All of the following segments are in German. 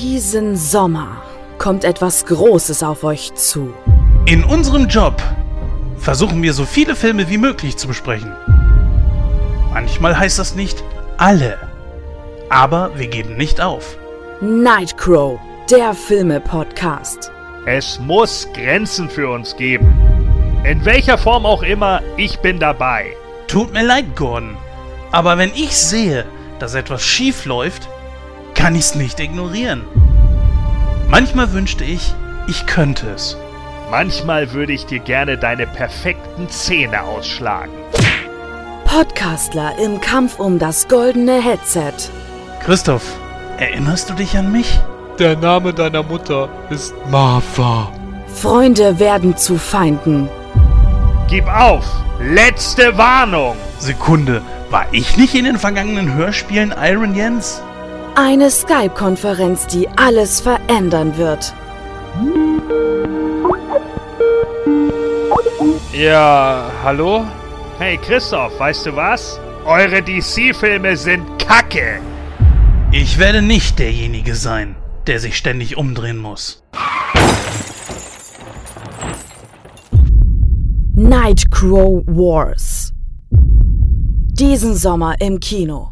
Diesen Sommer kommt etwas Großes auf euch zu. In unserem Job versuchen wir so viele Filme wie möglich zu besprechen. Manchmal heißt das nicht alle. Aber wir geben nicht auf. Nightcrow, der Filme-Podcast. Es muss Grenzen für uns geben. In welcher Form auch immer, ich bin dabei. Tut mir leid, Gordon. Aber wenn ich sehe, dass etwas schief läuft, kann ich's nicht ignorieren. Manchmal wünschte ich, ich könnte es. Manchmal würde ich dir gerne deine perfekten Zähne ausschlagen. Podcastler im Kampf um das goldene Headset. Christoph, erinnerst du dich an mich? Der Name deiner Mutter ist Martha. Freunde werden zu Feinden. Gib auf! Letzte Warnung! Sekunde, war ich nicht in den vergangenen Hörspielen Iron Jens? Eine Skype-Konferenz, die alles verändern wird. Ja, hallo? Hey Christoph, weißt du was? Eure DC-Filme sind Kacke! Ich werde nicht derjenige sein, der sich ständig umdrehen muss. Nightcrow Wars. Diesen Sommer im Kino.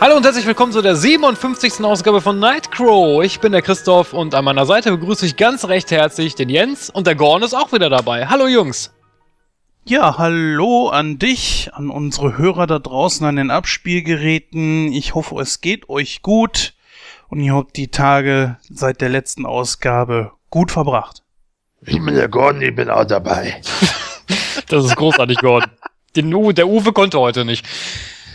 Hallo und herzlich willkommen zu der 57. Ausgabe von Nightcrow. Ich bin der Christoph und an meiner Seite begrüße ich ganz recht herzlich den Jens und der Gorn ist auch wieder dabei. Hallo Jungs. Ja, hallo an dich, an unsere Hörer da draußen an den Abspielgeräten. Ich hoffe, es geht euch gut und ihr habt die Tage seit der letzten Ausgabe gut verbracht. Ich bin der Gordon, ich bin auch dabei. Das ist großartig, Gordon. Den Uwe, der Uwe konnte heute nicht.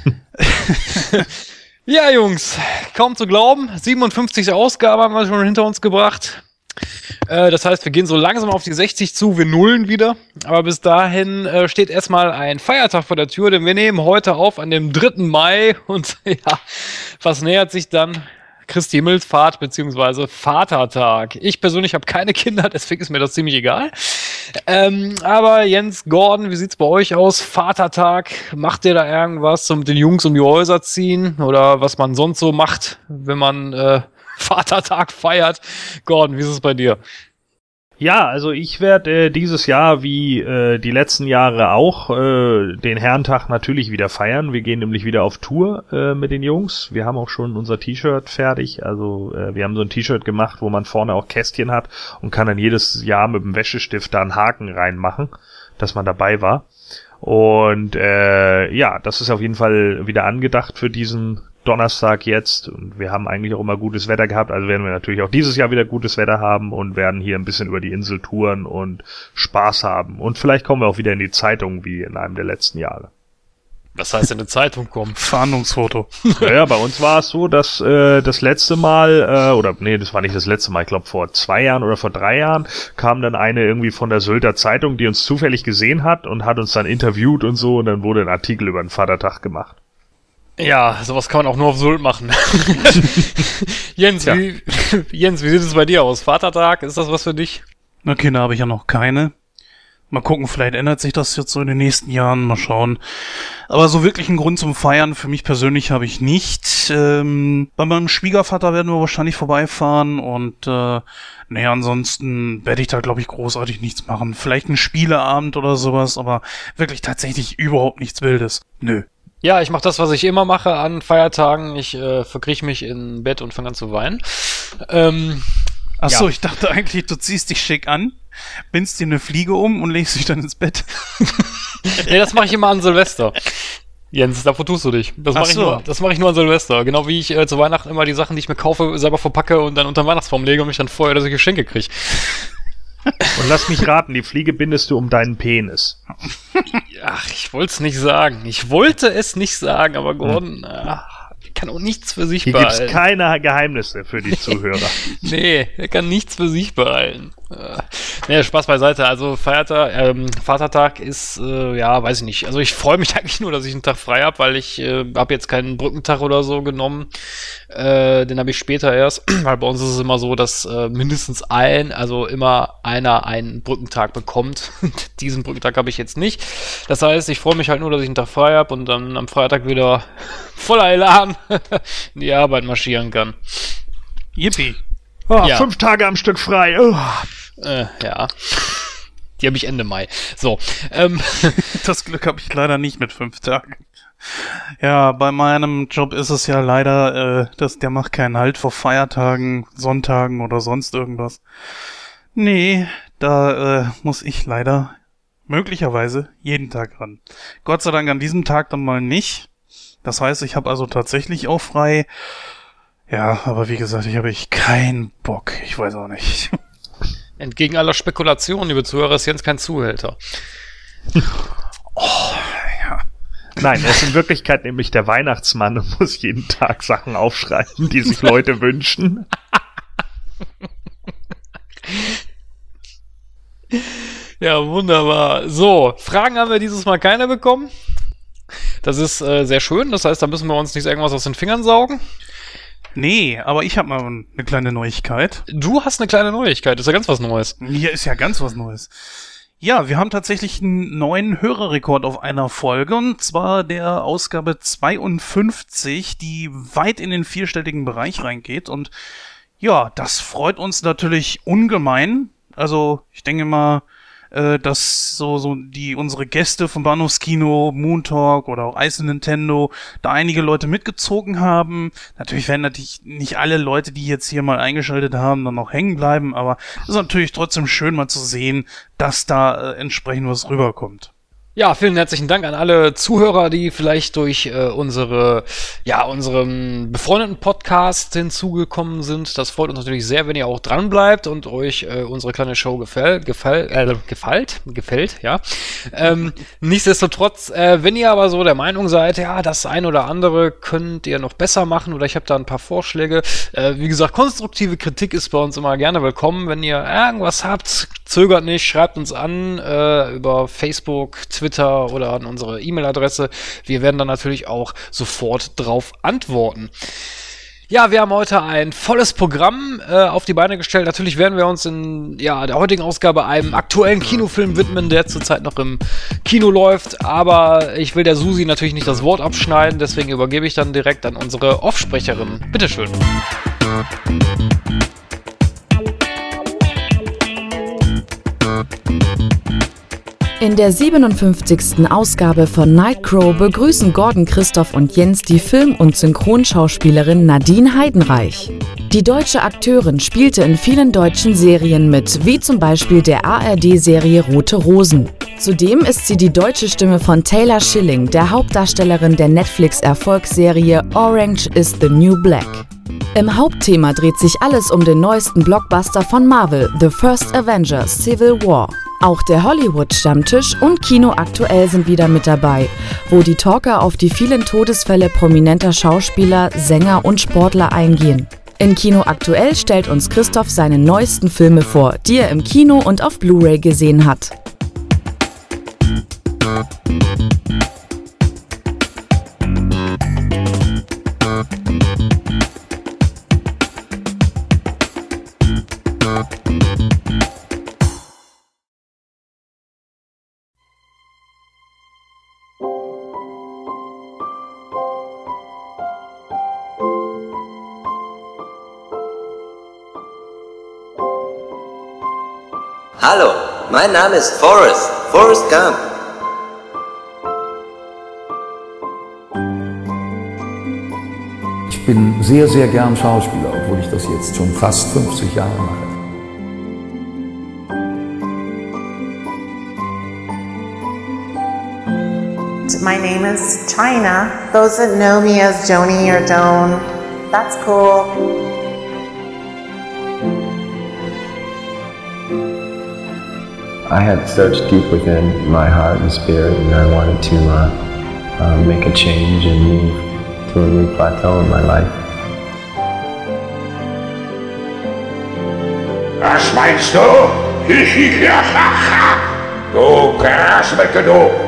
ja, Jungs, kaum zu glauben. 57. Ausgabe haben wir schon hinter uns gebracht. Äh, das heißt, wir gehen so langsam auf die 60 zu, wir nullen wieder. Aber bis dahin äh, steht erstmal ein Feiertag vor der Tür, denn wir nehmen heute auf an dem 3. Mai und ja, was nähert sich dann? Christi Himmelfahrt beziehungsweise Vatertag. Ich persönlich habe keine Kinder, deswegen ist mir das ziemlich egal. Ähm, aber Jens Gordon, wie sieht's bei euch aus? Vatertag, macht ihr da irgendwas zum den Jungs um die Häuser ziehen oder was man sonst so macht, wenn man äh, Vatertag feiert? Gordon, wie ist es bei dir? Ja, also ich werde äh, dieses Jahr wie äh, die letzten Jahre auch äh, den Herrentag natürlich wieder feiern. Wir gehen nämlich wieder auf Tour äh, mit den Jungs. Wir haben auch schon unser T-Shirt fertig. Also äh, wir haben so ein T-Shirt gemacht, wo man vorne auch Kästchen hat und kann dann jedes Jahr mit dem Wäschestift da einen Haken reinmachen, dass man dabei war. Und äh, ja, das ist auf jeden Fall wieder angedacht für diesen Donnerstag jetzt und wir haben eigentlich auch immer gutes Wetter gehabt, also werden wir natürlich auch dieses Jahr wieder gutes Wetter haben und werden hier ein bisschen über die Insel touren und Spaß haben. Und vielleicht kommen wir auch wieder in die Zeitung wie in einem der letzten Jahre. Was heißt in eine Zeitung kommen? Fahndungsfoto. Naja, bei uns war es so, dass äh, das letzte Mal, äh, oder nee, das war nicht das letzte Mal, ich glaube vor zwei Jahren oder vor drei Jahren, kam dann eine irgendwie von der Sylter Zeitung, die uns zufällig gesehen hat und hat uns dann interviewt und so und dann wurde ein Artikel über den Vatertag gemacht. Ja, sowas kann man auch nur auf Sylt machen. Jens, wie, Jens, wie sieht es bei dir aus? Vatertag, ist das was für dich? Na, Kinder habe ich ja noch keine. Mal gucken, vielleicht ändert sich das jetzt so in den nächsten Jahren. Mal schauen. Aber so wirklich einen Grund zum Feiern für mich persönlich habe ich nicht. Ähm, bei meinem Schwiegervater werden wir wahrscheinlich vorbeifahren und äh, naja, ansonsten werde ich da, glaube ich, großartig nichts machen. Vielleicht ein Spieleabend oder sowas, aber wirklich tatsächlich überhaupt nichts Wildes. Nö. Ja, ich mache das, was ich immer mache an Feiertagen. Ich äh, verkrieche mich in Bett und fange an zu weinen. Ähm, Ach so, Ja. ich dachte eigentlich, du ziehst dich schick an, bindst dir eine Fliege um und legst dich dann ins Bett. nee, das mache ich immer an Silvester. Jens, davor tust du dich. Das Ach mache ich, so. nur- das mach ich nur an Silvester. Genau wie ich äh, zu Weihnachten immer die Sachen, die ich mir kaufe, selber verpacke und dann unter den Weihnachtsbaum lege und mich dann freue, dass ich Geschenke kriege. Und lass mich raten, die Fliege bindest du um deinen Penis. Ach, ich wollte es nicht sagen. Ich wollte es nicht sagen, aber Gordon ach, kann auch nichts für sich Hier behalten. keine Geheimnisse für die Zuhörer. Nee, er kann nichts für sich behalten. Nee, Spaß beiseite. Also Feiertag, ähm, Vatertag ist, äh, ja, weiß ich nicht. Also ich freue mich eigentlich nur, dass ich einen Tag frei habe, weil ich äh, habe jetzt keinen Brückentag oder so genommen. Äh, den habe ich später erst, weil bei uns ist es immer so, dass äh, mindestens ein, also immer einer einen Brückentag bekommt. Diesen Brückentag habe ich jetzt nicht. Das heißt, ich freue mich halt nur, dass ich einen Tag frei habe und dann am Freitag wieder voller Elan in die Arbeit marschieren kann. Yippie. Oh, Ja. Fünf Tage am Stück frei. Oh. Äh, ja. Die habe ich Ende Mai. So, ähm, Das Glück habe ich leider nicht mit fünf Tagen. Ja, bei meinem Job ist es ja leider, äh, dass der macht keinen Halt vor Feiertagen, Sonntagen oder sonst irgendwas. Nee, da äh, muss ich leider möglicherweise jeden Tag ran. Gott sei Dank an diesem Tag dann mal nicht. Das heißt, ich habe also tatsächlich auch frei. Ja, aber wie gesagt, ich habe ich keinen Bock. Ich weiß auch nicht. Entgegen aller Spekulationen, liebe Zuhörer, ist Jens kein Zuhälter. Nein, er ist in Wirklichkeit nämlich der Weihnachtsmann und muss jeden Tag Sachen aufschreiben, die sich Leute wünschen. Ja, wunderbar. So, Fragen haben wir dieses Mal keine bekommen. Das ist äh, sehr schön. Das heißt, da müssen wir uns nicht irgendwas aus den Fingern saugen. Nee, aber ich habe mal eine kleine Neuigkeit. Du hast eine kleine Neuigkeit. Ist ja ganz was Neues. Hier ist ja ganz was Neues. Ja, wir haben tatsächlich einen neuen Hörerrekord auf einer Folge und zwar der Ausgabe 52, die weit in den vierstelligen Bereich reingeht und ja, das freut uns natürlich ungemein. Also, ich denke mal, äh, dass so, so die unsere Gäste vom Bahnhofskino, Moon Talk oder auch Ice Nintendo da einige Leute mitgezogen haben. Natürlich werden natürlich nicht alle Leute, die jetzt hier mal eingeschaltet haben, dann noch hängen bleiben, aber es ist natürlich trotzdem schön mal zu sehen, dass da äh, entsprechend was rüberkommt. Ja, vielen herzlichen Dank an alle Zuhörer, die vielleicht durch äh, unsere, ja, unseren befreundeten Podcast hinzugekommen sind. Das freut uns natürlich sehr, wenn ihr auch dran bleibt und euch äh, unsere kleine Show gefällt, gefällt, äh, gefällt, gefällt, ja. Ähm, nichtsdestotrotz, äh, wenn ihr aber so der Meinung seid, ja, das ein oder andere könnt ihr noch besser machen oder ich habe da ein paar Vorschläge. Äh, wie gesagt, konstruktive Kritik ist bei uns immer gerne willkommen. Wenn ihr irgendwas habt, zögert nicht, schreibt uns an äh, über Facebook, Twitter oder an unsere E-Mail-Adresse. Wir werden dann natürlich auch sofort drauf antworten. Ja, wir haben heute ein volles Programm äh, auf die Beine gestellt. Natürlich werden wir uns in ja, der heutigen Ausgabe einem aktuellen Kinofilm widmen, der zurzeit noch im Kino läuft. Aber ich will der Susi natürlich nicht das Wort abschneiden, deswegen übergebe ich dann direkt an unsere Offsprecherin. Bitteschön. In der 57. Ausgabe von Nightcrow begrüßen Gordon Christoph und Jens die Film- und Synchronschauspielerin Nadine Heidenreich. Die deutsche Akteurin spielte in vielen deutschen Serien mit, wie zum Beispiel der ARD-Serie Rote Rosen. Zudem ist sie die deutsche Stimme von Taylor Schilling, der Hauptdarstellerin der Netflix-Erfolgsserie Orange is the New Black. Im Hauptthema dreht sich alles um den neuesten Blockbuster von Marvel, The First Avenger Civil War. Auch der Hollywood-Stammtisch und Kino aktuell sind wieder mit dabei, wo die Talker auf die vielen Todesfälle prominenter Schauspieler, Sänger und Sportler eingehen. In Kino aktuell stellt uns Christoph seine neuesten Filme vor, die er im Kino und auf Blu-ray gesehen hat. Mein Name ist Forrest, Forrest Gump. Ich bin sehr, sehr gern Schauspieler, obwohl ich das jetzt schon fast 50 Jahre mache. My name is China. Those that know me as Joni or Joan, that's cool. I had searched deep within my heart and spirit, and I wanted to uh, uh, make a change and move to a new plateau in my life. Was meinst du? du Grasmecke, du!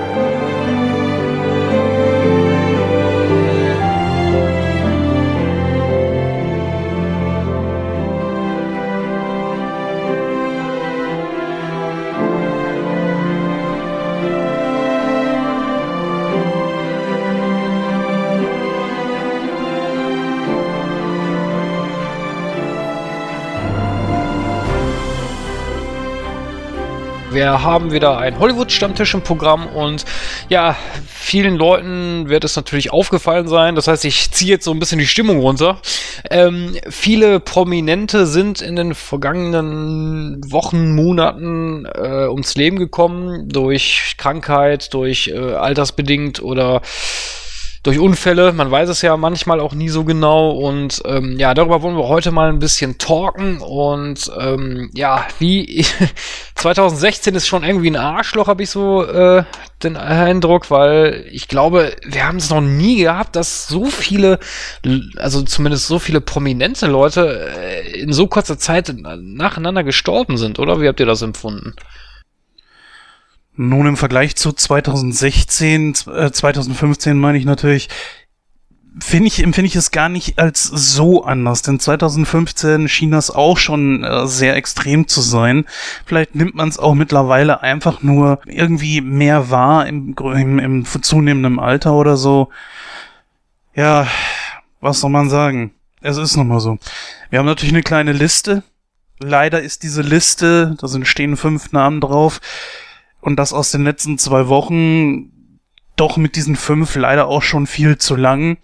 Wir haben wieder einen Hollywood-Stammtisch im Programm und ja, vielen Leuten wird es natürlich aufgefallen sein. Das heißt, ich ziehe jetzt so ein bisschen die Stimmung runter. Ähm, viele Prominente sind in den vergangenen Wochen, Monaten äh, ums Leben gekommen durch Krankheit, durch äh, altersbedingt oder durch Unfälle. Man weiß es ja manchmal auch nie so genau. Und ähm, ja, darüber wollen wir heute mal ein bisschen talken. Und ähm, ja, wie 2016 ist schon irgendwie ein Arschloch, habe ich so äh, den Eindruck, weil ich glaube, wir haben es noch nie gehabt, dass so viele, also zumindest so viele prominente Leute äh, in so kurzer Zeit nacheinander gestorben sind, oder? Wie habt ihr das empfunden? Nun im Vergleich zu 2016, äh, 2015 meine ich natürlich, finde ich, empfinde ich es gar nicht als so anders, denn 2015 schien das auch schon äh, sehr extrem zu sein. Vielleicht nimmt man es auch mittlerweile einfach nur irgendwie mehr wahr im, im, im zunehmenden Alter oder so. Ja, was soll man sagen? Es ist nun mal so. Wir haben natürlich eine kleine Liste. Leider ist diese Liste, da sind stehen fünf Namen drauf, und das aus den letzten zwei Wochen doch mit diesen fünf leider auch schon viel zu lang.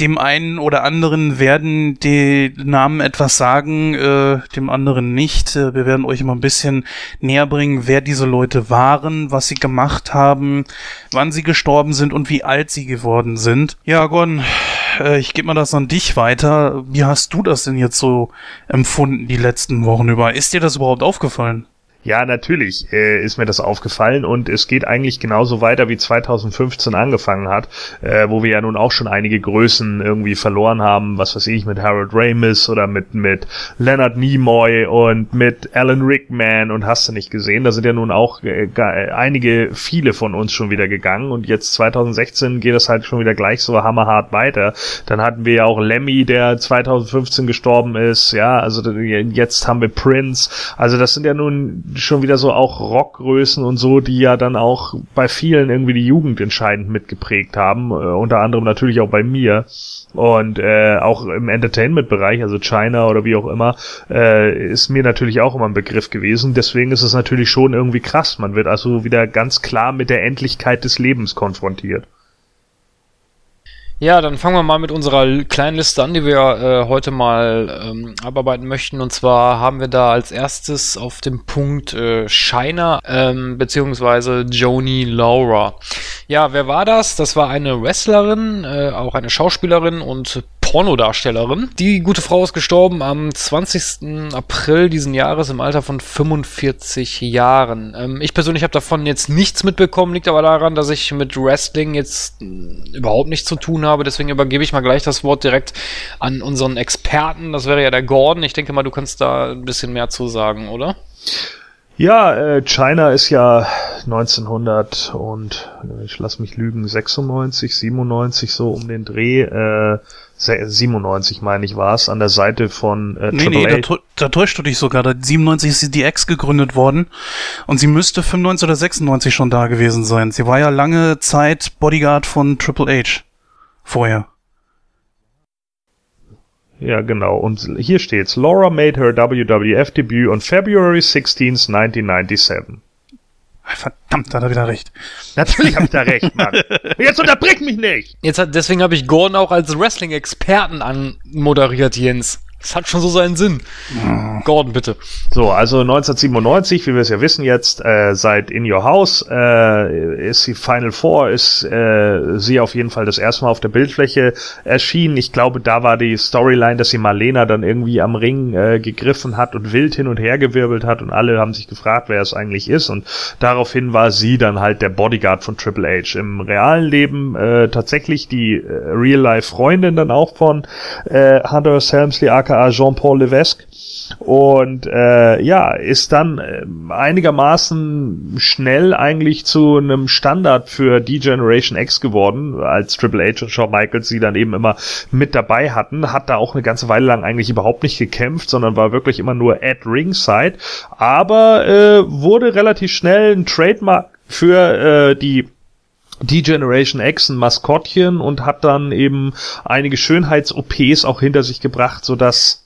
Dem einen oder anderen werden die Namen etwas sagen, äh, dem anderen nicht. Äh, wir werden euch mal ein bisschen näher bringen, wer diese Leute waren, was sie gemacht haben, wann sie gestorben sind und wie alt sie geworden sind. Ja, Gon, äh, ich gebe mal das an dich weiter. Wie hast du das denn jetzt so empfunden die letzten Wochen über? Ist dir das überhaupt aufgefallen? Ja, natürlich äh, ist mir das aufgefallen und es geht eigentlich genauso weiter wie 2015 angefangen hat, äh, wo wir ja nun auch schon einige Größen irgendwie verloren haben, was weiß ich, mit Harold Ramis oder mit, mit Leonard Nimoy und mit Alan Rickman und hast du nicht gesehen, da sind ja nun auch äh, einige, viele von uns schon wieder gegangen und jetzt 2016 geht es halt schon wieder gleich so hammerhart weiter. Dann hatten wir ja auch Lemmy, der 2015 gestorben ist, ja, also jetzt haben wir Prince, also das sind ja nun schon wieder so auch Rockgrößen und so, die ja dann auch bei vielen irgendwie die Jugend entscheidend mitgeprägt haben, äh, unter anderem natürlich auch bei mir und äh, auch im Entertainment-Bereich, also China oder wie auch immer, äh, ist mir natürlich auch immer ein Begriff gewesen. Deswegen ist es natürlich schon irgendwie krass. Man wird also wieder ganz klar mit der Endlichkeit des Lebens konfrontiert. Ja, dann fangen wir mal mit unserer kleinen Liste an, die wir äh, heute mal ähm, abarbeiten möchten. Und zwar haben wir da als erstes auf dem Punkt äh, Shiner ähm, beziehungsweise Joni Laura. Ja, wer war das? Das war eine Wrestlerin, äh, auch eine Schauspielerin und Pornodarstellerin. Die gute Frau ist gestorben am 20. April diesen Jahres im Alter von 45 Jahren. Ähm, ich persönlich habe davon jetzt nichts mitbekommen, liegt aber daran, dass ich mit Wrestling jetzt äh, überhaupt nichts zu tun habe. Deswegen übergebe ich mal gleich das Wort direkt an unseren Experten. Das wäre ja der Gordon. Ich denke mal, du kannst da ein bisschen mehr zu sagen, oder? Ja, äh, China ist ja 1900 und ich lass mich lügen 96, 97 so um den Dreh. Äh, 97 meine ich war es, an der Seite von äh, Nee, nee, da, da täuscht du dich sogar. Da 97 ist die Ex gegründet worden und sie müsste 95 oder 96 schon da gewesen sein. Sie war ja lange Zeit Bodyguard von Triple H vorher. Ja, genau. Und hier steht's. Laura made her WWF debut on February 16, 1997. Verdammt, hat er wieder recht. Natürlich habe ich da recht, Mann. Jetzt unterbrich mich nicht. Jetzt hat, deswegen habe ich Gordon auch als Wrestling-Experten anmoderiert, Jens. Das hat schon so seinen Sinn. Gordon, bitte. So, also 1997, wie wir es ja wissen jetzt, äh, seit In Your House äh, ist die Final Four, ist äh, sie auf jeden Fall das erste Mal auf der Bildfläche erschienen. Ich glaube, da war die Storyline, dass sie Marlena dann irgendwie am Ring äh, gegriffen hat und wild hin und her gewirbelt hat und alle haben sich gefragt, wer es eigentlich ist und daraufhin war sie dann halt der Bodyguard von Triple H. Im realen Leben äh, tatsächlich die äh, Real-Life-Freundin dann auch von äh, Hunter Helmsley aka Jean-Paul Levesque. Und äh, ja, ist dann äh, einigermaßen schnell eigentlich zu einem Standard für D-Generation X geworden, als Triple H und Shawn Michaels sie dann eben immer mit dabei hatten. Hat da auch eine ganze Weile lang eigentlich überhaupt nicht gekämpft, sondern war wirklich immer nur at Ringside. Aber äh, wurde relativ schnell ein Trademark für äh, die die Generation X ein Maskottchen und hat dann eben einige Schönheits-OPs auch hinter sich gebracht, so dass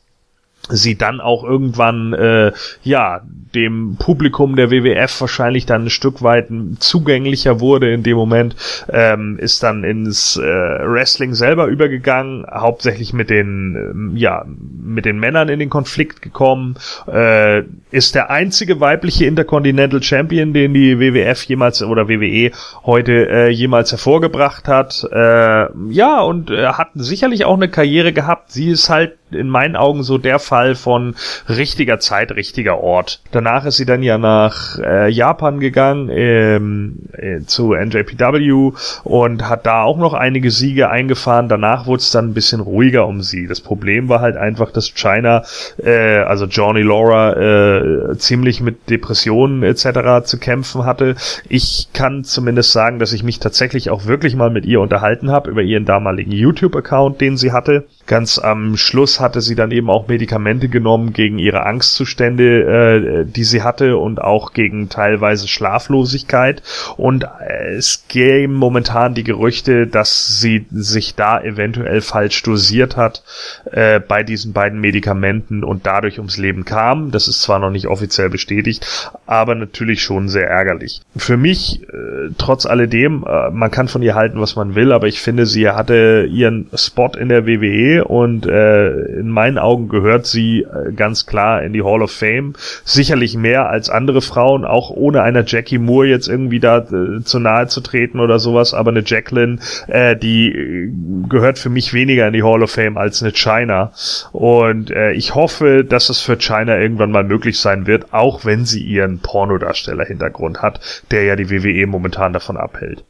sie dann auch irgendwann äh, ja dem Publikum der WWF wahrscheinlich dann ein Stück weit zugänglicher wurde in dem Moment ähm, ist dann ins äh, Wrestling selber übergegangen hauptsächlich mit den ähm, ja mit den Männern in den Konflikt gekommen. Äh, ist der einzige weibliche Intercontinental Champion den die WWF jemals oder WWE heute äh, jemals hervorgebracht hat. Äh, ja und äh, hat sicherlich auch eine Karriere gehabt. Sie ist halt in meinen Augen so der Fall von richtiger Zeit, richtiger Ort. Danach ist sie dann ja nach äh, Japan gegangen ähm, äh, zu NJPW und hat da auch noch einige Siege eingefahren. Danach wurde es dann ein bisschen ruhiger um sie. Das Problem war halt einfach, dass China, äh, also Johnny Laura, äh, ziemlich mit Depressionen etc. zu kämpfen hatte. Ich kann zumindest sagen, dass ich mich tatsächlich auch wirklich mal mit ihr unterhalten habe über ihren damaligen YouTube-Account, den sie hatte. Ganz am Schluss hatte sie dann eben auch Medikamente genommen gegen ihre Angstzustände, äh, die sie hatte und auch gegen teilweise Schlaflosigkeit. Und äh, es gehen momentan die Gerüchte, dass sie sich da eventuell falsch dosiert hat äh, bei diesen beiden Medikamenten und dadurch ums Leben kam. Das ist zwar noch nicht offiziell bestätigt, aber natürlich schon sehr ärgerlich. Für mich, äh, trotz alledem, äh, man kann von ihr halten, was man will, aber ich finde, sie hatte ihren Spot in der WWE und äh, in meinen Augen gehört sie äh, ganz klar in die Hall of Fame. Sicherlich mehr als andere Frauen, auch ohne einer Jackie Moore jetzt irgendwie da äh, zu nahe zu treten oder sowas, aber eine Jacqueline, äh, die äh, gehört für mich weniger in die Hall of Fame als eine China. Und äh, ich hoffe, dass es für China irgendwann mal möglich sein wird, auch wenn sie ihren Pornodarsteller-Hintergrund hat, der ja die WWE momentan davon abhält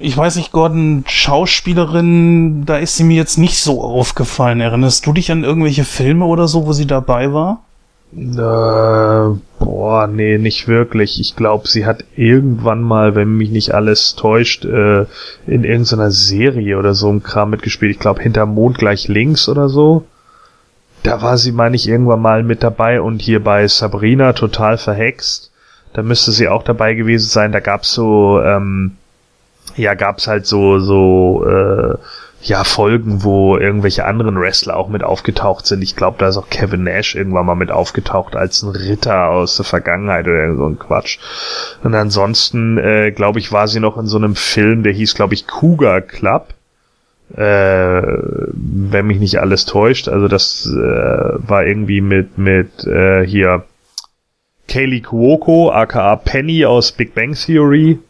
ich weiß nicht, Gordon, Schauspielerin, da ist sie mir jetzt nicht so aufgefallen. Erinnerst du dich an irgendwelche Filme oder so, wo sie dabei war? Äh, boah, nee, nicht wirklich. Ich glaube, sie hat irgendwann mal, wenn mich nicht alles täuscht, äh, in irgendeiner Serie oder so ein Kram mitgespielt. Ich glaube, hinter Mond gleich links oder so. Da war sie, meine ich, irgendwann mal mit dabei und hier bei Sabrina total verhext. Da müsste sie auch dabei gewesen sein. Da gab's so, ähm, ja, gab's halt so, so, äh, ja, Folgen, wo irgendwelche anderen Wrestler auch mit aufgetaucht sind. Ich glaube, da ist auch Kevin Nash irgendwann mal mit aufgetaucht als ein Ritter aus der Vergangenheit oder so ein Quatsch. Und ansonsten, äh, glaube ich, war sie noch in so einem Film, der hieß, glaube ich, Cougar Club. Äh, wenn mich nicht alles täuscht. Also das äh, war irgendwie mit, mit äh, hier Kaylee Kuoko, aka Penny aus Big Bang Theory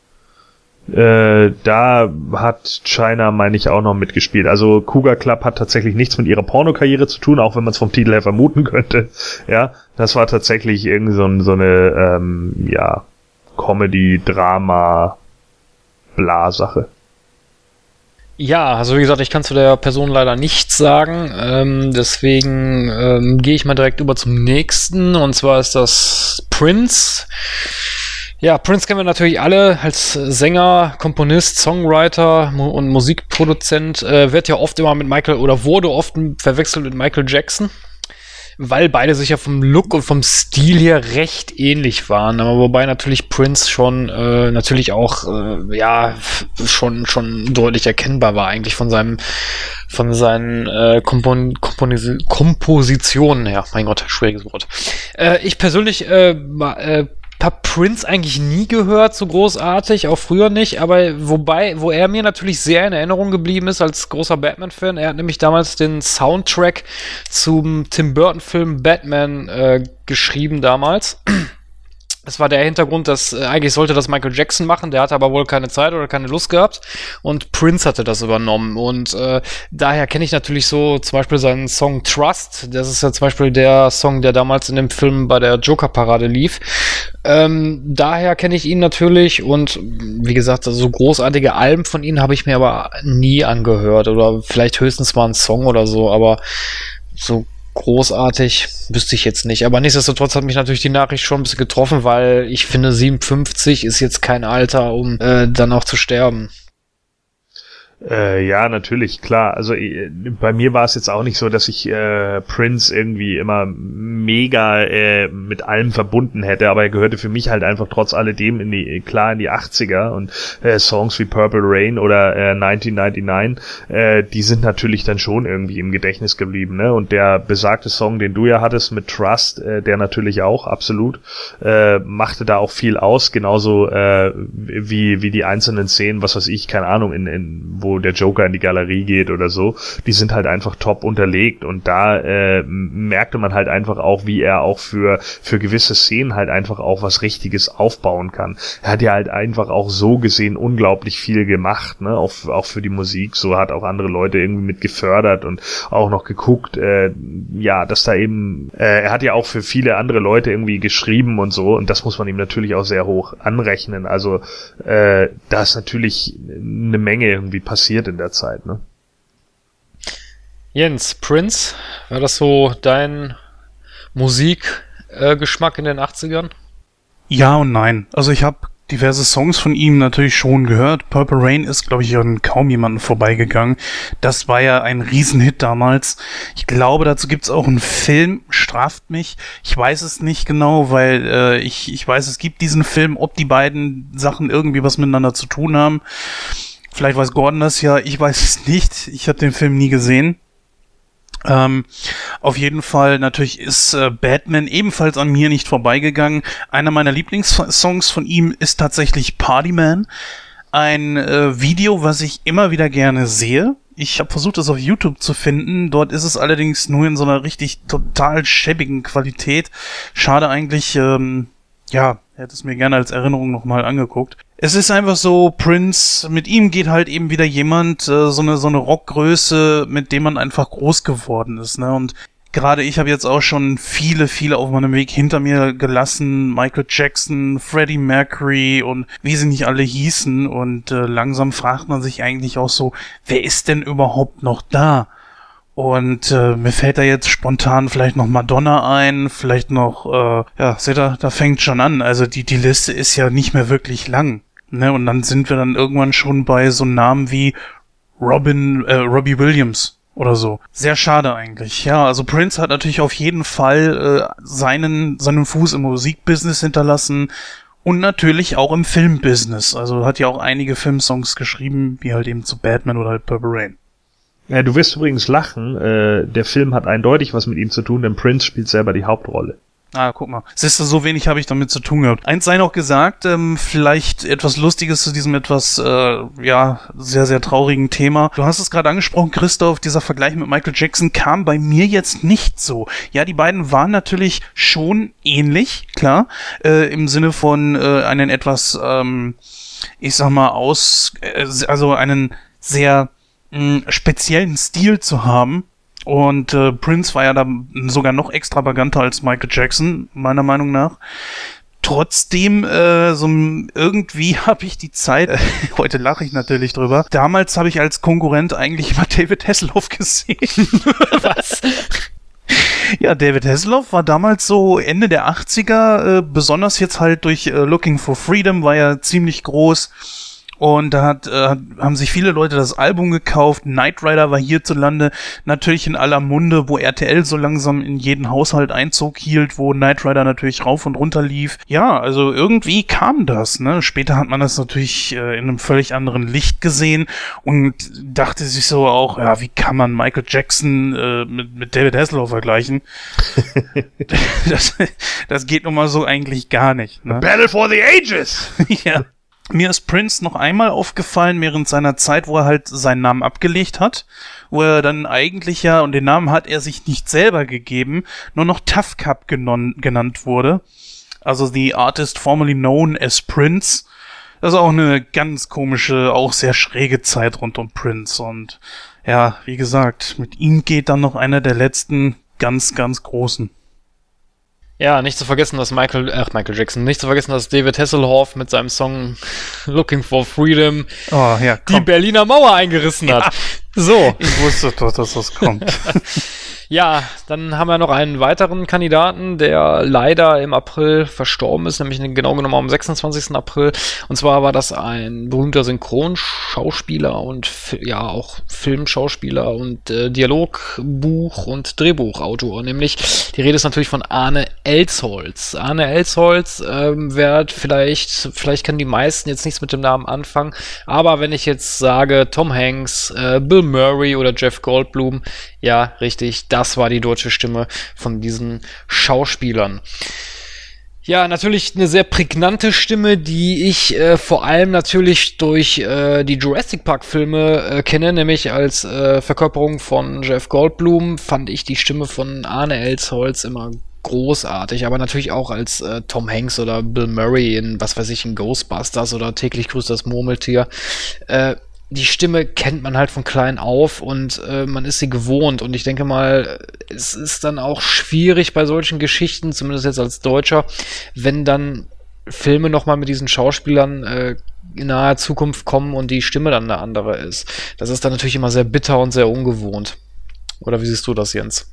äh, da hat China, meine ich, auch noch mitgespielt. Also Cougar Club hat tatsächlich nichts mit ihrer Pornokarriere zu tun, auch wenn man es vom Titel her vermuten könnte. Ja, das war tatsächlich irgendwie so, so eine, ähm, ja, Comedy, Drama, Bla-Sache. Ja, also wie gesagt, ich kann zu der Person leider nichts sagen. Ähm, deswegen ähm, gehe ich mal direkt über zum nächsten. Und zwar ist das Prince. Ja, Prince kennen wir natürlich alle als Sänger, Komponist, Songwriter und Musikproduzent. Äh, wird ja oft immer mit Michael oder wurde oft verwechselt mit Michael Jackson, weil beide sich ja vom Look und vom Stil her recht ähnlich waren. Aber wobei natürlich Prince schon äh, natürlich auch äh, ja schon schon deutlich erkennbar war eigentlich von seinem von seinen äh, Kompon Komponis Kompositionen her. Mein Gott, schwieriges Wort. Äh, ich persönlich habe Prince eigentlich nie gehört, so großartig, auch früher nicht, aber wobei, wo er mir natürlich sehr in Erinnerung geblieben ist als großer Batman-Fan, er hat nämlich damals den Soundtrack zum Tim Burton-Film Batman äh, geschrieben damals. Das war der Hintergrund, dass äh, eigentlich sollte das Michael Jackson machen, der hatte aber wohl keine Zeit oder keine Lust gehabt und Prince hatte das übernommen und äh, daher kenne ich natürlich so zum Beispiel seinen Song Trust, das ist ja zum Beispiel der Song, der damals in dem Film bei der Joker-Parade lief. Ähm, daher kenne ich ihn natürlich und wie gesagt, so großartige Alben von ihm habe ich mir aber nie angehört oder vielleicht höchstens mal einen Song oder so, aber so großartig, wüsste ich jetzt nicht. Aber nichtsdestotrotz hat mich natürlich die Nachricht schon ein bisschen getroffen, weil ich finde, 57 ist jetzt kein Alter, um äh, dann auch zu sterben. Äh, ja, natürlich, klar. Also äh, bei mir war es jetzt auch nicht so, dass ich äh, Prince irgendwie immer mega äh, mit allem verbunden hätte, aber er gehörte für mich halt einfach trotz alledem in die klar in die 80er und äh, Songs wie Purple Rain oder äh, 1999, äh, die sind natürlich dann schon irgendwie im Gedächtnis geblieben, ne? Und der besagte Song, den du ja hattest mit Trust, äh, der natürlich auch absolut äh, machte da auch viel aus, genauso äh, wie wie die einzelnen Szenen, was weiß ich, keine Ahnung, in, in wo der Joker in die Galerie geht oder so, die sind halt einfach top unterlegt. Und da äh, merkte man halt einfach auch, wie er auch für, für gewisse Szenen halt einfach auch was Richtiges aufbauen kann. Er hat ja halt einfach auch so gesehen unglaublich viel gemacht, ne, auch, auch für die Musik, so hat auch andere Leute irgendwie mit gefördert und auch noch geguckt, äh, ja, dass da eben, äh, er hat ja auch für viele andere Leute irgendwie geschrieben und so. Und das muss man ihm natürlich auch sehr hoch anrechnen, also äh, da ist natürlich eine Menge irgendwie passiert passiert in der Zeit, ne? Jens, Prince, war das so dein Musikgeschmack äh, in den 80ern? Ja und nein. Also ich habe diverse Songs von ihm natürlich schon gehört. Purple Rain ist, glaube ich, an kaum jemanden vorbeigegangen. Das war ja ein Riesenhit damals. Ich glaube, dazu gibt's auch einen Film, straft mich. Ich weiß es nicht genau, weil äh, ich, ich weiß, es gibt diesen Film, ob die beiden Sachen irgendwie was miteinander zu tun haben. Vielleicht weiß Gordon das ja, ich weiß es nicht. Ich habe den Film nie gesehen. Ähm, auf jeden Fall, natürlich ist äh, Batman ebenfalls an mir nicht vorbeigegangen. Einer meiner Lieblingssongs von ihm ist tatsächlich Partyman. Ein äh, Video, was ich immer wieder gerne sehe. Ich habe versucht, das auf YouTube zu finden. Dort ist es allerdings nur in so einer richtig total schäbigen Qualität. Schade eigentlich, ähm, ja, hätte es mir gerne als Erinnerung nochmal angeguckt. Es ist einfach so, Prince, mit ihm geht halt eben wieder jemand, äh, so eine, so eine Rockgröße, mit dem man einfach groß geworden ist, ne? Und gerade ich habe jetzt auch schon viele, viele auf meinem Weg hinter mir gelassen. Michael Jackson, Freddie Mercury und wie sie nicht alle hießen. Und äh, langsam fragt man sich eigentlich auch so, wer ist denn überhaupt noch da? Und äh, mir fällt da jetzt spontan vielleicht noch Madonna ein, vielleicht noch, äh, ja, seht ihr, da fängt schon an. Also die, die Liste ist ja nicht mehr wirklich lang. Ne? Und dann sind wir dann irgendwann schon bei so Namen wie Robin, äh, Robbie Williams oder so. Sehr schade eigentlich. Ja, also Prince hat natürlich auf jeden Fall äh, seinen, seinen Fuß im Musikbusiness hinterlassen und natürlich auch im Filmbusiness. Also hat ja auch einige Filmsongs geschrieben, wie halt eben zu Batman oder halt Purple Rain. Ja, du wirst übrigens lachen. Äh, der Film hat eindeutig was mit ihm zu tun, denn Prince spielt selber die Hauptrolle. Ah, guck mal. Siehst du, so wenig habe ich damit zu tun gehabt. Eins sei noch gesagt, ähm, vielleicht etwas Lustiges zu diesem etwas, äh, ja, sehr, sehr traurigen Thema. Du hast es gerade angesprochen, Christoph, dieser Vergleich mit Michael Jackson kam bei mir jetzt nicht so. Ja, die beiden waren natürlich schon ähnlich, klar, äh, im Sinne von äh, einen etwas, ähm, ich sag mal, aus, äh, also einen sehr speziellen Stil zu haben. Und äh, Prince war ja da sogar noch extravaganter als Michael Jackson, meiner Meinung nach. Trotzdem, äh, so irgendwie habe ich die Zeit, äh, heute lache ich natürlich drüber, damals habe ich als Konkurrent eigentlich immer David Hasselhoff gesehen. Was? Ja, David Hasselhoff war damals so Ende der 80er, äh, besonders jetzt halt durch äh, Looking for Freedom war er ziemlich groß Und da hat, äh, haben sich viele Leute das Album gekauft. Knight Rider war hierzulande natürlich in aller Munde, wo RTL so langsam in jeden Haushalt Einzug hielt, wo Knight Rider natürlich rauf und runter lief. Ja, also irgendwie kam das. Ne? Später hat man das natürlich äh, in einem völlig anderen Licht gesehen und dachte sich so auch, ja, wie kann man Michael Jackson äh, mit, mit David Hasselhoff vergleichen? das, das geht nun mal so eigentlich gar nicht. Ne? Battle for the Ages! ja. Mir ist Prince noch einmal aufgefallen während seiner Zeit, wo er halt seinen Namen abgelegt hat, wo er dann eigentlich ja, und den Namen hat er sich nicht selber gegeben, nur noch Tough Cup genannt wurde. Also the artist formerly known as Prince. Das ist auch eine ganz komische, auch sehr schräge Zeit rund um Prince. Und ja, wie gesagt, mit ihm geht dann noch einer der letzten ganz, ganz großen. Ja, nicht zu vergessen, dass Michael, ach Michael Jackson, nicht zu vergessen, dass David Hasselhoff mit seinem Song Looking for Freedom oh, ja, die Berliner Mauer eingerissen ja. hat. So. Ich wusste doch, dass das kommt. Ja, dann haben wir noch einen weiteren Kandidaten, der leider im April verstorben ist, nämlich genau genommen am 26. April. Und zwar war das ein berühmter Synchronschauspieler und ja auch Filmschauspieler und äh, Dialogbuch- und Drehbuchautor. Nämlich die Rede ist natürlich von Arne Elsholz. Arne Elsholz ähm, wird vielleicht, vielleicht können die meisten jetzt nichts mit dem Namen anfangen, aber wenn ich jetzt sage Tom Hanks, äh, Bill Murray oder Jeff Goldblum, ja, richtig, das war die deutsche Stimme von diesen Schauspielern. Ja, natürlich eine sehr prägnante Stimme, die ich äh, vor allem natürlich durch äh, die Jurassic Park Filme äh, kenne, nämlich als äh, Verkörperung von Jeff Goldblum fand ich die Stimme von Arne Elsholz immer großartig, aber natürlich auch als äh, Tom Hanks oder Bill Murray in, was weiß ich, in Ghostbusters oder täglich grüßt das Murmeltier. Die Stimme kennt man halt von klein auf und äh, man ist sie gewohnt. Und ich denke mal, es ist dann auch schwierig bei solchen Geschichten, zumindest jetzt als Deutscher, wenn dann Filme nochmal mit diesen Schauspielern äh, in naher Zukunft kommen und die Stimme dann eine andere ist. Das ist dann natürlich immer sehr bitter und sehr ungewohnt. Oder wie siehst du das, Jens?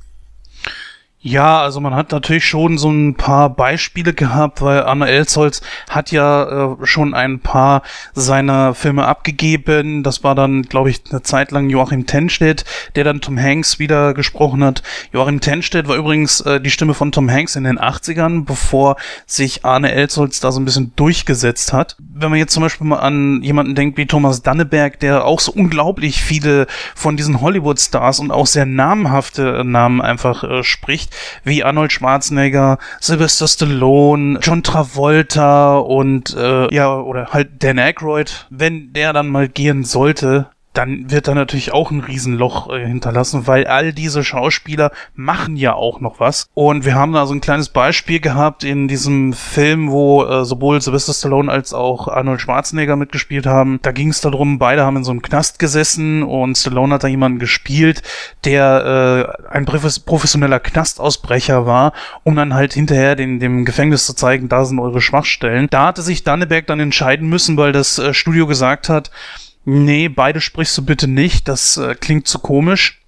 Ja, also man hat natürlich schon so ein paar Beispiele gehabt, weil Anna Elsholz hat ja äh, schon ein paar seiner Filme abgegeben. Das war dann, glaube ich, eine Zeit lang Joachim Tenstedt, der dann Tom Hanks wieder gesprochen hat. Joachim Tenstedt war übrigens äh, die Stimme von Tom Hanks in den 80ern, bevor sich Arne Elsholz da so ein bisschen durchgesetzt hat. Wenn man jetzt zum Beispiel mal an jemanden denkt wie Thomas Danneberg, der auch so unglaublich viele von diesen Hollywood-Stars und auch sehr namhafte Namen einfach äh, spricht, wie Arnold Schwarzenegger, Sylvester Stallone, John Travolta und äh, ja, oder halt Dan Aykroyd, wenn der dann mal gehen sollte, dann wird da natürlich auch ein Riesenloch äh, hinterlassen, weil all diese Schauspieler machen ja auch noch was. Und wir haben da so ein kleines Beispiel gehabt in diesem Film, wo äh, sowohl Sylvester Stallone als auch Arnold Schwarzenegger mitgespielt haben. Da ging es darum, beide haben in so einem Knast gesessen und Stallone hat da jemanden gespielt, der äh, ein professioneller Knastausbrecher war, um dann halt hinterher den, dem Gefängnis zu zeigen, da sind eure Schwachstellen. Da hatte sich Danneberg dann entscheiden müssen, weil das äh, Studio gesagt hat, nee, beide sprichst du bitte nicht, das äh, klingt zu komisch.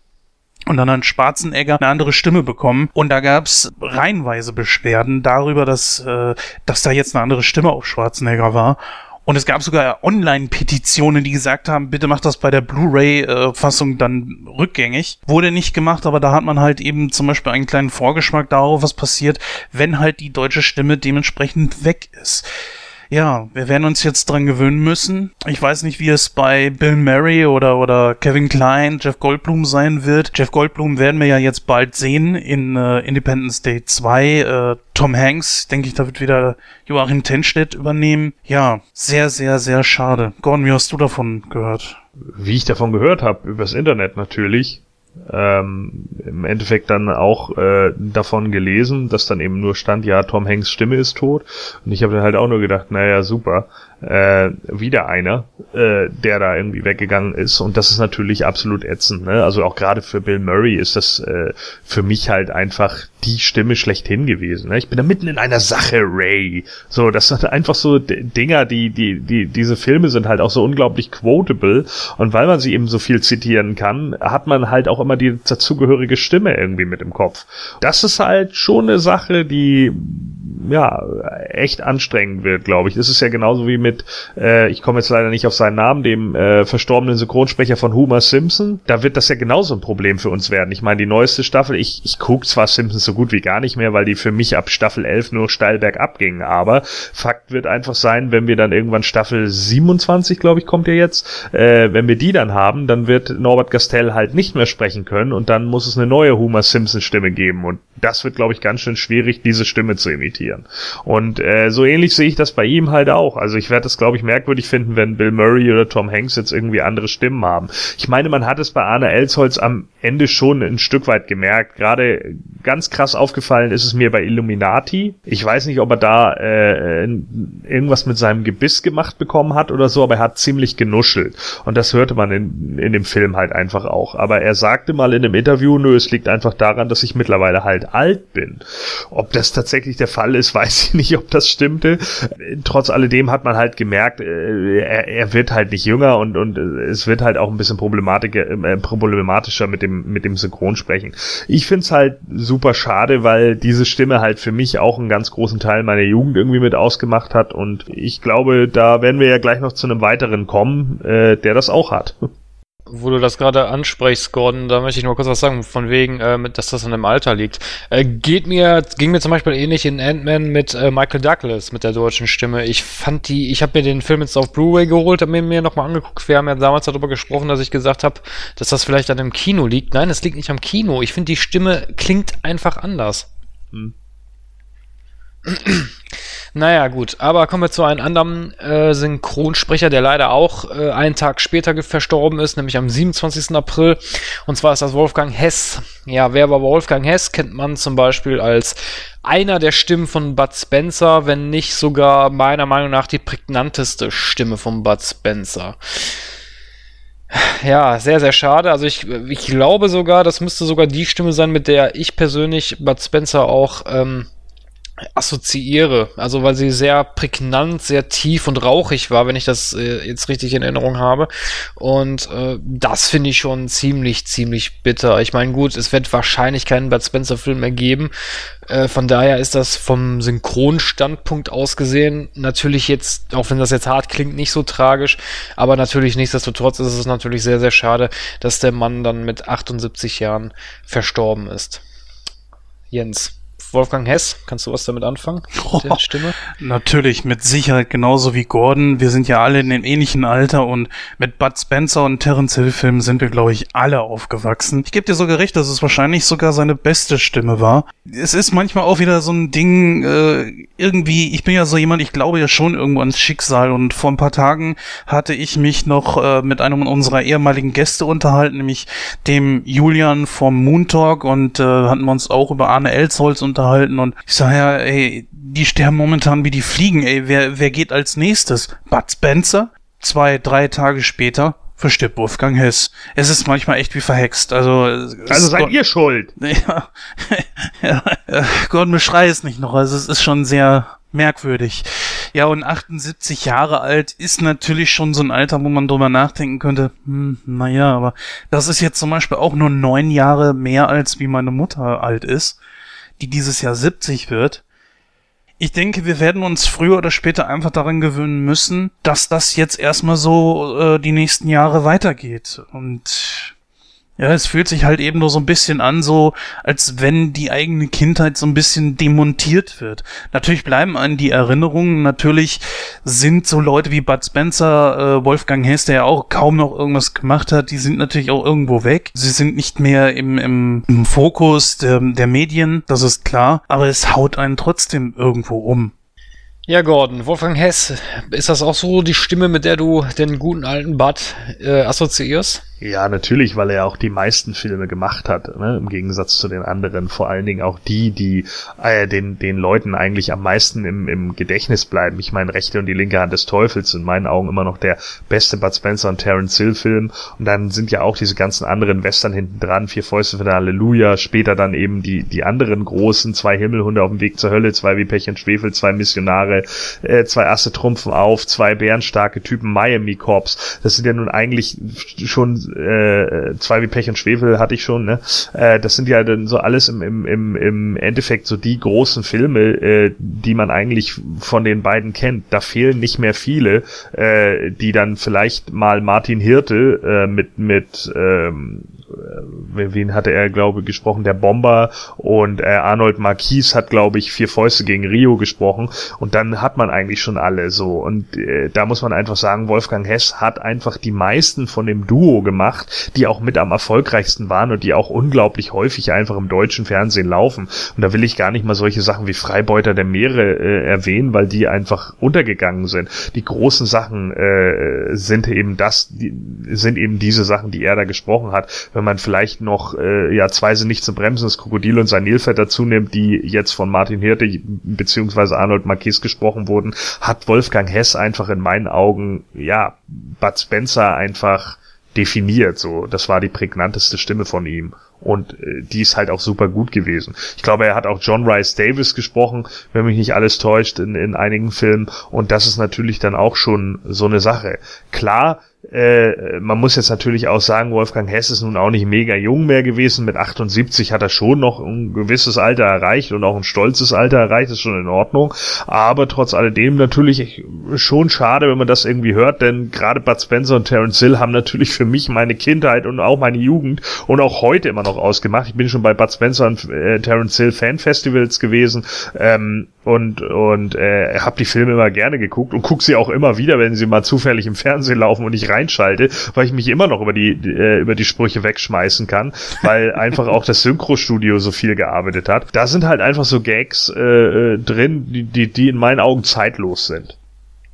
Und dann hat Schwarzenegger eine andere Stimme bekommen. Und da gab's reihenweise Beschwerden darüber, dass, äh, dass da jetzt eine andere Stimme auf Schwarzenegger war. Und es gab sogar Online-Petitionen, die gesagt haben, bitte macht das bei der Blu-ray-Fassung dann rückgängig. Wurde nicht gemacht, aber da hat man halt eben zum Beispiel einen kleinen Vorgeschmack darauf, was passiert, wenn halt die deutsche Stimme dementsprechend weg ist. Ja, wir werden uns jetzt dran gewöhnen müssen. Ich weiß nicht, wie es bei Bill Murray oder, oder Kevin Klein, Jeff Goldblum sein wird. Jeff Goldblum werden wir ja jetzt bald sehen in äh, Independence Day 2. Äh, Tom Hanks, denke ich, da wird wieder Joachim Tenstedt übernehmen. Ja, sehr, sehr, sehr schade. Gordon, wie hast du davon gehört? Wie ich davon gehört habe, übers Internet natürlich ähm, im Endeffekt dann auch äh, davon gelesen, dass dann eben nur stand, ja, Tom Hanks Stimme ist tot. Und ich habe dann halt auch nur gedacht, naja, super, äh, wieder einer, äh, der da irgendwie weggegangen ist. Und das ist natürlich absolut ätzend. Ne? Also auch gerade für Bill Murray ist das äh, für mich halt einfach die Stimme schlechthin gewesen. Ne? Ich bin da mitten in einer Sache, Ray. So, das sind einfach so Dinger, die, die, die, diese Filme sind halt auch so unglaublich quotable. Und weil man sie eben so viel zitieren kann, hat man halt auch immer die dazugehörige Stimme irgendwie mit im Kopf. Das ist halt schon eine Sache, die ja echt anstrengend wird, glaube ich. Das ist ja genauso wie mit, äh, ich komme jetzt leider nicht auf seinen Namen, dem äh, verstorbenen Synchronsprecher von Homer Simpson. Da wird das ja genauso ein Problem für uns werden. Ich meine, die neueste Staffel, ich, ich gucke zwar Simpsons so gut wie gar nicht mehr, weil die für mich ab Staffel 11 nur steil bergab gingen, aber Fakt wird einfach sein, wenn wir dann irgendwann Staffel 27, glaube ich, kommt ja jetzt, äh, wenn wir die dann haben, dann wird Norbert Gastel halt nicht mehr sprechen können und dann muss es eine neue Homer Simpson Stimme geben und das wird, glaube ich, ganz schön schwierig, diese Stimme zu imitieren. Und äh, so ähnlich sehe ich das bei ihm halt auch. Also ich werde das, glaube ich, merkwürdig finden, wenn Bill Murray oder Tom Hanks jetzt irgendwie andere Stimmen haben. Ich meine, man hat es bei Arne Elsholz am Ende schon ein Stück weit gemerkt. Gerade ganz krass aufgefallen ist es mir bei Illuminati. Ich weiß nicht, ob er da äh, irgendwas mit seinem Gebiss gemacht bekommen hat oder so, aber er hat ziemlich genuschelt. Und das hörte man in, in dem Film halt einfach auch. Aber er sagte mal in einem Interview, nö, es liegt einfach daran, dass ich mittlerweile halt alt bin. Ob das tatsächlich der Fall ist, weiß ich nicht, ob das stimmte. Trotz alledem hat man halt gemerkt, äh, er, er wird halt nicht jünger und, und es wird halt auch ein bisschen äh, problematischer mit dem, mit dem Synchronsprechen. Ich find's halt super schade, weil diese Stimme halt für mich auch einen ganz großen Teil meiner Jugend irgendwie mit ausgemacht hat und ich glaube, da werden wir ja gleich noch zu einem weiteren kommen, äh, der das auch hat wo du das gerade ansprichst, Gordon, da möchte ich nur kurz was sagen, von wegen, äh, dass das an dem Alter liegt. Äh, geht mir, ging mir zum Beispiel ähnlich in Ant-Man mit äh, Michael Douglas, mit der deutschen Stimme. Ich fand die, ich habe mir den Film jetzt auf Blu-ray geholt, habe mir, mir nochmal angeguckt. Wir haben ja damals darüber gesprochen, dass ich gesagt habe, dass das vielleicht an dem Kino liegt. Nein, es liegt nicht am Kino. Ich finde, die Stimme klingt einfach anders. Hm. Naja, gut. Aber kommen wir zu einem anderen äh, Synchronsprecher, der leider auch äh, einen Tag später verstorben ist, nämlich am 27. April. Und zwar ist das Wolfgang Hess. Ja, wer war Wolfgang Hess? Kennt man zum Beispiel als einer der Stimmen von Bud Spencer, wenn nicht sogar meiner Meinung nach die prägnanteste Stimme von Bud Spencer. Ja, sehr, sehr schade. Also ich, ich glaube sogar, das müsste sogar die Stimme sein, mit der ich persönlich Bud Spencer auch ähm, assoziiere. Also weil sie sehr prägnant, sehr tief und rauchig war, wenn ich das äh, jetzt richtig in Erinnerung habe. Und äh, das finde ich schon ziemlich, ziemlich bitter. Ich meine, gut, es wird wahrscheinlich keinen Bud Spencer-Film mehr geben. Äh, von daher ist das vom Synchronstandpunkt aus gesehen natürlich jetzt, auch wenn das jetzt hart klingt, nicht so tragisch. Aber natürlich nichtsdestotrotz ist es natürlich sehr, sehr schade, dass der Mann dann mit 78 Jahren verstorben ist. Jens. Wolfgang Hess, kannst du was damit anfangen? Oh, der Stimme? Natürlich, mit Sicherheit genauso wie Gordon. Wir sind ja alle in dem ähnlichen Alter und mit Bud Spencer und Terence Hill Filmen sind wir, glaube ich, alle aufgewachsen. Ich gebe dir sogar recht, dass es wahrscheinlich sogar seine beste Stimme war. Es ist manchmal auch wieder so ein Ding, äh, irgendwie, ich bin ja so jemand, ich glaube ja schon irgendwo ans Schicksal und vor ein paar Tagen hatte ich mich noch äh, mit einem unserer ehemaligen Gäste unterhalten, nämlich dem Julian vom Moon Talk und äh, hatten wir uns auch über Arne Elsholz unterhalten unterhalten und ich sage ja, ey, die sterben momentan wie die Fliegen, ey, wer, wer geht als nächstes? Bud Spencer? Zwei, drei Tage später verstirbt Wolfgang Hess. Es ist manchmal echt wie verhext. Also, also seid ihr schuld. Ja, ja, Gordon beschrei es nicht noch. Also es ist schon sehr merkwürdig. Ja, und 78 Jahre alt ist natürlich schon so ein Alter, wo man drüber nachdenken könnte, hm, naja, aber das ist jetzt zum Beispiel auch nur neun Jahre mehr als wie meine Mutter alt ist die dieses Jahr 70 wird. Ich denke, wir werden uns früher oder später einfach daran gewöhnen müssen, dass das jetzt erstmal so äh, die nächsten Jahre weitergeht. Und ja, es fühlt sich halt eben nur so ein bisschen an, so als wenn die eigene Kindheit so ein bisschen demontiert wird. Natürlich bleiben an die Erinnerungen, natürlich sind so Leute wie Bud Spencer, äh, Wolfgang Hess, der ja auch kaum noch irgendwas gemacht hat, die sind natürlich auch irgendwo weg. Sie sind nicht mehr im, im, im Fokus der, der Medien, das ist klar, aber es haut einen trotzdem irgendwo um. Ja, Gordon, Wolfgang Hess, ist das auch so die Stimme, mit der du den guten alten Bud äh, assoziierst? Ja, natürlich, weil er auch die meisten Filme gemacht hat, ne? im Gegensatz zu den anderen. Vor allen Dingen auch die, die äh, den, den Leuten eigentlich am meisten im, im Gedächtnis bleiben. Ich meine, Rechte und die linke Hand des Teufels in meinen Augen immer noch der beste Bud Spencer und Terence Hill Film. Und dann sind ja auch diese ganzen anderen Western hinten dran, Vier Fäuste für Halleluja, später dann eben die, die anderen großen, zwei Himmelhunde auf dem Weg zur Hölle, zwei wie Pech und Schwefel, zwei Missionare, äh, zwei Asse trumpfen auf, zwei bärenstarke Typen, Miami Corps. Das sind ja nun eigentlich schon äh, zwei wie Pech und Schwefel hatte ich schon, ne? Äh, das sind ja dann so alles im, im, im, im Endeffekt so die großen Filme, äh, die man eigentlich von den beiden kennt. Da fehlen nicht mehr viele, äh, die dann vielleicht mal Martin Hirte äh, mit, mit ähm, äh, wen hatte er, glaube ich, gesprochen? Der Bomber. Und äh, Arnold Marquis hat, glaube ich, vier Fäuste gegen Rio gesprochen. Und dann hat man eigentlich schon alle so. Und äh, da muss man einfach sagen, Wolfgang Hess hat einfach die meisten von dem Duo gemacht, die auch mit am erfolgreichsten waren und die auch unglaublich häufig einfach im deutschen Fernsehen laufen. Und da will ich gar nicht mal solche Sachen wie Freibeuter der Meere äh, erwähnen, weil die einfach untergegangen sind. Die großen Sachen äh, sind eben das, die, sind eben diese Sachen, die er da gesprochen hat. Wenn man vielleicht noch äh, ja zwei sind nicht zu bremsen, das Krokodil und sein Nilpferd dazu nimmt, die jetzt von Martin Hirte beziehungsweise Arnold Marquis gesprochen wurden, hat Wolfgang Hess einfach in meinen Augen ja Bud Spencer einfach definiert. So, das war die prägnanteste Stimme von ihm. Und äh, die ist halt auch super gut gewesen. Ich glaube, er hat auch John Rice Davis gesprochen, wenn mich nicht alles täuscht, in, in einigen Filmen. Und das ist natürlich dann auch schon so eine Sache. Klar, äh, man muss jetzt natürlich auch sagen, Wolfgang Hess ist nun auch nicht mega jung mehr gewesen. Mit 78 hat er schon noch ein gewisses Alter erreicht und auch ein stolzes Alter erreicht, ist schon in Ordnung. Aber trotz alledem natürlich schon schade, wenn man das irgendwie hört, denn gerade Bud Spencer und Terence Hill haben natürlich für mich meine Kindheit und auch meine Jugend und auch heute immer noch ausgemacht. Ich bin schon bei Bud Spencer und äh, Terence Hill Fanfestivals gewesen ähm, und und äh, habe die Filme immer gerne geguckt und gucke sie auch immer wieder, wenn sie mal zufällig im Fernsehen laufen und ich reinschalte, weil ich mich immer noch über die, äh, über die Sprüche wegschmeißen kann, weil einfach auch das Synchrostudio so viel gearbeitet hat. Da sind halt einfach so Gags äh, äh, drin, die, die, die in meinen Augen zeitlos sind.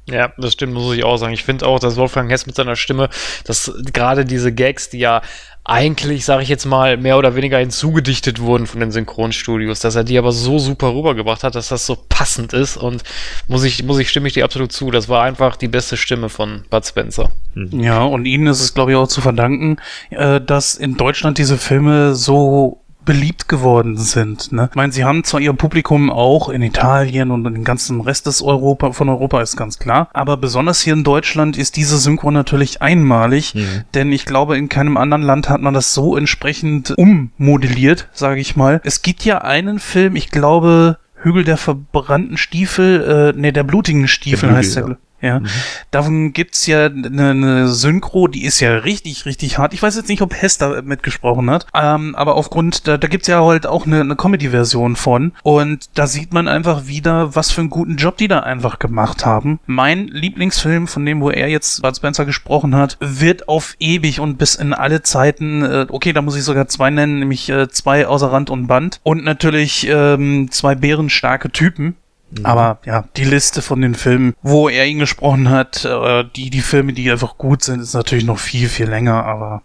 Ja, das stimmt, muss ich auch sagen. Ich finde auch, dass Wolfgang Hess mit seiner Stimme, dass gerade diese Gags, die ja eigentlich, sage ich jetzt mal, mehr oder weniger hinzugedichtet wurden von den Synchronstudios, dass er die aber so super rübergebracht hat, dass das so passend ist und muss ich, muss ich, stimme ich dir absolut zu. Das war einfach die beste Stimme von Bud Spencer. Ja, und ihnen ist es, glaube ich, auch zu verdanken, äh, dass in Deutschland diese Filme so beliebt geworden sind. Ne? Ich meine, sie haben zwar ihr Publikum auch in Italien und in den ganzen Rest des Europa, von Europa ist ganz klar, aber besonders hier in Deutschland ist diese Synchro natürlich einmalig, mhm. denn ich glaube, in keinem anderen Land hat man das so entsprechend ummodelliert, sage ich mal. Es gibt ja einen Film, ich glaube, Hügel der verbrannten Stiefel, äh, nee, der blutigen Stiefel der heißt der. Ja. Ja, mhm. davon gibt's ja eine, eine Synchro, die ist ja richtig, richtig hart. Ich weiß jetzt nicht, ob Hester mitgesprochen hat, ähm, aber aufgrund, da, da gibt's ja halt auch eine, eine Comedy-Version von und da sieht man einfach wieder, was für einen guten Job die da einfach gemacht haben. Mein Lieblingsfilm, von dem, wo er jetzt Bud Spencer gesprochen hat, wird auf ewig und bis in alle Zeiten, äh, okay, da muss ich sogar zwei nennen, nämlich äh, zwei außer Rand und Band und natürlich ähm, zwei bärenstarke Typen Mhm. Aber ja, die Liste von den Filmen, wo er ihn gesprochen hat, äh, die, die Filme, die einfach gut sind, ist natürlich noch viel, viel länger, aber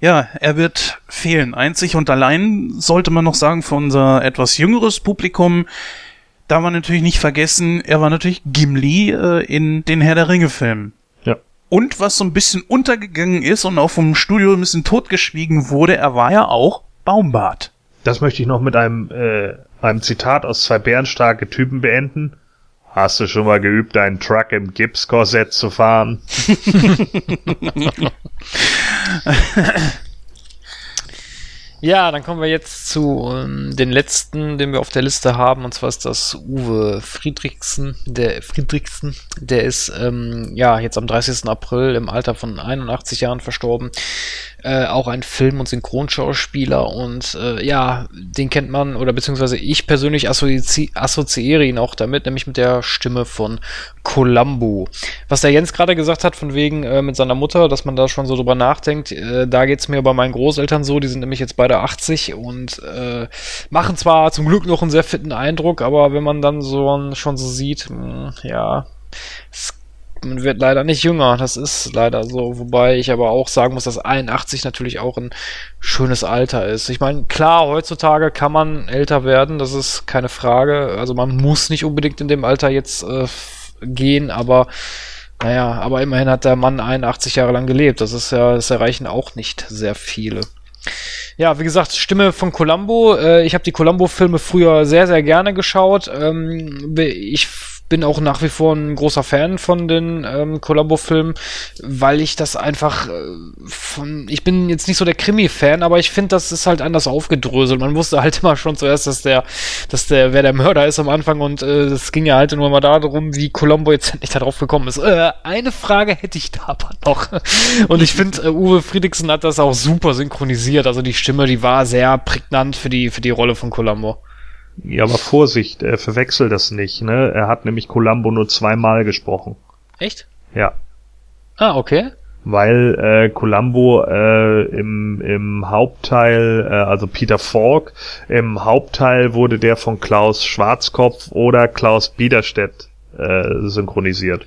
ja, er wird fehlen. Einzig und allein sollte man noch sagen, für unser etwas jüngeres Publikum, da war natürlich nicht vergessen, er war natürlich Gimli äh, in den Herr der Ringe-Filmen. Ja. Und was so ein bisschen untergegangen ist und auch vom Studio ein bisschen totgeschwiegen wurde, er war ja auch Baumbart. Das möchte ich noch mit einem äh, einem Zitat aus zwei bärenstarke Typen beenden. Hast du schon mal geübt, einen Truck im Gipskorsett zu fahren? Ja, dann kommen wir jetzt zu ähm, den letzten, den wir auf der Liste haben, und zwar ist das Uwe Friedrichsen. Der Friedrichsen, der ist ähm, ja jetzt am 30. April im Alter von 81 Jahren verstorben. Äh, auch ein Film- und Synchronschauspieler und äh, ja, den kennt man oder beziehungsweise ich persönlich assozi assoziiere ihn auch damit, nämlich mit der Stimme von Columbo. Was der Jens gerade gesagt hat, von wegen äh, mit seiner Mutter, dass man da schon so drüber nachdenkt, äh, da geht's mir bei meinen Großeltern so, die sind nämlich jetzt beide 80 und äh, machen zwar zum Glück noch einen sehr fitten Eindruck, aber wenn man dann so schon so sieht, mh, hm, ja, es man wird leider nicht jünger, das ist leider so. Wobei ich aber auch sagen muss, dass 81 natürlich auch ein schönes Alter ist. Ich meine, klar, heutzutage kann man älter werden, das ist keine Frage. Also man muss nicht unbedingt in dem Alter jetzt äh, gehen, aber naja, aber immerhin hat der Mann 81 Jahre lang gelebt. Das ist ja, das erreichen auch nicht sehr viele. Ja, wie gesagt, Stimme von Columbo. Äh, ich habe die Columbo-Filme früher sehr, sehr gerne geschaut. Ähm, ich bin auch nach wie vor ein großer Fan von den ähm, Columbo-Filmen, weil ich das einfach äh, von, ich bin jetzt nicht so der Krimi-Fan, aber ich finde, das ist halt anders aufgedröselt. Man wusste halt immer schon zuerst, dass der, dass der, wer der Mörder ist am Anfang und es äh, ging ja halt nur mal darum, wie Columbo jetzt endlich darauf gekommen ist. Äh, eine Frage hätte ich da aber noch. Und ich finde, äh, Uwe Friedrichsen hat das auch super synchronisiert. Also die Stimme, die war sehr prägnant für die, für die Rolle von Columbo. Ja, aber Vorsicht, er verwechselt das nicht, ne? Er hat nämlich Columbo nur zweimal gesprochen. Echt? Ja. Ah, okay. Weil äh, Columbo äh, im, im Hauptteil, äh, also Peter Falk, im Hauptteil wurde der von Klaus Schwarzkopf oder Klaus Biederstedt äh, synchronisiert.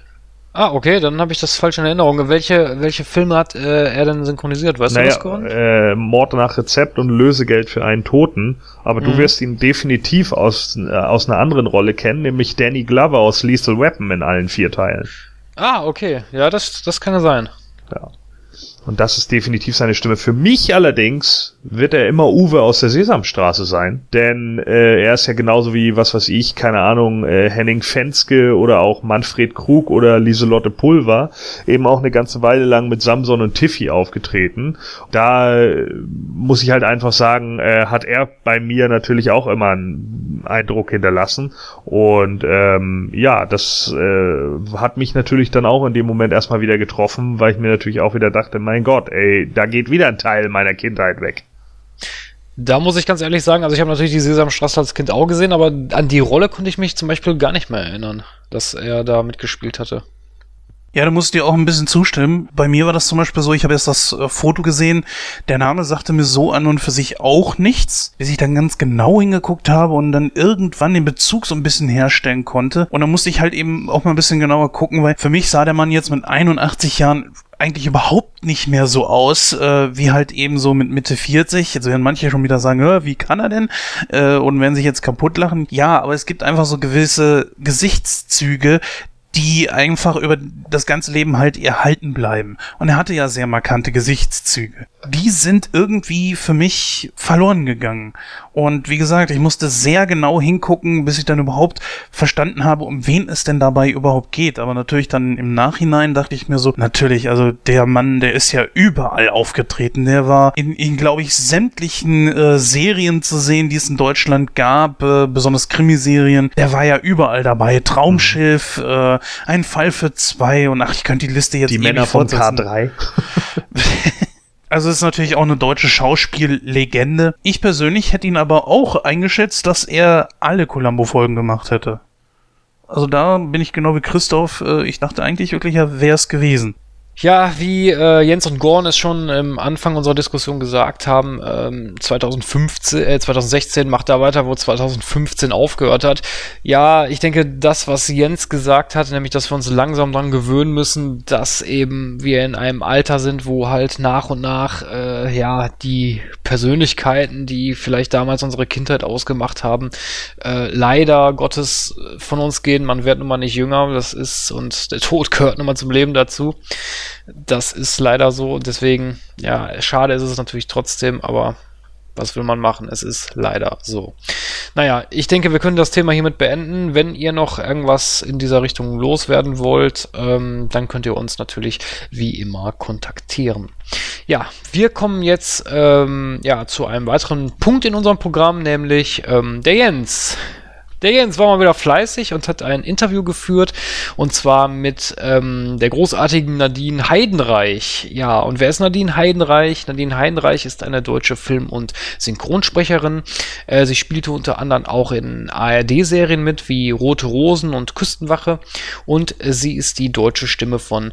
Ah, okay, dann habe ich das falsch in Erinnerung. Welche, welche Filme hat äh, er denn synchronisiert? Weißt naja, du das, äh, Mord nach Rezept und Lösegeld für einen Toten. Aber mhm. du wirst ihn definitiv aus, äh, aus einer anderen Rolle kennen, nämlich Danny Glover aus Lethal Weapon in allen vier Teilen. Ah, okay. Ja, das, das kann ja sein. Ja. Und das ist definitiv seine Stimme. Für mich allerdings wird er immer Uwe aus der Sesamstraße sein. Denn äh, er ist ja genauso wie, was weiß ich, keine Ahnung, äh, Henning Fenske oder auch Manfred Krug oder Lieselotte Pulver eben auch eine ganze Weile lang mit Samson und Tiffy aufgetreten. Da äh, muss ich halt einfach sagen, äh, hat er bei mir natürlich auch immer einen Eindruck hinterlassen. Und ähm, ja, das äh, hat mich natürlich dann auch in dem Moment erstmal wieder getroffen, weil ich mir natürlich auch wieder dachte, mein Gott, ey, da geht wieder ein Teil meiner Kindheit weg. Da muss ich ganz ehrlich sagen, also ich habe natürlich die Sesamstraße als Kind auch gesehen, aber an die Rolle konnte ich mich zum Beispiel gar nicht mehr erinnern, dass er da mitgespielt hatte. Ja, du musst dir auch ein bisschen zustimmen. Bei mir war das zum Beispiel so, ich habe jetzt das äh, Foto gesehen, der Name sagte mir so an und für sich auch nichts, bis ich dann ganz genau hingeguckt habe und dann irgendwann den Bezug so ein bisschen herstellen konnte. Und dann musste ich halt eben auch mal ein bisschen genauer gucken, weil für mich sah der Mann jetzt mit 81 Jahren eigentlich überhaupt nicht mehr so aus, äh, wie halt eben so mit Mitte 40. Jetzt werden manche schon wieder sagen, wie kann er denn? Äh, und werden sich jetzt kaputt lachen. Ja, aber es gibt einfach so gewisse Gesichtszüge, die einfach über das ganze Leben halt erhalten bleiben. Und er hatte ja sehr markante Gesichtszüge. Die sind irgendwie für mich verloren gegangen. Und wie gesagt, ich musste sehr genau hingucken, bis ich dann überhaupt verstanden habe, um wen es denn dabei überhaupt geht. Aber natürlich dann im Nachhinein dachte ich mir so, natürlich, also der Mann, der ist ja überall aufgetreten. Der war in, in glaube ich, sämtlichen äh, Serien zu sehen, die es in Deutschland gab, äh, besonders Krimiserien. Der war ja überall dabei. Traumschiff, äh, ein Fall für zwei und ach, ich könnte die Liste jetzt Die Männer von K3. Also ist natürlich auch eine deutsche Schauspiellegende. Ich persönlich hätte ihn aber auch eingeschätzt, dass er alle Columbo-Folgen gemacht hätte. Also da bin ich genau wie Christoph. Äh, ich dachte eigentlich wirklich, er wäre es gewesen. Ja, wie äh, Jens und Gorn es schon im Anfang unserer Diskussion gesagt haben, ähm, 2015, äh, 2016 macht er weiter, wo 2015 aufgehört hat. Ja, ich denke, das, was Jens gesagt hat, nämlich, dass wir uns langsam dran gewöhnen müssen, dass eben wir in einem Alter sind, wo halt nach und nach, äh, ja, die Persönlichkeiten, die vielleicht damals unsere Kindheit ausgemacht haben, äh, leider Gottes von uns gehen. Man wird nun mal nicht jünger, das ist, und der Tod gehört nun mal zum Leben dazu. Das ist leider so. Deswegen, ja, schade ist es natürlich trotzdem, aber was will man machen? Es ist leider so. Naja, ich denke, wir können das Thema hiermit beenden. Wenn ihr noch irgendwas in dieser Richtung loswerden wollt, ähm, dann könnt ihr uns natürlich wie immer kontaktieren. Ja, wir kommen jetzt ähm, ja, zu einem weiteren Punkt in unserem Programm, nämlich ähm, der Jens. Der Jens war mal wieder fleißig und hat ein Interview geführt und zwar mit ähm, der großartigen Nadine Heidenreich. Ja, und wer ist Nadine Heidenreich? Nadine Heidenreich ist eine deutsche Film- und Synchronsprecherin. Äh, sie spielte unter anderem auch in ARD-Serien mit wie Rote Rosen und Küstenwache und sie ist die deutsche Stimme von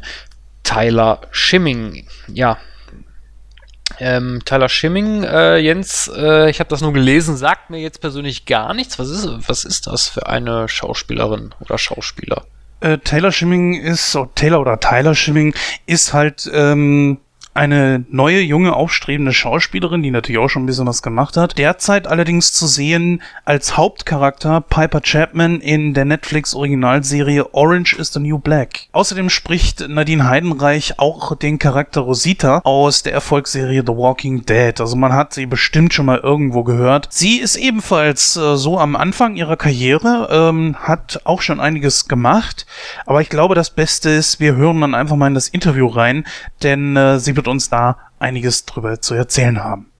Tyler Schimming. Ja, ähm, Tyler Schimming, äh, Jens, äh, ich habe das nur gelesen, sagt mir jetzt persönlich gar nichts. Was ist, was ist das für eine Schauspielerin oder Schauspieler? Äh, Taylor Schimming ist, oh, Taylor oder Tyler Schimming ist halt ähm, eine neue, junge, aufstrebende Schauspielerin, die natürlich auch schon ein bisschen was gemacht hat. Derzeit allerdings zu sehen als Hauptcharakter Piper Chapman in der Netflix-Originalserie Orange is the New Black. Außerdem spricht Nadine Heidenreich auch den Charakter Rosita aus der Erfolgsserie The Walking Dead. Also man hat sie bestimmt schon mal irgendwo gehört. Sie ist ebenfalls äh, so am Anfang ihrer Karriere, ähm, hat auch schon einiges gemacht. Aber ich glaube, das Beste ist, wir hören dann einfach mal in das Interview rein, denn äh, sie wird uns da einiges drüber zu erzählen haben.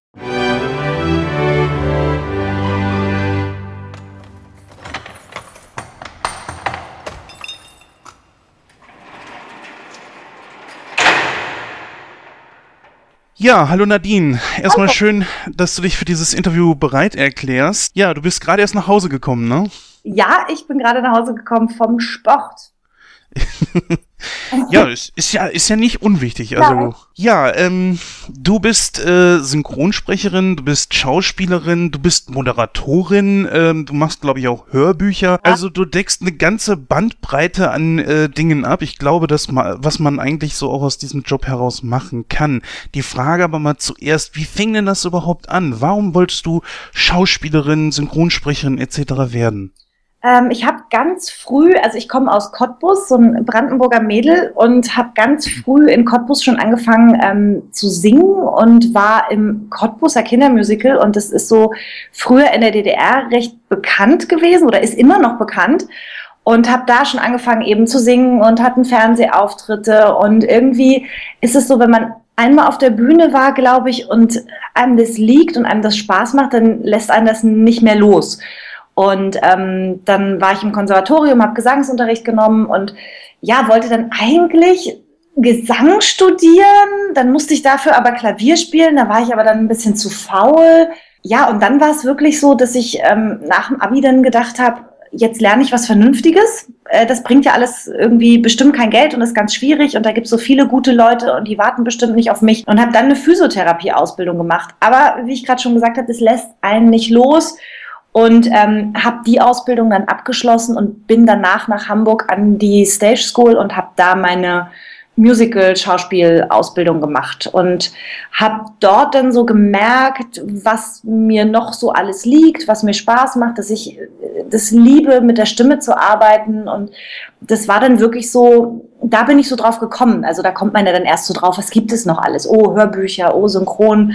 Ja, hallo Nadine. Erstmal hallo. schön, dass du dich für dieses Interview bereit erklärst. Ja, du bist gerade erst nach Hause gekommen, ne? Ja, ich bin gerade nach Hause gekommen vom Sport. ja, ist, ist ja ist ja nicht unwichtig. Also ja, ja ähm, du bist äh, Synchronsprecherin, du bist Schauspielerin, du bist Moderatorin, ähm, du machst glaube ich auch Hörbücher. Also du deckst eine ganze Bandbreite an äh, Dingen ab. Ich glaube, dass ma was man eigentlich so auch aus diesem Job heraus machen kann. Die Frage aber mal zuerst, wie fing denn das überhaupt an? Warum wolltest du Schauspielerin, Synchronsprecherin etc. werden? Ähm, ich habe ganz früh, also ich komme aus Cottbus, so ein Brandenburger Mädel, und habe ganz früh in Cottbus schon angefangen ähm, zu singen und war im Cottbuser Kindermusical. Und das ist so früher in der DDR recht bekannt gewesen oder ist immer noch bekannt. Und habe da schon angefangen eben zu singen und hatten Fernsehauftritte. Und irgendwie ist es so, wenn man einmal auf der Bühne war, glaube ich, und einem das liegt und einem das Spaß macht, dann lässt einen das nicht mehr los. Und ähm, dann war ich im Konservatorium, habe Gesangsunterricht genommen und ja, wollte dann eigentlich Gesang studieren. Dann musste ich dafür aber Klavier spielen. Da war ich aber dann ein bisschen zu faul. Ja, und dann war es wirklich so, dass ich ähm, nach dem Abi dann gedacht habe, jetzt lerne ich was Vernünftiges. Äh, das bringt ja alles irgendwie bestimmt kein Geld und ist ganz schwierig und da gibt es so viele gute Leute und die warten bestimmt nicht auf mich und habe dann eine Physiotherapie-Ausbildung gemacht. Aber wie ich gerade schon gesagt habe, das lässt einen nicht los und ähm, habe die Ausbildung dann abgeschlossen und bin danach nach Hamburg an die Stage School und habe da meine Musical-Schauspiel-Ausbildung gemacht und habe dort dann so gemerkt, was mir noch so alles liegt, was mir Spaß macht, dass ich das liebe, mit der Stimme zu arbeiten und das war dann wirklich so, da bin ich so drauf gekommen. Also da kommt man ja dann erst so drauf, was gibt es noch alles? Oh, Hörbücher, oh, Synchron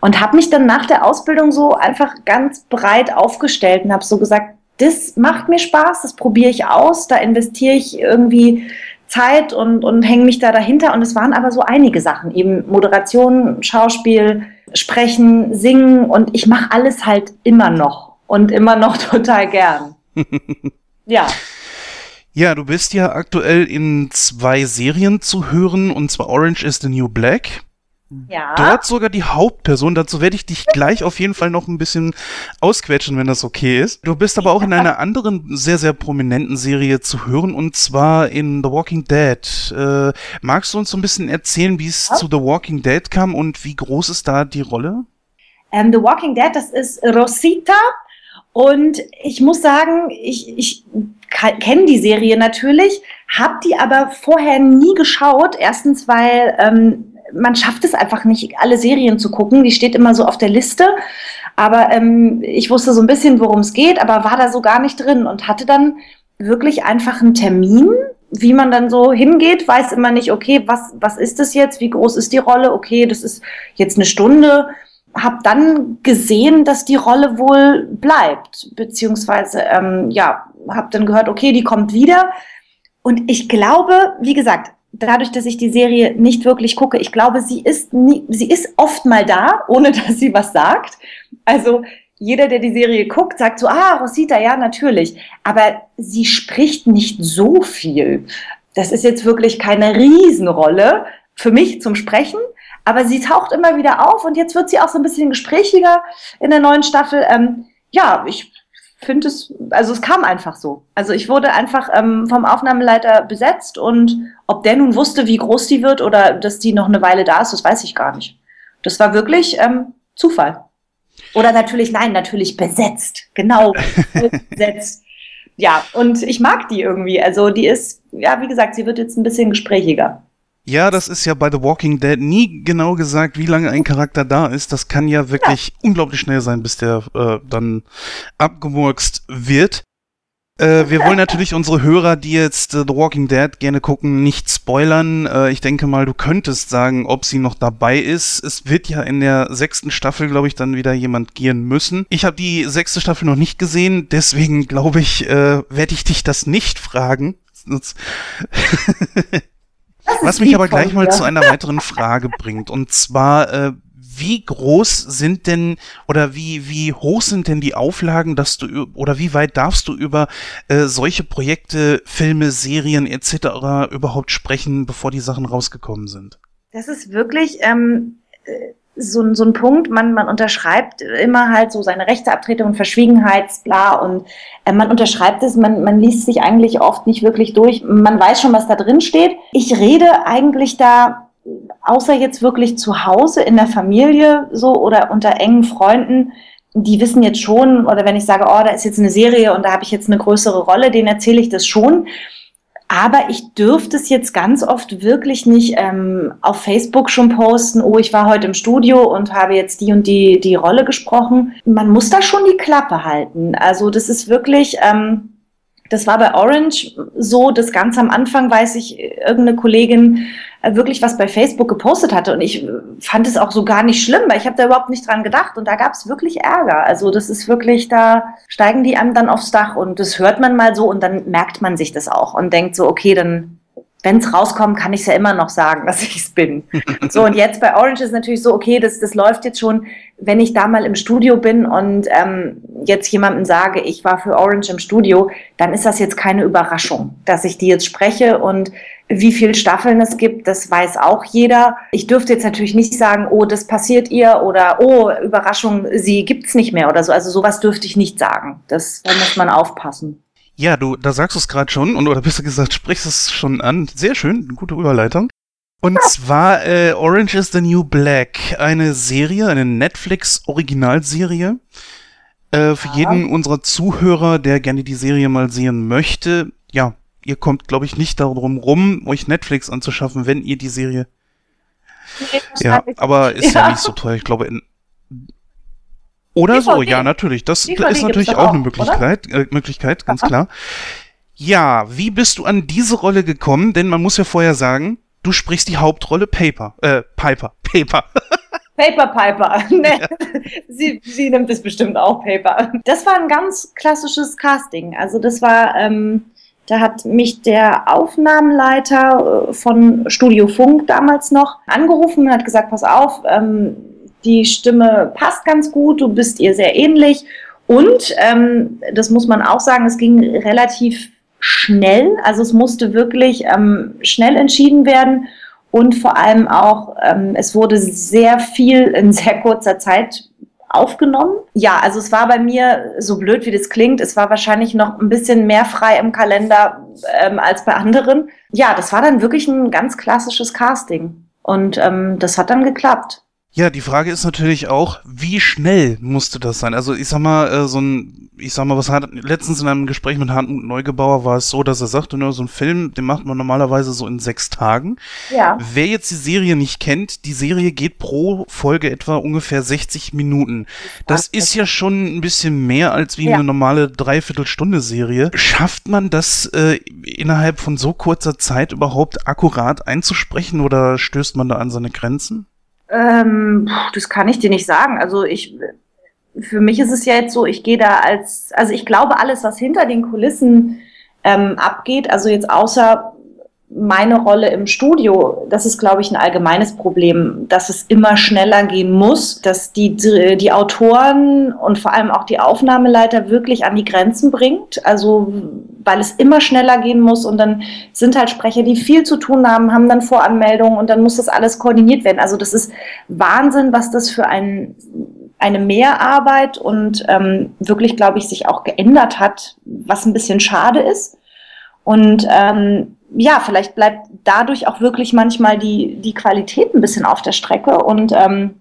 und habe mich dann nach der Ausbildung so einfach ganz breit aufgestellt und habe so gesagt, das macht mir Spaß, das probiere ich aus, da investiere ich irgendwie Zeit und, und hänge mich da dahinter. Und es waren aber so einige Sachen, eben Moderation, Schauspiel, Sprechen, Singen und ich mache alles halt immer noch und immer noch total gern. ja. Ja, du bist ja aktuell in zwei Serien zu hören, und zwar Orange is the New Black ja. Dort sogar die Hauptperson. Dazu werde ich dich gleich auf jeden Fall noch ein bisschen ausquetschen, wenn das okay ist. Du bist aber auch in einer anderen sehr, sehr prominenten Serie zu hören und zwar in The Walking Dead. Äh, magst du uns so ein bisschen erzählen, wie es ja. zu The Walking Dead kam und wie groß ist da die Rolle? Ähm, The Walking Dead, das ist Rosita. Und ich muss sagen, ich, ich kenne die Serie natürlich, habe die aber vorher nie geschaut. Erstens, weil ähm, man schafft es einfach nicht, alle Serien zu gucken. Die steht immer so auf der Liste. Aber ähm, ich wusste so ein bisschen, worum es geht, aber war da so gar nicht drin und hatte dann wirklich einfach einen Termin, wie man dann so hingeht, weiß immer nicht, okay, was, was ist das jetzt? Wie groß ist die Rolle? Okay, das ist jetzt eine Stunde. Hab dann gesehen, dass die Rolle wohl bleibt, beziehungsweise, ähm, ja, hab dann gehört, okay, die kommt wieder. Und ich glaube, wie gesagt, dadurch, dass ich die Serie nicht wirklich gucke, ich glaube, sie ist nie, sie ist oft mal da, ohne dass sie was sagt. Also jeder, der die Serie guckt, sagt so, ah, Rosita, ja, natürlich. Aber sie spricht nicht so viel. Das ist jetzt wirklich keine Riesenrolle für mich zum Sprechen. Aber sie taucht immer wieder auf und jetzt wird sie auch so ein bisschen gesprächiger in der neuen Staffel. Ähm, ja, ich finde es, also es kam einfach so. Also ich wurde einfach ähm, vom Aufnahmeleiter besetzt und ob der nun wusste, wie groß die wird oder dass die noch eine Weile da ist, das weiß ich gar nicht. Das war wirklich ähm, Zufall. Oder natürlich, nein, natürlich besetzt. Genau, besetzt. Ja, und ich mag die irgendwie. Also die ist, ja, wie gesagt, sie wird jetzt ein bisschen gesprächiger. Ja, das ist ja bei The Walking Dead nie genau gesagt, wie lange ein Charakter da ist. Das kann ja wirklich ja. unglaublich schnell sein, bis der äh, dann abgemurkst wird. Äh, wir wollen natürlich unsere Hörer, die jetzt äh, The Walking Dead gerne gucken, nicht spoilern. Äh, ich denke mal, du könntest sagen, ob sie noch dabei ist. Es wird ja in der sechsten Staffel, glaube ich, dann wieder jemand gehen müssen. Ich habe die sechste Staffel noch nicht gesehen, deswegen glaube ich, werde ich dich das nicht fragen. Was mich aber gleich mal zu einer weiteren Frage bringt. Und zwar, äh, wie groß sind denn oder wie, wie hoch sind denn die Auflagen, dass du oder wie weit darfst du über äh, solche Projekte, Filme, Serien etc. überhaupt sprechen, bevor die Sachen rausgekommen sind? Das ist wirklich ähm, äh, so, so ein Punkt, man, man unterschreibt immer halt so seine Rechteabtretung und Verschwiegenheitsbla und äh, man unterschreibt es, man, man liest sich eigentlich oft nicht wirklich durch. Man weiß schon, was da drin steht. Ich rede eigentlich da außer jetzt wirklich zu Hause in der Familie so oder unter engen Freunden, die wissen jetzt schon, oder wenn ich sage, oh, da ist jetzt eine Serie und da habe ich jetzt eine größere Rolle, denen erzähle ich das schon. Aber ich dürfte es jetzt ganz oft wirklich nicht ähm, auf Facebook schon posten, oh, ich war heute im Studio und habe jetzt die und die, die Rolle gesprochen. Man muss da schon die Klappe halten. Also das ist wirklich, ähm, das war bei Orange so, das ganz am Anfang weiß ich, irgendeine Kollegin äh, wirklich was bei Facebook gepostet hatte. Und ich äh, fand es auch so gar nicht schlimm, weil ich habe da überhaupt nicht dran gedacht. Und da gab es wirklich Ärger. Also das ist wirklich, da steigen die einem dann aufs Dach. Und das hört man mal so und dann merkt man sich das auch und denkt so, okay, dann wenn es rauskommt, kann ich es ja immer noch sagen, dass ich es bin. so, und jetzt bei Orange ist natürlich so, okay, das, das läuft jetzt schon, wenn ich da mal im Studio bin und ähm, jetzt jemandem sage, ich war für Orange im Studio, dann ist das jetzt keine Überraschung, dass ich die jetzt spreche und wie viele Staffeln es gibt, das weiß auch jeder. Ich dürfte jetzt natürlich nicht sagen, oh, das passiert ihr oder oh, Überraschung, sie gibt's nicht mehr oder so. Also sowas dürfte ich nicht sagen. Das, da muss man aufpassen. Ja, du, da sagst du es gerade schon, und oder besser gesagt, sprichst es schon an. Sehr schön, eine gute Überleitung. Und zwar äh, Orange is the New Black, eine Serie, eine Netflix-Originalserie. Äh, für ja. jeden unserer Zuhörer, der gerne die Serie mal sehen möchte, ja, ihr kommt, glaube ich, nicht darum rum, euch Netflix anzuschaffen, wenn ihr die Serie. Ja, aber ist ja. ja. nicht so teuer. Ich glaube, in, oder DVD. so, ja, natürlich. Das DVD ist natürlich auch, auch, eine Möglichkeit, äh, Möglichkeit, ganz Aha. klar. Ja, wie bist du an diese Rolle gekommen? Denn man muss ja vorher sagen, du sprichst die Hauptrolle Paper, äh, Piper, Paper. Paper Piper. nee. ja. sie, sie nimmt es bestimmt auch Paper. Das war ein ganz klassisches Casting. Also das war, ähm, da hat mich der Aufnahmenleiter äh, von Studio Funk damals noch angerufen und hat gesagt, pass auf, ähm, die Stimme passt ganz gut, du bist ihr sehr ähnlich. Und ähm, das muss man auch sagen, es ging relativ schnell. Also es musste wirklich ähm, schnell entschieden werden. Und vor allem auch, ähm, es wurde sehr viel in sehr kurzer Zeit aufgenommen. Ja, also es war bei mir, so blöd wie das klingt, es war wahrscheinlich noch ein bisschen mehr frei im Kalender ähm, als bei anderen. Ja, das war dann wirklich ein ganz klassisches Casting. Und ähm, das hat dann geklappt. Ja, die Frage ist natürlich auch, wie schnell musste das sein? Also ich sag mal, äh, so ein, ich sag mal, was hat letztens in einem Gespräch mit Hartmut Neugebauer war es so, dass er sagte, ne, so ein Film, den macht man normalerweise so in sechs Tagen. Ja. Wer jetzt die Serie nicht kennt, die Serie geht pro Folge etwa ungefähr 60 Minuten. Das ist ja schon ein bisschen mehr als wie ja. eine normale Dreiviertelstunde Serie. Schafft man das äh, innerhalb von so kurzer Zeit überhaupt akkurat einzusprechen oder stößt man da an seine Grenzen? Ähm, das kann ich dir nicht sagen. Also ich, für mich ist es ja jetzt so, ich gehe da als, also ich glaube alles, was hinter den Kulissen ähm, abgeht, also jetzt außer meine Rolle im Studio, das ist, glaube ich, ein allgemeines Problem, dass es immer schneller gehen muss, dass die, die Autoren und vor allem auch die Aufnahmeleiter wirklich an die Grenzen bringt. Also, weil es immer schneller gehen muss und dann sind halt Sprecher, die viel zu tun haben, haben dann Voranmeldungen und dann muss das alles koordiniert werden. Also, das ist Wahnsinn, was das für ein, eine Mehrarbeit und ähm, wirklich, glaube ich, sich auch geändert hat, was ein bisschen schade ist. Und ähm, ja, vielleicht bleibt dadurch auch wirklich manchmal die, die Qualität ein bisschen auf der Strecke. Und ähm,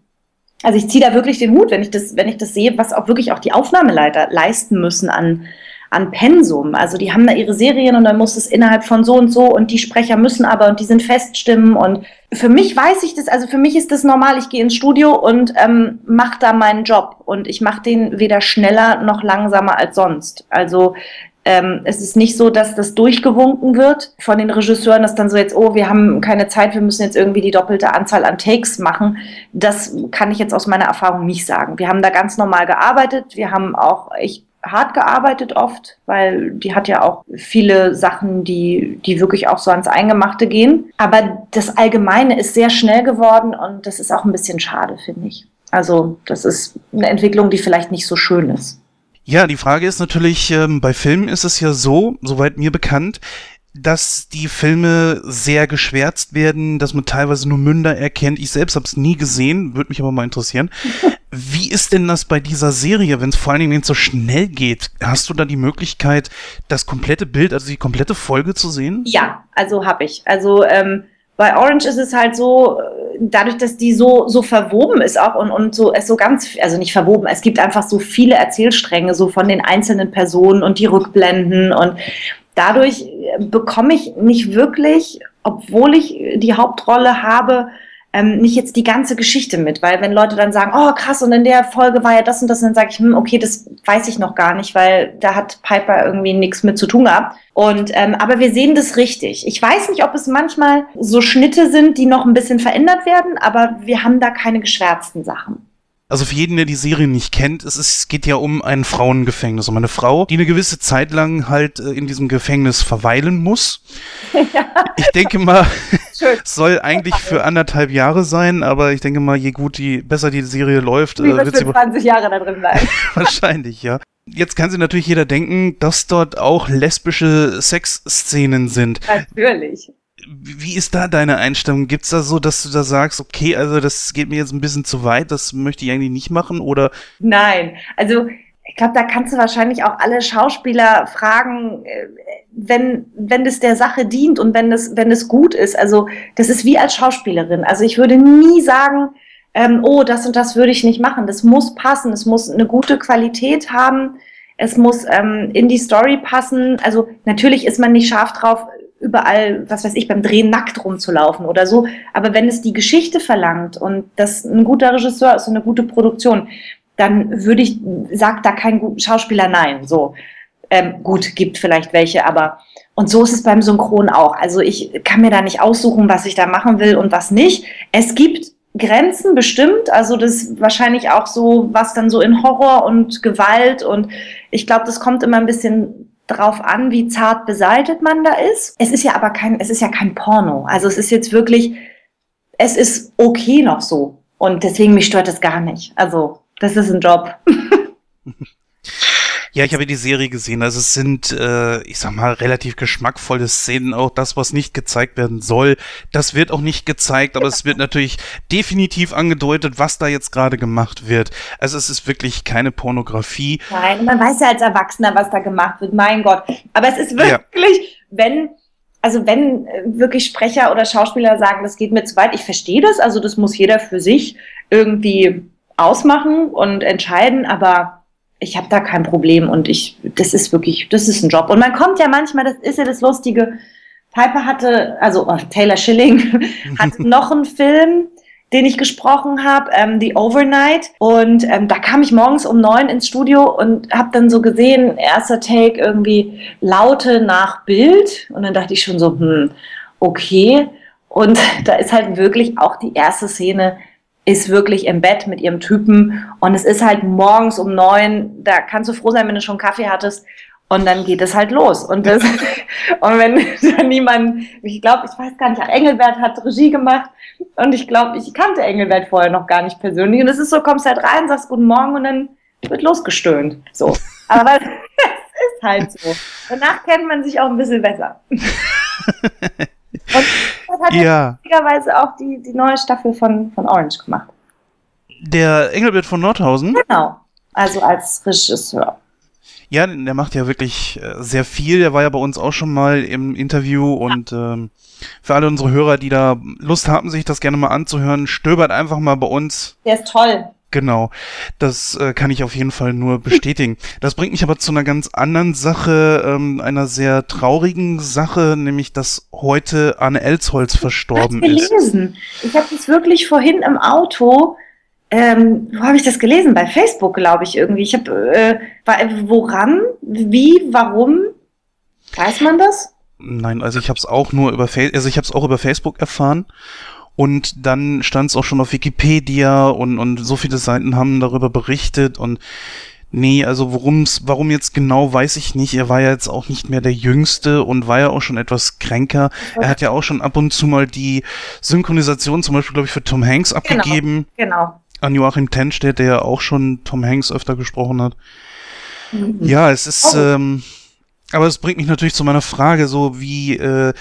also ich ziehe da wirklich den Hut, wenn ich das, wenn ich das sehe, was auch wirklich auch die Aufnahmeleiter leisten müssen an, an Pensum. Also die haben da ihre Serien und dann muss es innerhalb von so und so und die Sprecher müssen aber und die sind Feststimmen und für mich weiß ich das, also für mich ist das normal, ich gehe ins Studio und ähm, mache da meinen Job und ich mache den weder schneller noch langsamer als sonst. Also ähm, es ist nicht so, dass das durchgewunken wird von den Regisseuren, dass dann so jetzt, oh, wir haben keine Zeit, wir müssen jetzt irgendwie die doppelte Anzahl an Takes machen. Das kann ich jetzt aus meiner Erfahrung nicht sagen. Wir haben da ganz normal gearbeitet. Wir haben auch echt hart gearbeitet oft, weil die hat ja auch viele Sachen, die, die wirklich auch so ans Eingemachte gehen. Aber das Allgemeine ist sehr schnell geworden und das ist auch ein bisschen schade, finde ich. Also das ist eine Entwicklung, die vielleicht nicht so schön ist. Ja, die Frage ist natürlich, ähm, bei Filmen ist es ja so, soweit mir bekannt, dass die Filme sehr geschwärzt werden, dass man teilweise nur Münder erkennt. Ich selbst habe es nie gesehen, würde mich aber mal interessieren. Wie ist denn das bei dieser Serie, wenn es vor allen Dingen so schnell geht? Hast du da die Möglichkeit, das komplette Bild, also die komplette Folge zu sehen? Ja, also habe ich. Also ähm, bei Orange ist es halt so, dadurch, dass die so, so verwoben ist auch und, und so, es so ganz, also nicht verwoben, es gibt einfach so viele Erzählstränge, so von den einzelnen Personen und die Rückblenden und dadurch bekomme ich nicht wirklich, obwohl ich die Hauptrolle habe, ähm, nicht jetzt die ganze Geschichte mit, weil wenn Leute dann sagen, oh krass, und in der Folge war ja das und das, dann sage ich, hm, okay, das weiß ich noch gar nicht, weil da hat Piper irgendwie nichts mit zu tun gehabt. Und ähm, aber wir sehen das richtig. Ich weiß nicht, ob es manchmal so Schnitte sind, die noch ein bisschen verändert werden, aber wir haben da keine geschwärzten Sachen. Also für jeden, der die Serie nicht kennt, es, ist, es geht ja um ein Frauengefängnis, um eine Frau, die eine gewisse Zeit lang halt äh, in diesem Gefängnis verweilen muss. Ja. Ich denke mal, soll eigentlich für anderthalb Jahre sein, aber ich denke mal, je gut die, besser die Serie läuft, äh, wird sie 20 Jahre da drin bleiben. Wahrscheinlich, ja. Jetzt kann sich natürlich jeder denken, dass dort auch lesbische Sexszenen sind. Natürlich wie ist da deine Einstellung? Gibt es da so, dass du da sagst, okay, also das geht mir jetzt ein bisschen zu weit, das möchte ich eigentlich nicht machen oder? Nein, also ich glaube, da kannst du wahrscheinlich auch alle Schauspieler fragen, äh, wenn, wenn das der Sache dient und wenn das, wenn das gut ist. Also das ist wie als Schauspielerin. Also ich würde nie sagen, ähm, oh, das und das würde ich nicht machen. Das muss passen, es muss eine gute Qualität haben, es muss ähm, in die Story passen. Also natürlich ist man nicht scharf drauf, überall, was weiß ich, beim Drehen nackt rumzulaufen oder so. Aber wenn es die Geschichte verlangt und das ein guter Regisseur ist und eine gute Produktion, dann würde ich, sagt da kein Schauspieler nein. So. Ähm, gut, gibt vielleicht welche, aber und so ist es beim Synchron auch. Also ich kann mir da nicht aussuchen, was ich da machen will und was nicht. Es gibt Grenzen bestimmt, also das ist wahrscheinlich auch so, was dann so in Horror und Gewalt und ich glaube, das kommt immer ein bisschen drauf an, wie zart beseitet man da ist. Es ist ja aber kein, es ist ja kein Porno. Also es ist jetzt wirklich, es ist okay noch so. Und deswegen mich stört es gar nicht. Also, das ist ein Job. Ja, ich habe die Serie gesehen. Also es sind, äh, ich sag mal, relativ geschmackvolle Szenen. Auch das, was nicht gezeigt werden soll, das wird auch nicht gezeigt. Aber es wird natürlich definitiv angedeutet, was da jetzt gerade gemacht wird. Also es ist wirklich keine Pornografie. Nein, man weiß ja als Erwachsener, was da gemacht wird. Mein Gott. Aber es ist wirklich, ja. wenn also wenn äh, wirklich Sprecher oder Schauspieler sagen, das geht mir zu weit, ich verstehe das, also das muss jeder für sich irgendwie ausmachen und entscheiden, aber ich habe da kein Problem und ich, das ist wirklich, das ist ein Job. Und man kommt ja manchmal, das ist ja das Lustige, Piper hatte, also oh, Taylor Schilling hat noch einen Film, den ich gesprochen habe, ähm, The Overnight. Und ähm, da kam ich morgens um neun ins Studio und habe dann so gesehen, erster Take irgendwie Laute nach Bild. Und dann dachte ich schon so, hm, okay. Und da ist halt wirklich auch die erste Szene ist wirklich im Bett mit ihrem Typen und es ist halt morgens um neun, da kannst du froh sein, wenn du schon Kaffee hattest und dann geht es halt los. Und, das, und wenn dann niemand, ich glaube, ich weiß gar nicht, Engelbert hat Regie gemacht und ich glaube, ich kannte Engelbert vorher noch gar nicht persönlich. Und es ist so, kommst halt rein, sagst Guten Morgen und dann wird losgestöhnt. So. Aber es ist halt so. Danach kennt man sich auch ein bisschen besser. Und das hat ja witzigerweise auch die, die neue Staffel von, von Orange gemacht. Der Engelbert von Nordhausen? Genau. Also als Regisseur. Ja, der macht ja wirklich äh, sehr viel. Der war ja bei uns auch schon mal im Interview und ähm, für alle unsere Hörer, die da Lust haben, sich das gerne mal anzuhören, stöbert einfach mal bei uns. Der ist toll. Genau, das äh, kann ich auf jeden Fall nur bestätigen. Das bringt mich aber zu einer ganz anderen Sache, ähm, einer sehr traurigen Sache, nämlich dass heute Anne Elsholz verstorben ich ist. gelesen. Ich habe das wirklich vorhin im Auto. Ähm, wo habe ich das gelesen? Bei Facebook, glaube ich irgendwie. Ich habe äh, woran, wie, warum? Weiß man das? Nein, also ich habe es auch nur über Fa also ich habe es auch über Facebook erfahren und dann stand es auch schon auf Wikipedia und, und so viele Seiten haben darüber berichtet und nee, also worum's, warum jetzt genau, weiß ich nicht. Er war ja jetzt auch nicht mehr der Jüngste und war ja auch schon etwas kränker. Er hat ja auch schon ab und zu mal die Synchronisation zum Beispiel, glaube ich, für Tom Hanks abgegeben. Genau. genau. An Joachim Tenstedt, der ja auch schon Tom Hanks öfter gesprochen hat. Mhm. Ja, es ist, oh. ähm, aber es bringt mich natürlich zu meiner Frage, so wie, äh,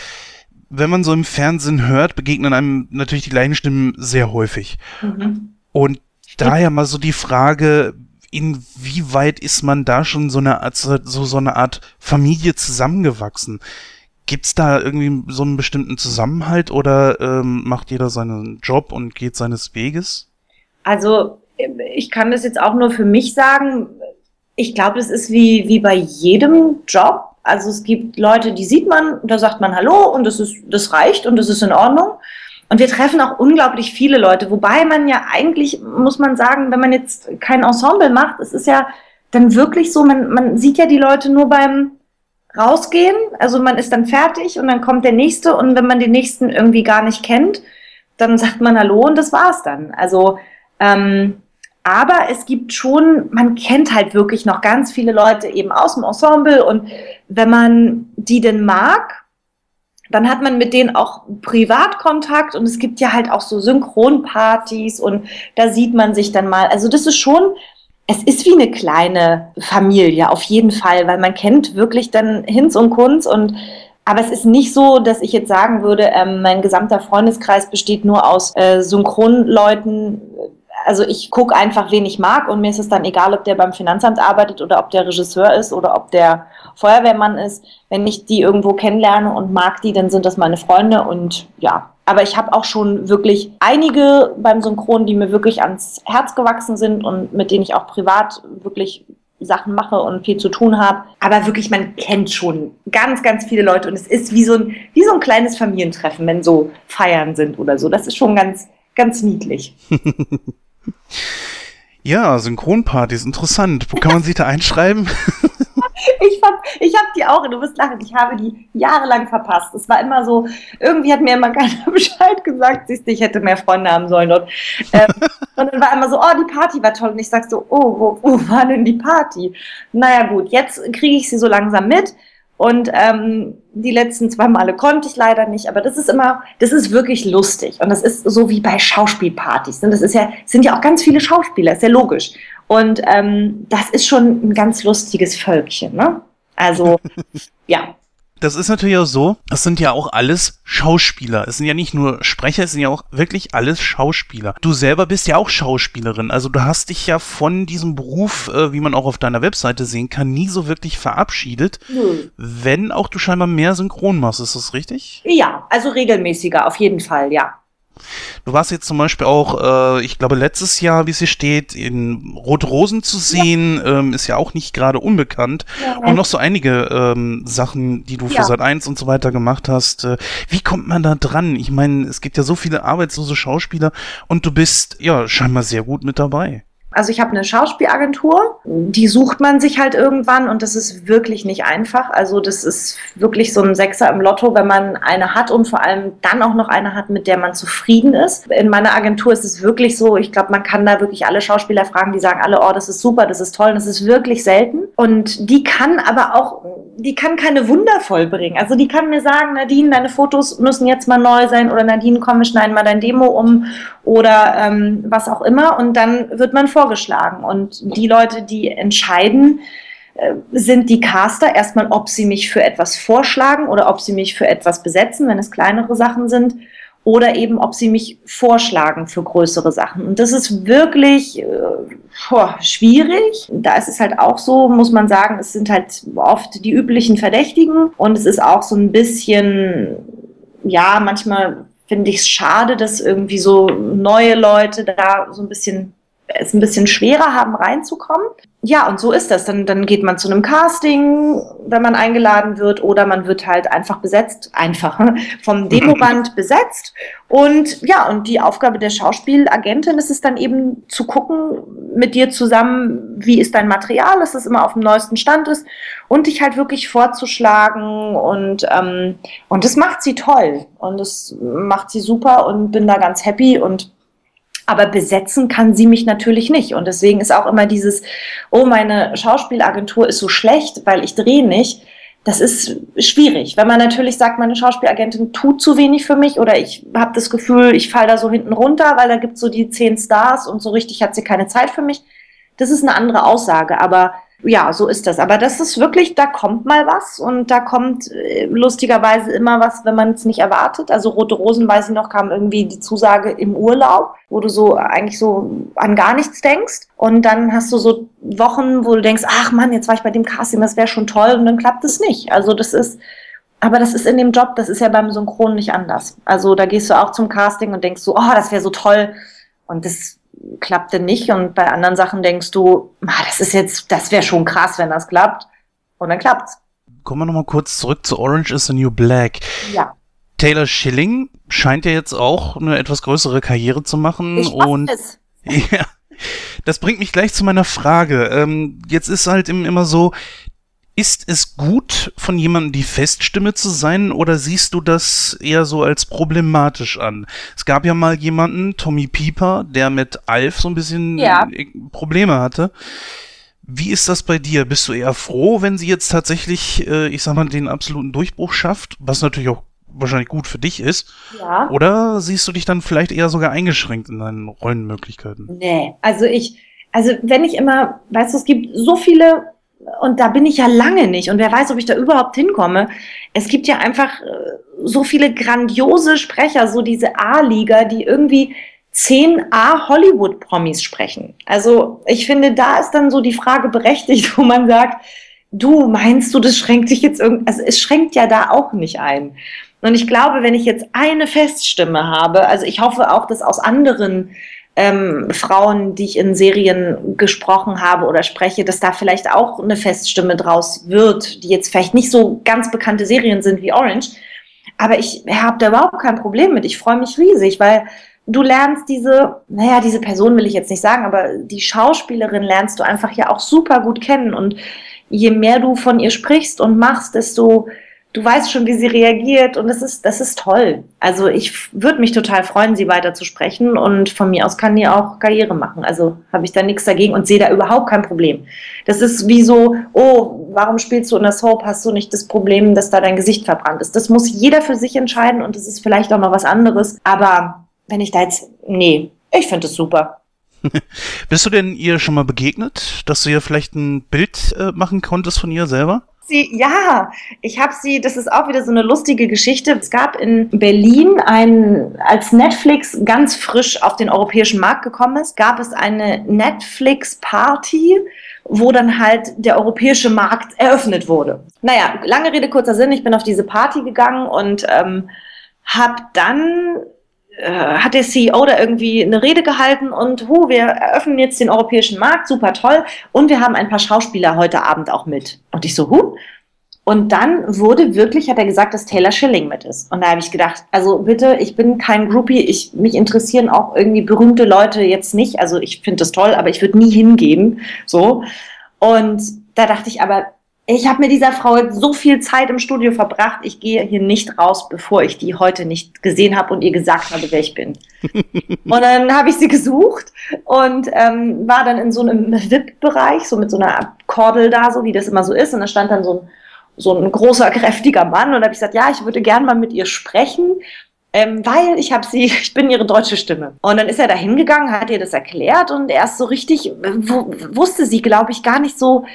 wenn man so im Fernsehen hört, begegnen einem natürlich die gleichen Stimmen sehr häufig. Mhm. Und daher mal so die Frage, inwieweit ist man da schon so eine Art, so, so eine Art Familie zusammengewachsen? Gibt's da irgendwie so einen bestimmten Zusammenhalt oder ähm, macht jeder seinen Job und geht seines Weges? Also ich kann das jetzt auch nur für mich sagen. Ich glaube, es ist wie, wie bei jedem Job. Also es gibt Leute, die sieht man, da sagt man Hallo und das ist, das reicht und das ist in Ordnung. Und wir treffen auch unglaublich viele Leute, wobei man ja eigentlich, muss man sagen, wenn man jetzt kein Ensemble macht, es ist ja dann wirklich so, man, man sieht ja die Leute nur beim Rausgehen, also man ist dann fertig und dann kommt der nächste und wenn man den nächsten irgendwie gar nicht kennt, dann sagt man Hallo und das war's dann. Also ähm, aber es gibt schon, man kennt halt wirklich noch ganz viele Leute eben aus dem Ensemble und wenn man die denn mag, dann hat man mit denen auch Privatkontakt und es gibt ja halt auch so Synchronpartys und da sieht man sich dann mal. Also das ist schon, es ist wie eine kleine Familie, auf jeden Fall, weil man kennt wirklich dann Hinz und Kunz und aber es ist nicht so, dass ich jetzt sagen würde, ähm, mein gesamter Freundeskreis besteht nur aus äh, Synchronleuten, also ich gucke einfach, wen ich mag und mir ist es dann egal, ob der beim Finanzamt arbeitet oder ob der Regisseur ist oder ob der Feuerwehrmann ist. Wenn ich die irgendwo kennenlerne und mag die, dann sind das meine Freunde und ja. Aber ich habe auch schon wirklich einige beim Synchron, die mir wirklich ans Herz gewachsen sind und mit denen ich auch privat wirklich Sachen mache und viel zu tun habe. Aber wirklich, man kennt schon ganz, ganz viele Leute und es ist wie so ein, wie so ein kleines Familientreffen, wenn so Feiern sind oder so. Das ist schon ganz, ganz niedlich. Ja, Synchronpartys, interessant. Wo kann man sich da einschreiben? ich fand, ich habe die auch, du wirst lachen, ich habe die jahrelang verpasst. Es war immer so, irgendwie hat mir immer keiner Bescheid gesagt, siehst du, ich hätte mehr Freunde haben sollen dort. Ähm, und dann war immer so, oh, die Party war toll. Und ich sag so, oh, wo, wo war denn die Party? Naja gut, jetzt kriege ich sie so langsam mit. Und ähm, die letzten zwei Male konnte ich leider nicht, aber das ist immer, das ist wirklich lustig. Und das ist so wie bei Schauspielpartys. Und das ist ja, sind ja auch ganz viele Schauspieler, ist ja logisch. Und ähm, das ist schon ein ganz lustiges Völkchen, ne? Also, ja das ist natürlich auch so, das sind ja auch alles Schauspieler. Es sind ja nicht nur Sprecher, es sind ja auch wirklich alles Schauspieler. Du selber bist ja auch Schauspielerin, also du hast dich ja von diesem Beruf, äh, wie man auch auf deiner Webseite sehen kann, nie so wirklich verabschiedet. Mhm. Wenn auch du scheinbar mehr Synchron machst, ist das richtig? Ja, also regelmäßiger, auf jeden Fall, ja. Du warst jetzt zum Beispiel auch, äh, ich glaube, letztes Jahr, wie sie steht, in Rot-Rosen zu sehen, ja. ähm, ist ja auch nicht gerade unbekannt. Ja. Und noch so einige ähm, Sachen, die du für ja. Sat 1 und so weiter gemacht hast. Äh, wie kommt man da dran? Ich meine, es gibt ja so viele arbeitslose Schauspieler und du bist ja scheinbar sehr gut mit dabei. Also ich habe eine Schauspielagentur, die sucht man sich halt irgendwann und das ist wirklich nicht einfach. Also das ist wirklich so ein Sechser im Lotto, wenn man eine hat und vor allem dann auch noch eine hat, mit der man zufrieden ist. In meiner Agentur ist es wirklich so, ich glaube, man kann da wirklich alle Schauspieler fragen, die sagen alle, oh, das ist super, das ist toll, das ist wirklich selten. Und die kann aber auch, die kann keine Wunder vollbringen. Also die kann mir sagen, Nadine, deine Fotos müssen jetzt mal neu sein oder Nadine, komm, wir schneiden mal dein Demo um oder ähm, was auch immer und dann wird man vorgeschlagen. Und die Leute, die entscheiden, äh, sind die Caster erstmal, ob sie mich für etwas vorschlagen oder ob sie mich für etwas besetzen, wenn es kleinere Sachen sind, oder eben ob sie mich vorschlagen für größere Sachen. Und das ist wirklich äh, schwierig. Da ist es halt auch so, muss man sagen, es sind halt oft die üblichen Verdächtigen und es ist auch so ein bisschen, ja, manchmal finde ich es schade, dass irgendwie so neue Leute da so ein bisschen es ein bisschen schwerer haben, reinzukommen. Ja, und so ist das. Dann, dann geht man zu einem Casting, wenn man eingeladen wird, oder man wird halt einfach besetzt, einfach vom Demoband besetzt. Und ja, und die Aufgabe der Schauspielagentin ist es dann eben zu gucken mit dir zusammen, wie ist dein Material, dass es immer auf dem neuesten Stand ist und dich halt wirklich vorzuschlagen und ähm, und das macht sie toll und das macht sie super und bin da ganz happy und aber besetzen kann sie mich natürlich nicht. Und deswegen ist auch immer dieses, oh, meine Schauspielagentur ist so schlecht, weil ich drehe nicht. Das ist schwierig. Wenn man natürlich sagt, meine Schauspielagentin tut zu wenig für mich oder ich habe das Gefühl, ich falle da so hinten runter, weil da gibt es so die zehn Stars und so richtig hat sie keine Zeit für mich. Das ist eine andere Aussage. Aber ja, so ist das. Aber das ist wirklich, da kommt mal was und da kommt äh, lustigerweise immer was, wenn man es nicht erwartet. Also Rote Rosen, weiß ich noch, kam irgendwie die Zusage im Urlaub, wo du so eigentlich so an gar nichts denkst. Und dann hast du so Wochen, wo du denkst, ach Mann, jetzt war ich bei dem Casting, das wäre schon toll und dann klappt es nicht. Also das ist, aber das ist in dem Job, das ist ja beim Synchron nicht anders. Also da gehst du auch zum Casting und denkst so, oh, das wäre so toll. Und das klappte nicht und bei anderen Sachen denkst du, das ist jetzt, das wäre schon krass, wenn das klappt. Und dann klappt's. Kommen wir nochmal kurz zurück zu Orange is the New Black. Ja. Taylor Schilling scheint ja jetzt auch eine etwas größere Karriere zu machen Ich und es. ja, das bringt mich gleich zu meiner Frage. Ähm, jetzt ist halt im- immer so, ist es gut, von jemandem die Feststimme zu sein oder siehst du das eher so als problematisch an? Es gab ja mal jemanden, Tommy Pieper, der mit Alf so ein bisschen Ja. äh, Probleme hatte. Wie ist das bei dir? Bist du eher froh, wenn sie jetzt tatsächlich, äh, ich sag mal, den absoluten Durchbruch schafft, was natürlich auch wahrscheinlich gut für dich ist? Ja. Oder siehst du dich dann vielleicht eher sogar eingeschränkt in deinen Rollenmöglichkeiten? Nee, also ich, also wenn ich immer, weißt du, es gibt so viele, und da bin ich ja lange nicht, und wer weiß, ob ich da überhaupt hinkomme. Es gibt ja einfach äh, so viele grandiose Sprecher, so diese A-Liga, die irgendwie 10 A-Hollywood-Promis sprechen. Also ich finde, da ist dann so die Frage berechtigt, wo man sagt, du meinst du, das schränkt dich jetzt irgendwie, also es schränkt ja da auch nicht ein. Und ich glaube, wenn ich jetzt eine Feststimme habe, also ich hoffe auch, dass aus anderen ähm, Frauen, die ich in Serien gesprochen habe oder spreche, dass da vielleicht auch eine Feststimme draus wird, die jetzt vielleicht nicht so ganz bekannte Serien sind wie Orange. Aber ich habe da überhaupt kein Problem mit. Ich freue mich riesig, weil du lernst diese, naja, diese Person will ich jetzt nicht sagen, aber die Schauspielerin lernst du einfach ja auch super gut kennen. Und je mehr du von ihr sprichst und machst, desto du weißt schon, wie sie reagiert und das ist, das ist toll. Also ich würde mich total freuen, sie weiter zu sprechen und von mir aus kann die auch Karriere machen. Also habe ich da nichts dagegen und sehe da überhaupt kein Problem. Das ist wie so, oh, warum spielst du in der Soap? Hast du nicht das Problem, dass da dein Gesicht verbrannt ist? Das muss jeder für sich entscheiden und das ist vielleicht auch mal was anderes. Aber wenn ich da jetzt, nee, ich finde es super. Bist du denn ihr schon mal begegnet, dass du ihr vielleicht ein Bild äh, machen konntest von ihr selber? Sie, ja, ich habe sie, das ist auch wieder so eine lustige Geschichte. Es gab in Berlin ein, als Netflix ganz frisch auf den europäischen Markt gekommen ist, gab es eine Netflix-Party, wo dann halt der europäische Markt eröffnet wurde. Naja, lange Rede, kurzer Sinn, ich bin auf diese Party gegangen und ähm, habe dann hat der CEO da irgendwie eine Rede gehalten und hu, wir eröffnen jetzt den europäischen Markt, super toll. Und wir haben ein paar Schauspieler heute Abend auch mit. Und ich so, hu. Und dann wurde wirklich, hat er gesagt, dass Taylor Schilling mit ist. Und da habe ich gedacht, also bitte, ich bin kein Groupie, ich, mich interessieren auch irgendwie berühmte Leute jetzt nicht. Also ich finde das toll, aber ich würde nie hingehen. So. Und da dachte ich aber, ich habe mit dieser Frau so viel Zeit im Studio verbracht, ich gehe hier nicht raus, bevor ich die heute nicht gesehen habe und ihr gesagt habe, wer ich bin. und dann habe ich sie gesucht und ähm, war dann in so einem VIP-Bereich, so mit so einer Kordel da, so wie das immer so ist. Und da stand dann so ein, so ein großer, kräftiger Mann und da habe ich gesagt, ja, ich würde gern mal mit ihr sprechen. Ähm, weil ich habe sie, ich bin ihre deutsche Stimme. Und dann ist er da hingegangen, hat ihr das erklärt und erst so richtig, w- wusste sie, glaube ich, gar nicht so,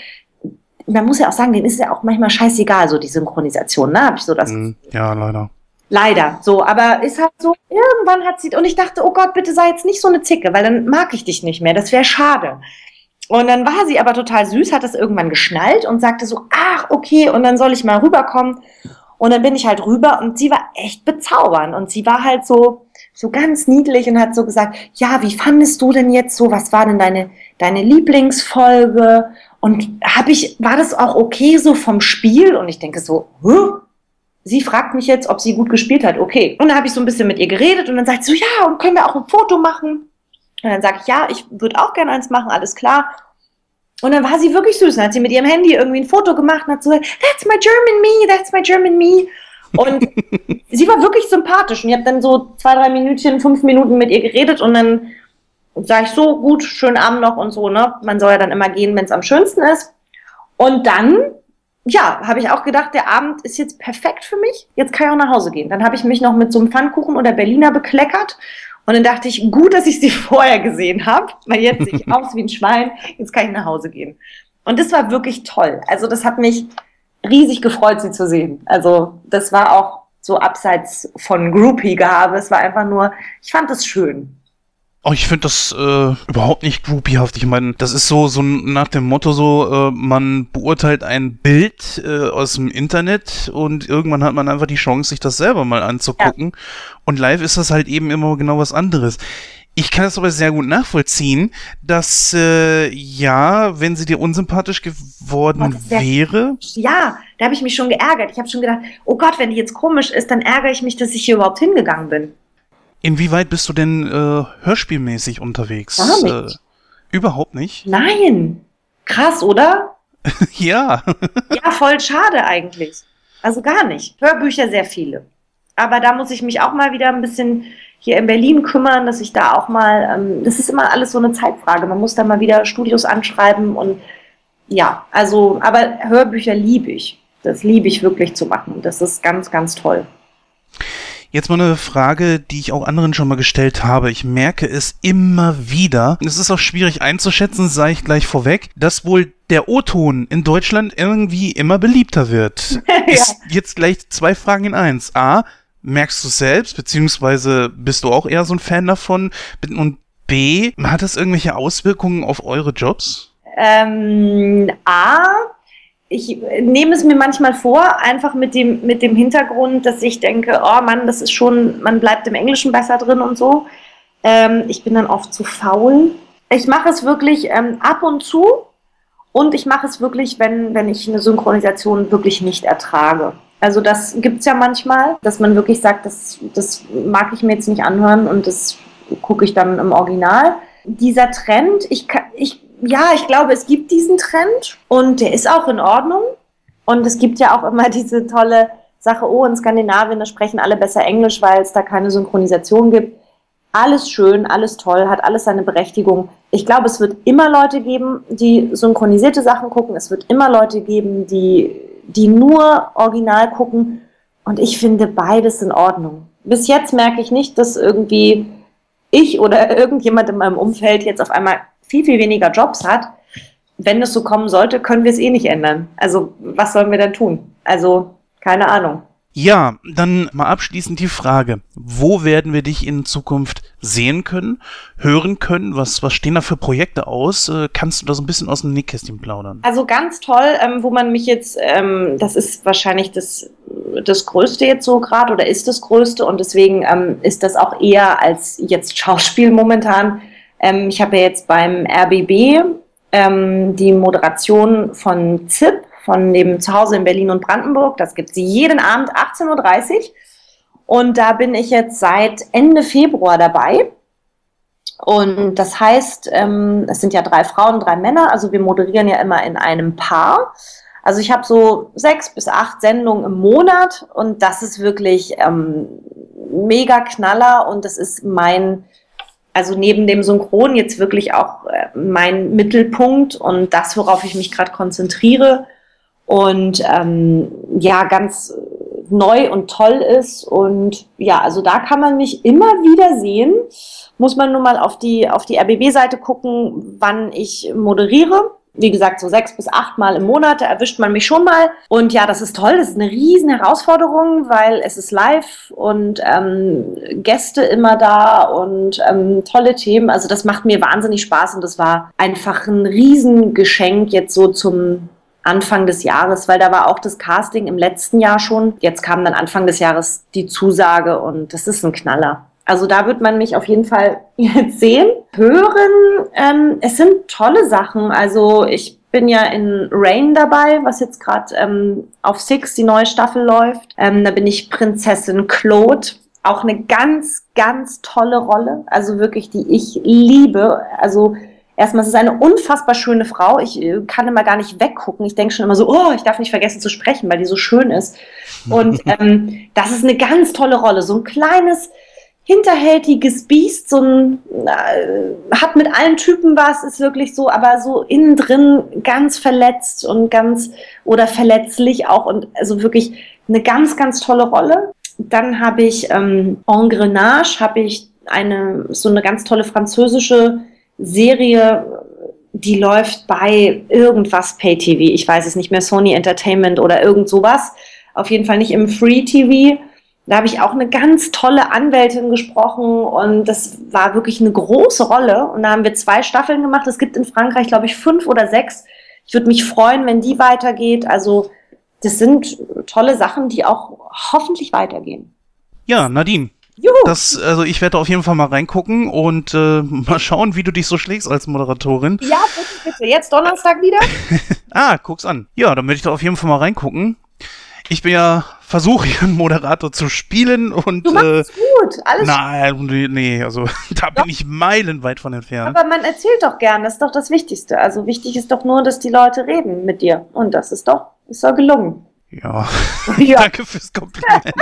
man muss ja auch sagen, denen ist ja auch manchmal scheißegal, so die Synchronisation, ne? Habe ich so das. Hm, ja, leider. Leider, so, aber ist halt so, irgendwann hat sie, und ich dachte, oh Gott, bitte sei jetzt nicht so eine Zicke, weil dann mag ich dich nicht mehr, das wäre schade. Und dann war sie aber total süß, hat das irgendwann geschnallt und sagte so, ach, okay, und dann soll ich mal rüberkommen. Und dann bin ich halt rüber und sie war echt bezaubernd und sie war halt so, so ganz niedlich und hat so gesagt, ja, wie fandest du denn jetzt so, was war denn deine, deine Lieblingsfolge? Und habe ich, war das auch okay so vom Spiel? Und ich denke so, Huh? sie fragt mich jetzt, ob sie gut gespielt hat. Okay. Und dann habe ich so ein bisschen mit ihr geredet und dann sagt sie so, ja, und können wir auch ein Foto machen? Und dann sage ich, ja, ich würde auch gerne eins machen, alles klar. Und dann war sie wirklich süß. Dann hat sie mit ihrem Handy irgendwie ein Foto gemacht und hat so gesagt, that's my German me, that's my German me. Und sie war wirklich sympathisch. Und ich habe dann so zwei, drei Minütchen, fünf Minuten mit ihr geredet und dann sage ich so, gut, schönen Abend noch und so, ne? Man soll ja dann immer gehen, wenn es am schönsten ist. Und dann, ja, habe ich auch gedacht, der Abend ist jetzt perfekt für mich. Jetzt kann ich auch nach Hause gehen. Dann habe ich mich noch mit so einem Pfannkuchen oder Berliner bekleckert. Und dann dachte ich, gut, dass ich sie vorher gesehen habe, weil jetzt sehe ich aus wie ein Schwein, jetzt kann ich nach Hause gehen. Und das war wirklich toll. Also das hat mich riesig gefreut, sie zu sehen. Also das war auch so abseits von Groupie-Gabe. Es war einfach nur, ich fand es schön. Oh, ich finde das äh, überhaupt nicht groupiehaft. Ich meine, das ist so so nach dem Motto so, äh, man beurteilt ein Bild äh, aus dem Internet und irgendwann hat man einfach die Chance, sich das selber mal anzugucken. Ja. Und live ist das halt eben immer genau was anderes. Ich kann es aber sehr gut nachvollziehen, dass äh, ja, wenn sie dir unsympathisch geworden wäre. Ja, da habe ich mich schon geärgert. Ich habe schon gedacht, oh Gott, wenn die jetzt komisch ist, dann ärgere ich mich, dass ich hier überhaupt hingegangen bin. Inwieweit bist du denn äh, hörspielmäßig unterwegs? Gar nicht. Äh, überhaupt nicht? Nein. Krass, oder? ja. ja, voll schade eigentlich. Also gar nicht. Hörbücher sehr viele. Aber da muss ich mich auch mal wieder ein bisschen hier in Berlin kümmern, dass ich da auch mal, ähm, das ist immer alles so eine Zeitfrage. Man muss da mal wieder Studios anschreiben und ja, also, aber Hörbücher liebe ich. Das liebe ich wirklich zu machen. Das ist ganz, ganz toll. Jetzt mal eine Frage, die ich auch anderen schon mal gestellt habe. Ich merke es immer wieder. Es ist auch schwierig einzuschätzen, sage ich gleich vorweg, dass wohl der O-Ton in Deutschland irgendwie immer beliebter wird. ja. Ist jetzt gleich zwei Fragen in eins. A, merkst du selbst, beziehungsweise bist du auch eher so ein Fan davon? Und B, hat das irgendwelche Auswirkungen auf eure Jobs? Ähm, A, ich nehme es mir manchmal vor, einfach mit dem, mit dem Hintergrund, dass ich denke, oh Mann, das ist schon, man bleibt im Englischen besser drin und so. Ähm, ich bin dann oft zu faul. Ich mache es wirklich ähm, ab und zu und ich mache es wirklich, wenn, wenn ich eine Synchronisation wirklich nicht ertrage. Also das gibt es ja manchmal, dass man wirklich sagt, das, das mag ich mir jetzt nicht anhören und das gucke ich dann im Original. Dieser Trend, ich, ich, ja, ich glaube, es gibt diesen Trend und der ist auch in Ordnung. Und es gibt ja auch immer diese tolle Sache, oh, in Skandinavien, da sprechen alle besser Englisch, weil es da keine Synchronisation gibt. Alles schön, alles toll, hat alles seine Berechtigung. Ich glaube, es wird immer Leute geben, die synchronisierte Sachen gucken. Es wird immer Leute geben, die die nur original gucken. Und ich finde beides in Ordnung. Bis jetzt merke ich nicht, dass irgendwie ich oder irgendjemand in meinem Umfeld jetzt auf einmal viel, viel weniger Jobs hat. Wenn es so kommen sollte, können wir es eh nicht ändern. Also was sollen wir dann tun? Also keine Ahnung. Ja, dann mal abschließend die Frage, wo werden wir dich in Zukunft sehen können, hören können? Was, was stehen da für Projekte aus? Äh, kannst du da so ein bisschen aus dem Nickkästchen plaudern? Also ganz toll, ähm, wo man mich jetzt, ähm, das ist wahrscheinlich das, das Größte jetzt so gerade oder ist das Größte und deswegen ähm, ist das auch eher als jetzt Schauspiel momentan. Ähm, ich habe ja jetzt beim RBB ähm, die Moderation von ZIP von dem Zuhause in Berlin und Brandenburg. Das gibt es jeden Abend 18.30 Uhr. Und da bin ich jetzt seit Ende Februar dabei. Und das heißt, ähm, es sind ja drei Frauen, drei Männer. Also wir moderieren ja immer in einem Paar. Also ich habe so sechs bis acht Sendungen im Monat und das ist wirklich ähm, mega Knaller und das ist mein, also neben dem Synchron jetzt wirklich auch äh, mein Mittelpunkt und das, worauf ich mich gerade konzentriere und ähm, ja, ganz neu und toll ist. Und ja, also da kann man mich immer wieder sehen. Muss man nur mal auf die, auf die RBB-Seite gucken, wann ich moderiere. Wie gesagt, so sechs bis acht Mal im Monat, erwischt man mich schon mal. Und ja, das ist toll, das ist eine riesen Herausforderung, weil es ist live und ähm, Gäste immer da und ähm, tolle Themen. Also das macht mir wahnsinnig Spaß und das war einfach ein Riesengeschenk jetzt so zum Anfang des Jahres, weil da war auch das Casting im letzten Jahr schon. Jetzt kam dann Anfang des Jahres die Zusage und das ist ein Knaller. Also da wird man mich auf jeden Fall jetzt sehen. Hören, ähm, es sind tolle Sachen. Also ich bin ja in Rain dabei, was jetzt gerade ähm, auf Six die neue Staffel läuft. Ähm, da bin ich Prinzessin Claude. Auch eine ganz, ganz tolle Rolle. Also wirklich, die ich liebe. Also erstmal, es ist eine unfassbar schöne Frau. Ich äh, kann immer gar nicht weggucken. Ich denke schon immer so, oh, ich darf nicht vergessen zu sprechen, weil die so schön ist. Und ähm, das ist eine ganz tolle Rolle. So ein kleines, hinterhältiges Biest, so ein, äh, hat mit allen Typen was, ist wirklich so, aber so innen drin ganz verletzt und ganz oder verletzlich auch und also wirklich eine ganz, ganz tolle Rolle. Dann habe ich ähm, Engrenage, habe ich eine so eine ganz tolle französische Serie, die läuft bei irgendwas Pay TV. Ich weiß es nicht mehr, Sony Entertainment oder irgend sowas. Auf jeden Fall nicht im Free TV da habe ich auch eine ganz tolle Anwältin gesprochen und das war wirklich eine große Rolle. Und da haben wir zwei Staffeln gemacht. Es gibt in Frankreich, glaube ich, fünf oder sechs. Ich würde mich freuen, wenn die weitergeht. Also das sind tolle Sachen, die auch hoffentlich weitergehen. Ja, Nadine. Juhu. Das, also ich werde auf jeden Fall mal reingucken und äh, mal schauen, wie du dich so schlägst als Moderatorin. Ja, bitte, bitte. Jetzt Donnerstag wieder? ah, guck's an. Ja, dann werde ich da auf jeden Fall mal reingucken. Ich bin ja versuche hier einen Moderator zu spielen und. Du machst äh, gut, alles Nein, nee, also da doch. bin ich meilenweit von entfernt. Aber man erzählt doch gern, das ist doch das Wichtigste. Also wichtig ist doch nur, dass die Leute reden mit dir. Und das ist doch, ist doch gelungen. Ja. ja. Danke fürs Kompliment.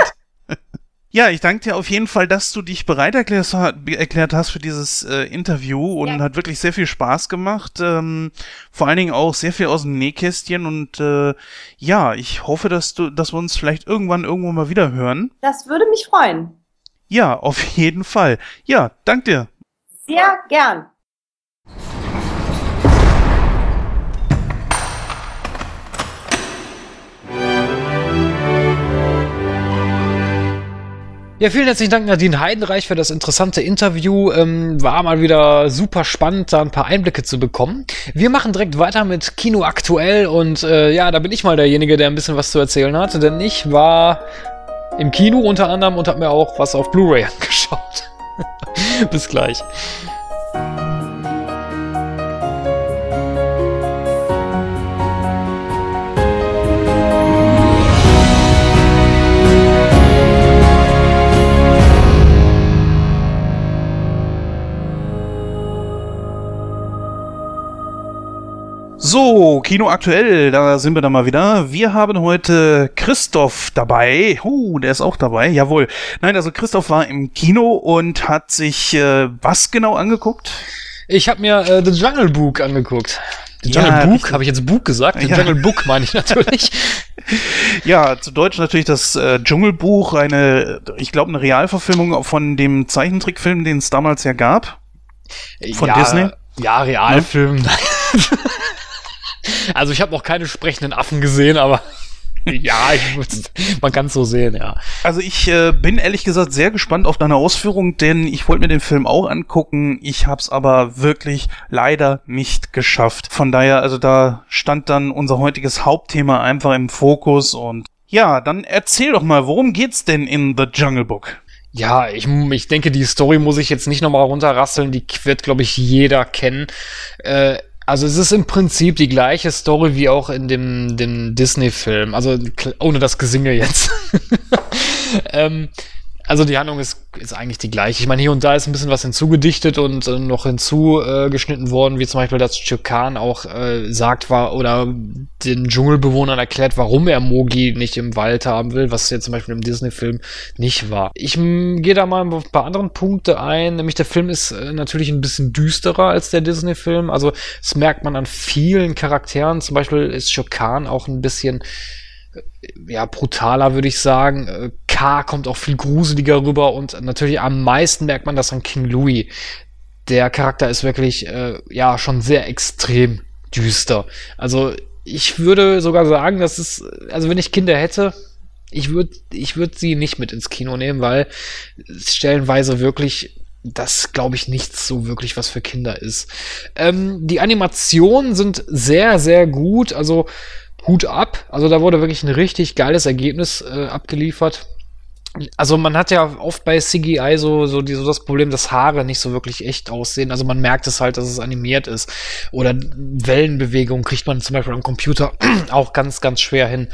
Ja, ich danke dir auf jeden Fall, dass du dich bereit erklärt, erklärt hast für dieses äh, Interview und ja. hat wirklich sehr viel Spaß gemacht. Ähm, vor allen Dingen auch sehr viel aus dem Nähkästchen und äh, ja, ich hoffe, dass du, dass wir uns vielleicht irgendwann irgendwo mal wieder hören. Das würde mich freuen. Ja, auf jeden Fall. Ja, dank dir. Sehr gern. Ja, vielen herzlichen Dank, Nadine Heidenreich, für das interessante Interview. Ähm, war mal wieder super spannend, da ein paar Einblicke zu bekommen. Wir machen direkt weiter mit Kino aktuell und äh, ja, da bin ich mal derjenige, der ein bisschen was zu erzählen hat, denn ich war im Kino unter anderem und habe mir auch was auf Blu-ray angeschaut. Bis gleich. So, Kino aktuell, da sind wir dann mal wieder. Wir haben heute Christoph dabei. Uh, der ist auch dabei, jawohl. Nein, also Christoph war im Kino und hat sich äh, was genau angeguckt? Ich habe mir äh, The Jungle Book angeguckt. The Jungle ja, Book, habe ich jetzt Book gesagt? The ja. Jungle Book meine ich natürlich. ja, zu Deutsch natürlich das äh, Dschungelbuch, eine, ich glaube, eine Realverfilmung von dem Zeichentrickfilm, den es damals ja gab. Von ja, Disney. Ja, Realfilm. Ja? Also ich habe noch keine sprechenden Affen gesehen, aber ja, ich, man kann es so sehen, ja. Also ich äh, bin ehrlich gesagt sehr gespannt auf deine Ausführung, denn ich wollte mir den Film auch angucken. Ich habe es aber wirklich leider nicht geschafft. Von daher, also da stand dann unser heutiges Hauptthema einfach im Fokus und ja, dann erzähl doch mal, worum geht's denn in The Jungle Book? Ja, ich, ich denke, die Story muss ich jetzt nicht nochmal runterrasseln. Die wird, glaube ich, jeder kennen. Äh, also es ist im Prinzip die gleiche Story wie auch in dem, dem Disney-Film. Also ohne das Gesinge jetzt. ähm, also die Handlung ist, ist eigentlich die gleiche. Ich meine, hier und da ist ein bisschen was hinzugedichtet und äh, noch hinzugeschnitten worden, wie zum Beispiel, dass Chukan auch äh, sagt war oder den Dschungelbewohnern erklärt, warum er Mogi nicht im Wald haben will, was jetzt zum Beispiel im Disney-Film nicht war. Ich gehe da mal auf ein paar anderen Punkte ein, nämlich der Film ist äh, natürlich ein bisschen düsterer als der Disney-Film. Also das merkt man an vielen Charakteren. Zum Beispiel ist Chukan auch ein bisschen ja, brutaler, würde ich sagen. Äh, K kommt auch viel gruseliger rüber und natürlich am meisten merkt man das an King Louis. Der Charakter ist wirklich, äh, ja, schon sehr extrem düster. Also, ich würde sogar sagen, dass es, also wenn ich Kinder hätte, ich würde ich würd sie nicht mit ins Kino nehmen, weil stellenweise wirklich das glaube ich nicht so wirklich was für Kinder ist. Ähm, die Animationen sind sehr, sehr gut. Also Hut ab. Also da wurde wirklich ein richtig geiles Ergebnis äh, abgeliefert. also man hat ja oft bei CGI so, so, die, so das Problem, dass Haare nicht so wirklich echt aussehen. Also man merkt es halt, dass es animiert ist. Oder Wellenbewegung kriegt man zum Beispiel am Computer auch ganz, ganz schwer hin.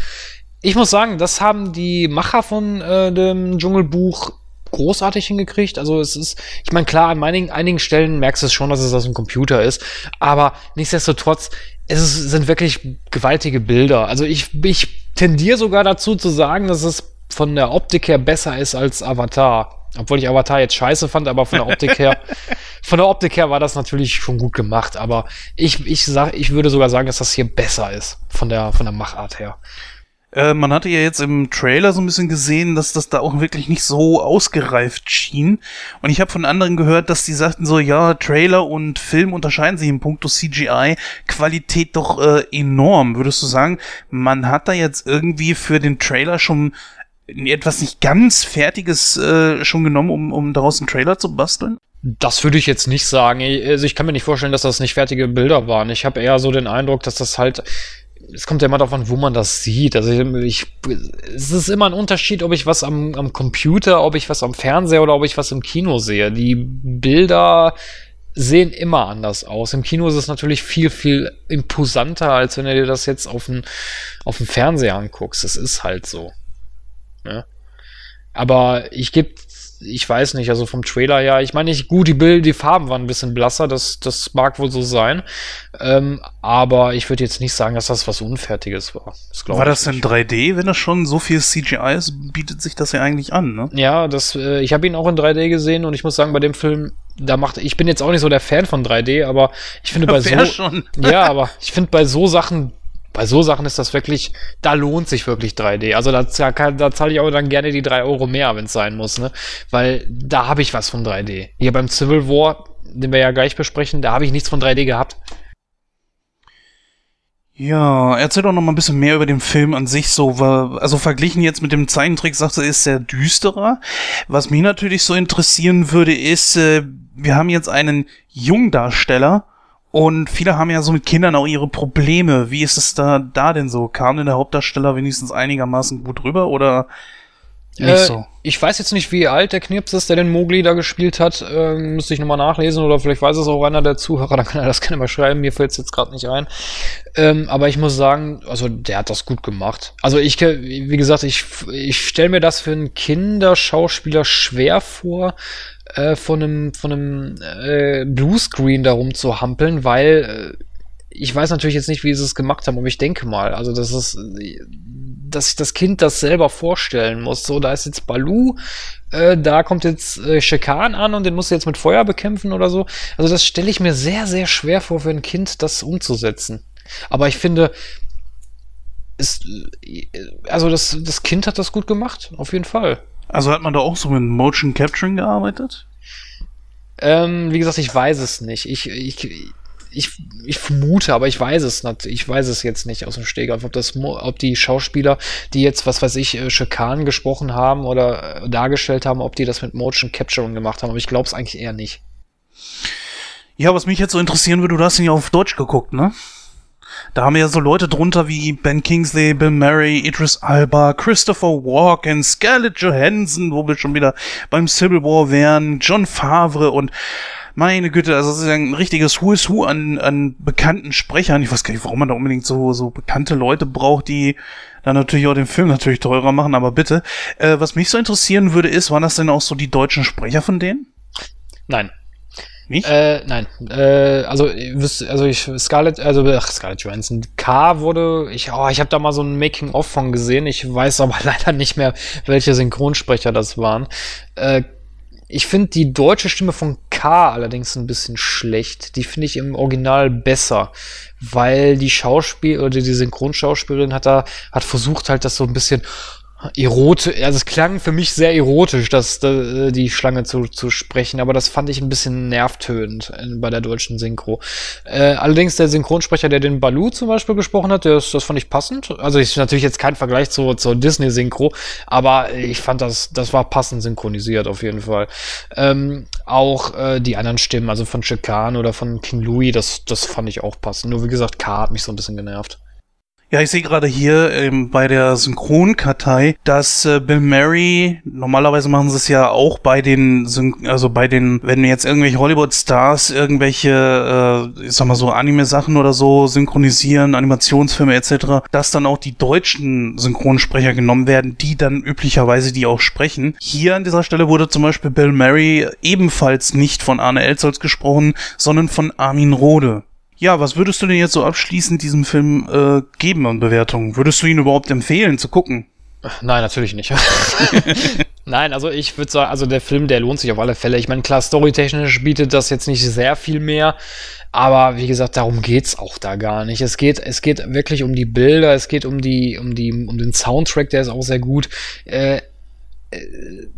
Ich muss sagen, das haben die Macher von äh, dem Dschungelbuch großartig hingekriegt. Also es ist, ich meine, klar, an einigen, einigen Stellen merkst du schon, dass es aus dem Computer ist, aber nichtsdestotrotz, es ist, sind wirklich gewaltige Bilder. Also ich, ich tendiere sogar dazu zu sagen, dass es von der Optik her besser ist als Avatar. Obwohl ich Avatar jetzt scheiße fand, aber von der Optik her, von der Optik her war das natürlich schon gut gemacht. Aber ich, ich sag, ich würde sogar sagen, dass das hier besser ist von der, von der Machart her. Äh, man hatte ja jetzt im Trailer so ein bisschen gesehen, dass das da auch wirklich nicht so ausgereift schien. Und ich habe von anderen gehört, dass die sagten so, ja, Trailer und Film unterscheiden sich im Punkto CGI Qualität doch äh, enorm. Würdest du sagen, man hat da jetzt irgendwie für den Trailer schon etwas nicht ganz Fertiges äh, schon genommen, um, um daraus einen Trailer zu basteln? Das würde ich jetzt nicht sagen. Also ich kann mir nicht vorstellen, dass das nicht fertige Bilder waren. Ich habe eher so den Eindruck, dass das halt es kommt ja immer an, wo man das sieht. Also ich, es ist immer ein Unterschied, ob ich was am, am Computer, ob ich was am Fernseher oder ob ich was im Kino sehe. Die Bilder sehen immer anders aus. Im Kino ist es natürlich viel, viel imposanter, als wenn du dir das jetzt auf dem, auf Fernseher anguckst. Es ist halt so. Ja. Aber ich gebe ich weiß nicht, also vom Trailer ja, ich meine, nicht gut, die Bilder, die Farben waren ein bisschen blasser, das, das mag wohl so sein. Ähm, aber ich würde jetzt nicht sagen, dass das was Unfertiges war. Das war das denn 3D? Wenn das schon so viel CGI ist, bietet sich das ja eigentlich an, ne? Ja, das, äh, ich habe ihn auch in 3D gesehen und ich muss sagen, bei dem Film, da macht, ich bin jetzt auch nicht so der Fan von 3D, aber ich finde bei so, schon. ja, aber ich finde bei so Sachen bei so Sachen ist das wirklich, da lohnt sich wirklich 3D. Also da, da zahle ich auch dann gerne die 3 Euro mehr, wenn es sein muss, ne? Weil da habe ich was von 3D. Hier beim Civil War, den wir ja gleich besprechen, da habe ich nichts von 3D gehabt. Ja, erzähl doch noch mal ein bisschen mehr über den Film an sich so, also verglichen jetzt mit dem Zeichentrick, sagst du, ist sehr düsterer. Was mich natürlich so interessieren würde, ist, äh, wir haben jetzt einen Jungdarsteller, und viele haben ja so mit Kindern auch ihre Probleme. Wie ist es da, da denn so? Kam denn der Hauptdarsteller wenigstens einigermaßen gut rüber oder nicht äh, so? Ich weiß jetzt nicht, wie alt der Knips ist, der den Mogli da gespielt hat. Ähm, müsste ich nochmal nachlesen oder vielleicht weiß es auch einer der Zuhörer, dann kann er das gerne mal schreiben. Mir fällt es jetzt gerade nicht ein. Ähm, aber ich muss sagen, also der hat das gut gemacht. Also ich, wie gesagt, ich, ich stelle mir das für einen Kinderschauspieler schwer vor, äh, von einem, von einem äh, Bluescreen darum zu hampeln, weil äh, ich weiß natürlich jetzt nicht, wie sie es gemacht haben, aber ich denke mal, also das ist, dass sich das Kind das selber vorstellen muss. So, da ist jetzt Balu, äh, da kommt jetzt äh, Shekan an und den musst du jetzt mit Feuer bekämpfen oder so. Also das stelle ich mir sehr, sehr schwer vor für ein Kind, das umzusetzen. Aber ich finde, ist, äh, also das, das Kind hat das gut gemacht, auf jeden Fall. Also hat man da auch so mit Motion Capturing gearbeitet? Ähm, wie gesagt, ich weiß es nicht. Ich, ich, ich, ich vermute, aber ich weiß es nicht. Ich weiß es jetzt nicht aus dem Stegreif, ob das, ob die Schauspieler, die jetzt, was weiß ich, äh, Schikan gesprochen haben oder äh, dargestellt haben, ob die das mit Motion Capturing gemacht haben. Aber ich glaube es eigentlich eher nicht. Ja, was mich jetzt so interessieren würde, du hast ihn ja auf Deutsch geguckt, ne? Da haben wir ja so Leute drunter wie Ben Kingsley, Bill Murray, Idris Alba, Christopher Walken, Scarlett Johansson, wo wir schon wieder beim Civil War wären, John Favre und meine Güte, also das ist ein richtiges Who is Who an, an bekannten Sprechern. Ich weiß gar nicht, warum man da unbedingt so, so bekannte Leute braucht, die dann natürlich auch den Film natürlich teurer machen, aber bitte. Äh, was mich so interessieren würde, ist, waren das denn auch so die deutschen Sprecher von denen? Nein. Nicht? Äh, nein. Äh, also, also ich, Scarlett, also, ach, Scarlett Johansson. K wurde, ich, oh, ich habe da mal so ein Making-of von gesehen. Ich weiß aber leider nicht mehr, welche Synchronsprecher das waren. Äh, ich finde die deutsche Stimme von K allerdings ein bisschen schlecht. Die finde ich im Original besser, weil die Schauspiel oder die Synchronschauspielerin hat da hat versucht halt das so ein bisschen erotisch, also es klang für mich sehr erotisch, dass äh, die Schlange zu, zu sprechen, aber das fand ich ein bisschen nervtönend bei der deutschen Synchro. Äh, allerdings der Synchronsprecher, der den Balu zum Beispiel gesprochen hat, das, das fand ich passend. Also ist natürlich jetzt kein Vergleich zu, zur Disney-Synchro, aber ich fand das, das war passend synchronisiert auf jeden Fall. Ähm, auch äh, die anderen Stimmen, also von Chikan oder von King Louis, das, das fand ich auch passend. Nur wie gesagt, K hat mich so ein bisschen genervt. Ja, ich sehe gerade hier ähm, bei der Synchronkartei, dass äh, Bill Murray, normalerweise machen sie es ja auch bei den, Syn also bei den, wenn jetzt irgendwelche Hollywood-Stars irgendwelche, äh, ich sag mal so Anime-Sachen oder so synchronisieren, Animationsfilme etc., dass dann auch die deutschen Synchronsprecher genommen werden, die dann üblicherweise die auch sprechen. Hier an dieser Stelle wurde zum Beispiel Bill Murray ebenfalls nicht von Arne Elsholz gesprochen, sondern von Armin Rohde. Ja, was würdest du denn jetzt so abschließend diesem Film äh, geben an Bewertungen? Würdest du ihn überhaupt empfehlen zu gucken? Nein, natürlich nicht. Nein, also ich würde sagen, also der Film, der lohnt sich auf alle Fälle. Ich meine, klar, storytechnisch bietet das jetzt nicht sehr viel mehr, aber wie gesagt, darum geht's auch da gar nicht. Es geht, es geht wirklich um die Bilder, es geht um die, um die, um den Soundtrack, der ist auch sehr gut. Äh, äh,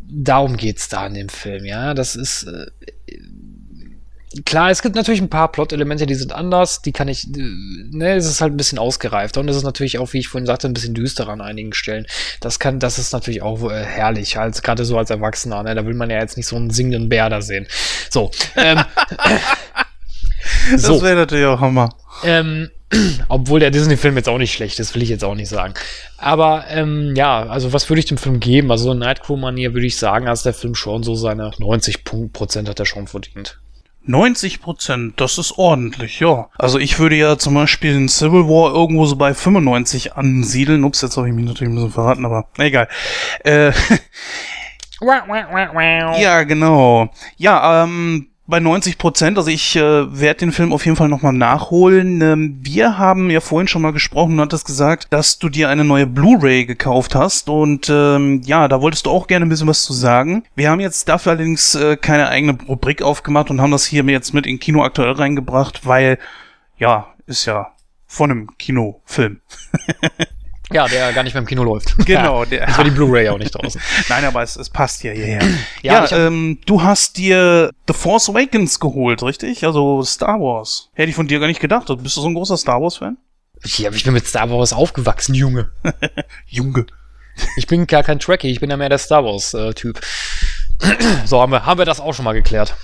darum geht's da in dem Film, ja. Das ist, äh, klar, es gibt natürlich ein paar Plot-Elemente, die sind anders, die kann ich, ne, es ist halt ein bisschen ausgereifter und es ist natürlich auch, wie ich vorhin sagte, ein bisschen düsterer an einigen Stellen. Das kann, das ist natürlich auch äh, herrlich, als gerade so als Erwachsener, ne, da will man ja jetzt nicht so einen singenden Bär da sehen. So, ähm, so. Das wäre natürlich auch Hammer. Ähm, obwohl der Disney-Film jetzt auch nicht schlecht ist, will ich jetzt auch nicht sagen. Aber ähm, ja, also was würde ich dem Film geben? Also Nightcrow-Manier würde ich sagen, dass der Film schon so seine 90 Prozent hat er schon verdient. 90 Prozent, das ist ordentlich, ja. Also ich würde ja zum Beispiel den Civil War irgendwo so bei 95 ansiedeln. Ups, jetzt habe ich mich natürlich ein bisschen verraten, aber egal. Äh, ja, genau. Ja, ähm, bei 90 Prozent. Also ich äh, werde den Film auf jeden Fall nochmal nachholen. Ähm, wir haben ja vorhin schon mal gesprochen und hattest gesagt, dass du dir eine neue Blu-ray gekauft hast. Und ähm, ja, da wolltest du auch gerne ein bisschen was zu sagen. Wir haben jetzt dafür allerdings äh, keine eigene Rubrik aufgemacht und haben das hier jetzt mit in Kino aktuell reingebracht, weil ja, ist ja von einem Kinofilm. Ja, der gar nicht mehr im Kino läuft. Genau. Der, ist war die Blu-ray auch nicht draußen. Nein, aber es, es passt ja hierher. ja, ja ähm, du hast dir The Force Awakens geholt, richtig? Also Star Wars. Hätte ich von dir gar nicht gedacht. Bist du so ein großer Star Wars-Fan? Ja, ich bin mit Star Wars aufgewachsen, Junge. Junge. Ich bin gar kein Trekkie, ich bin ja mehr der Star Wars-Typ. so, haben wir, haben wir das auch schon mal geklärt.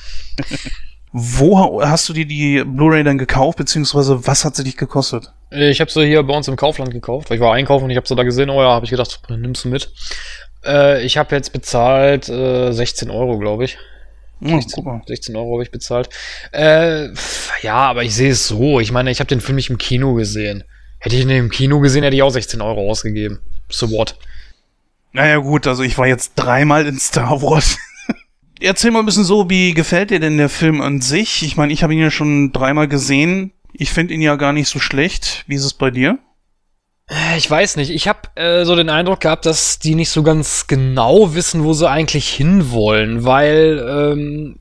Wo hast du dir die Blu-ray dann gekauft, beziehungsweise was hat sie dich gekostet? Ich habe sie hier bei uns im Kaufland gekauft, weil ich war einkaufen und ich habe sie da gesehen, oh ja, habe ich gedacht, nimmst du mit. Äh, ich habe jetzt bezahlt äh, 16 Euro, glaube ich. 16, oh, 16 Euro habe ich bezahlt. Äh, ja, aber ich sehe es so. Ich meine, ich habe den Film nicht im Kino gesehen. Hätte ich ihn im Kino gesehen, hätte ich auch 16 Euro ausgegeben. So what? Naja gut, also ich war jetzt dreimal in Star Wars. Erzähl mal ein bisschen so, wie gefällt dir denn der Film an sich? Ich meine, ich habe ihn ja schon dreimal gesehen. Ich finde ihn ja gar nicht so schlecht. Wie ist es bei dir? Äh, ich weiß nicht. Ich habe äh, so den Eindruck gehabt, dass die nicht so ganz genau wissen, wo sie eigentlich hinwollen, weil ähm,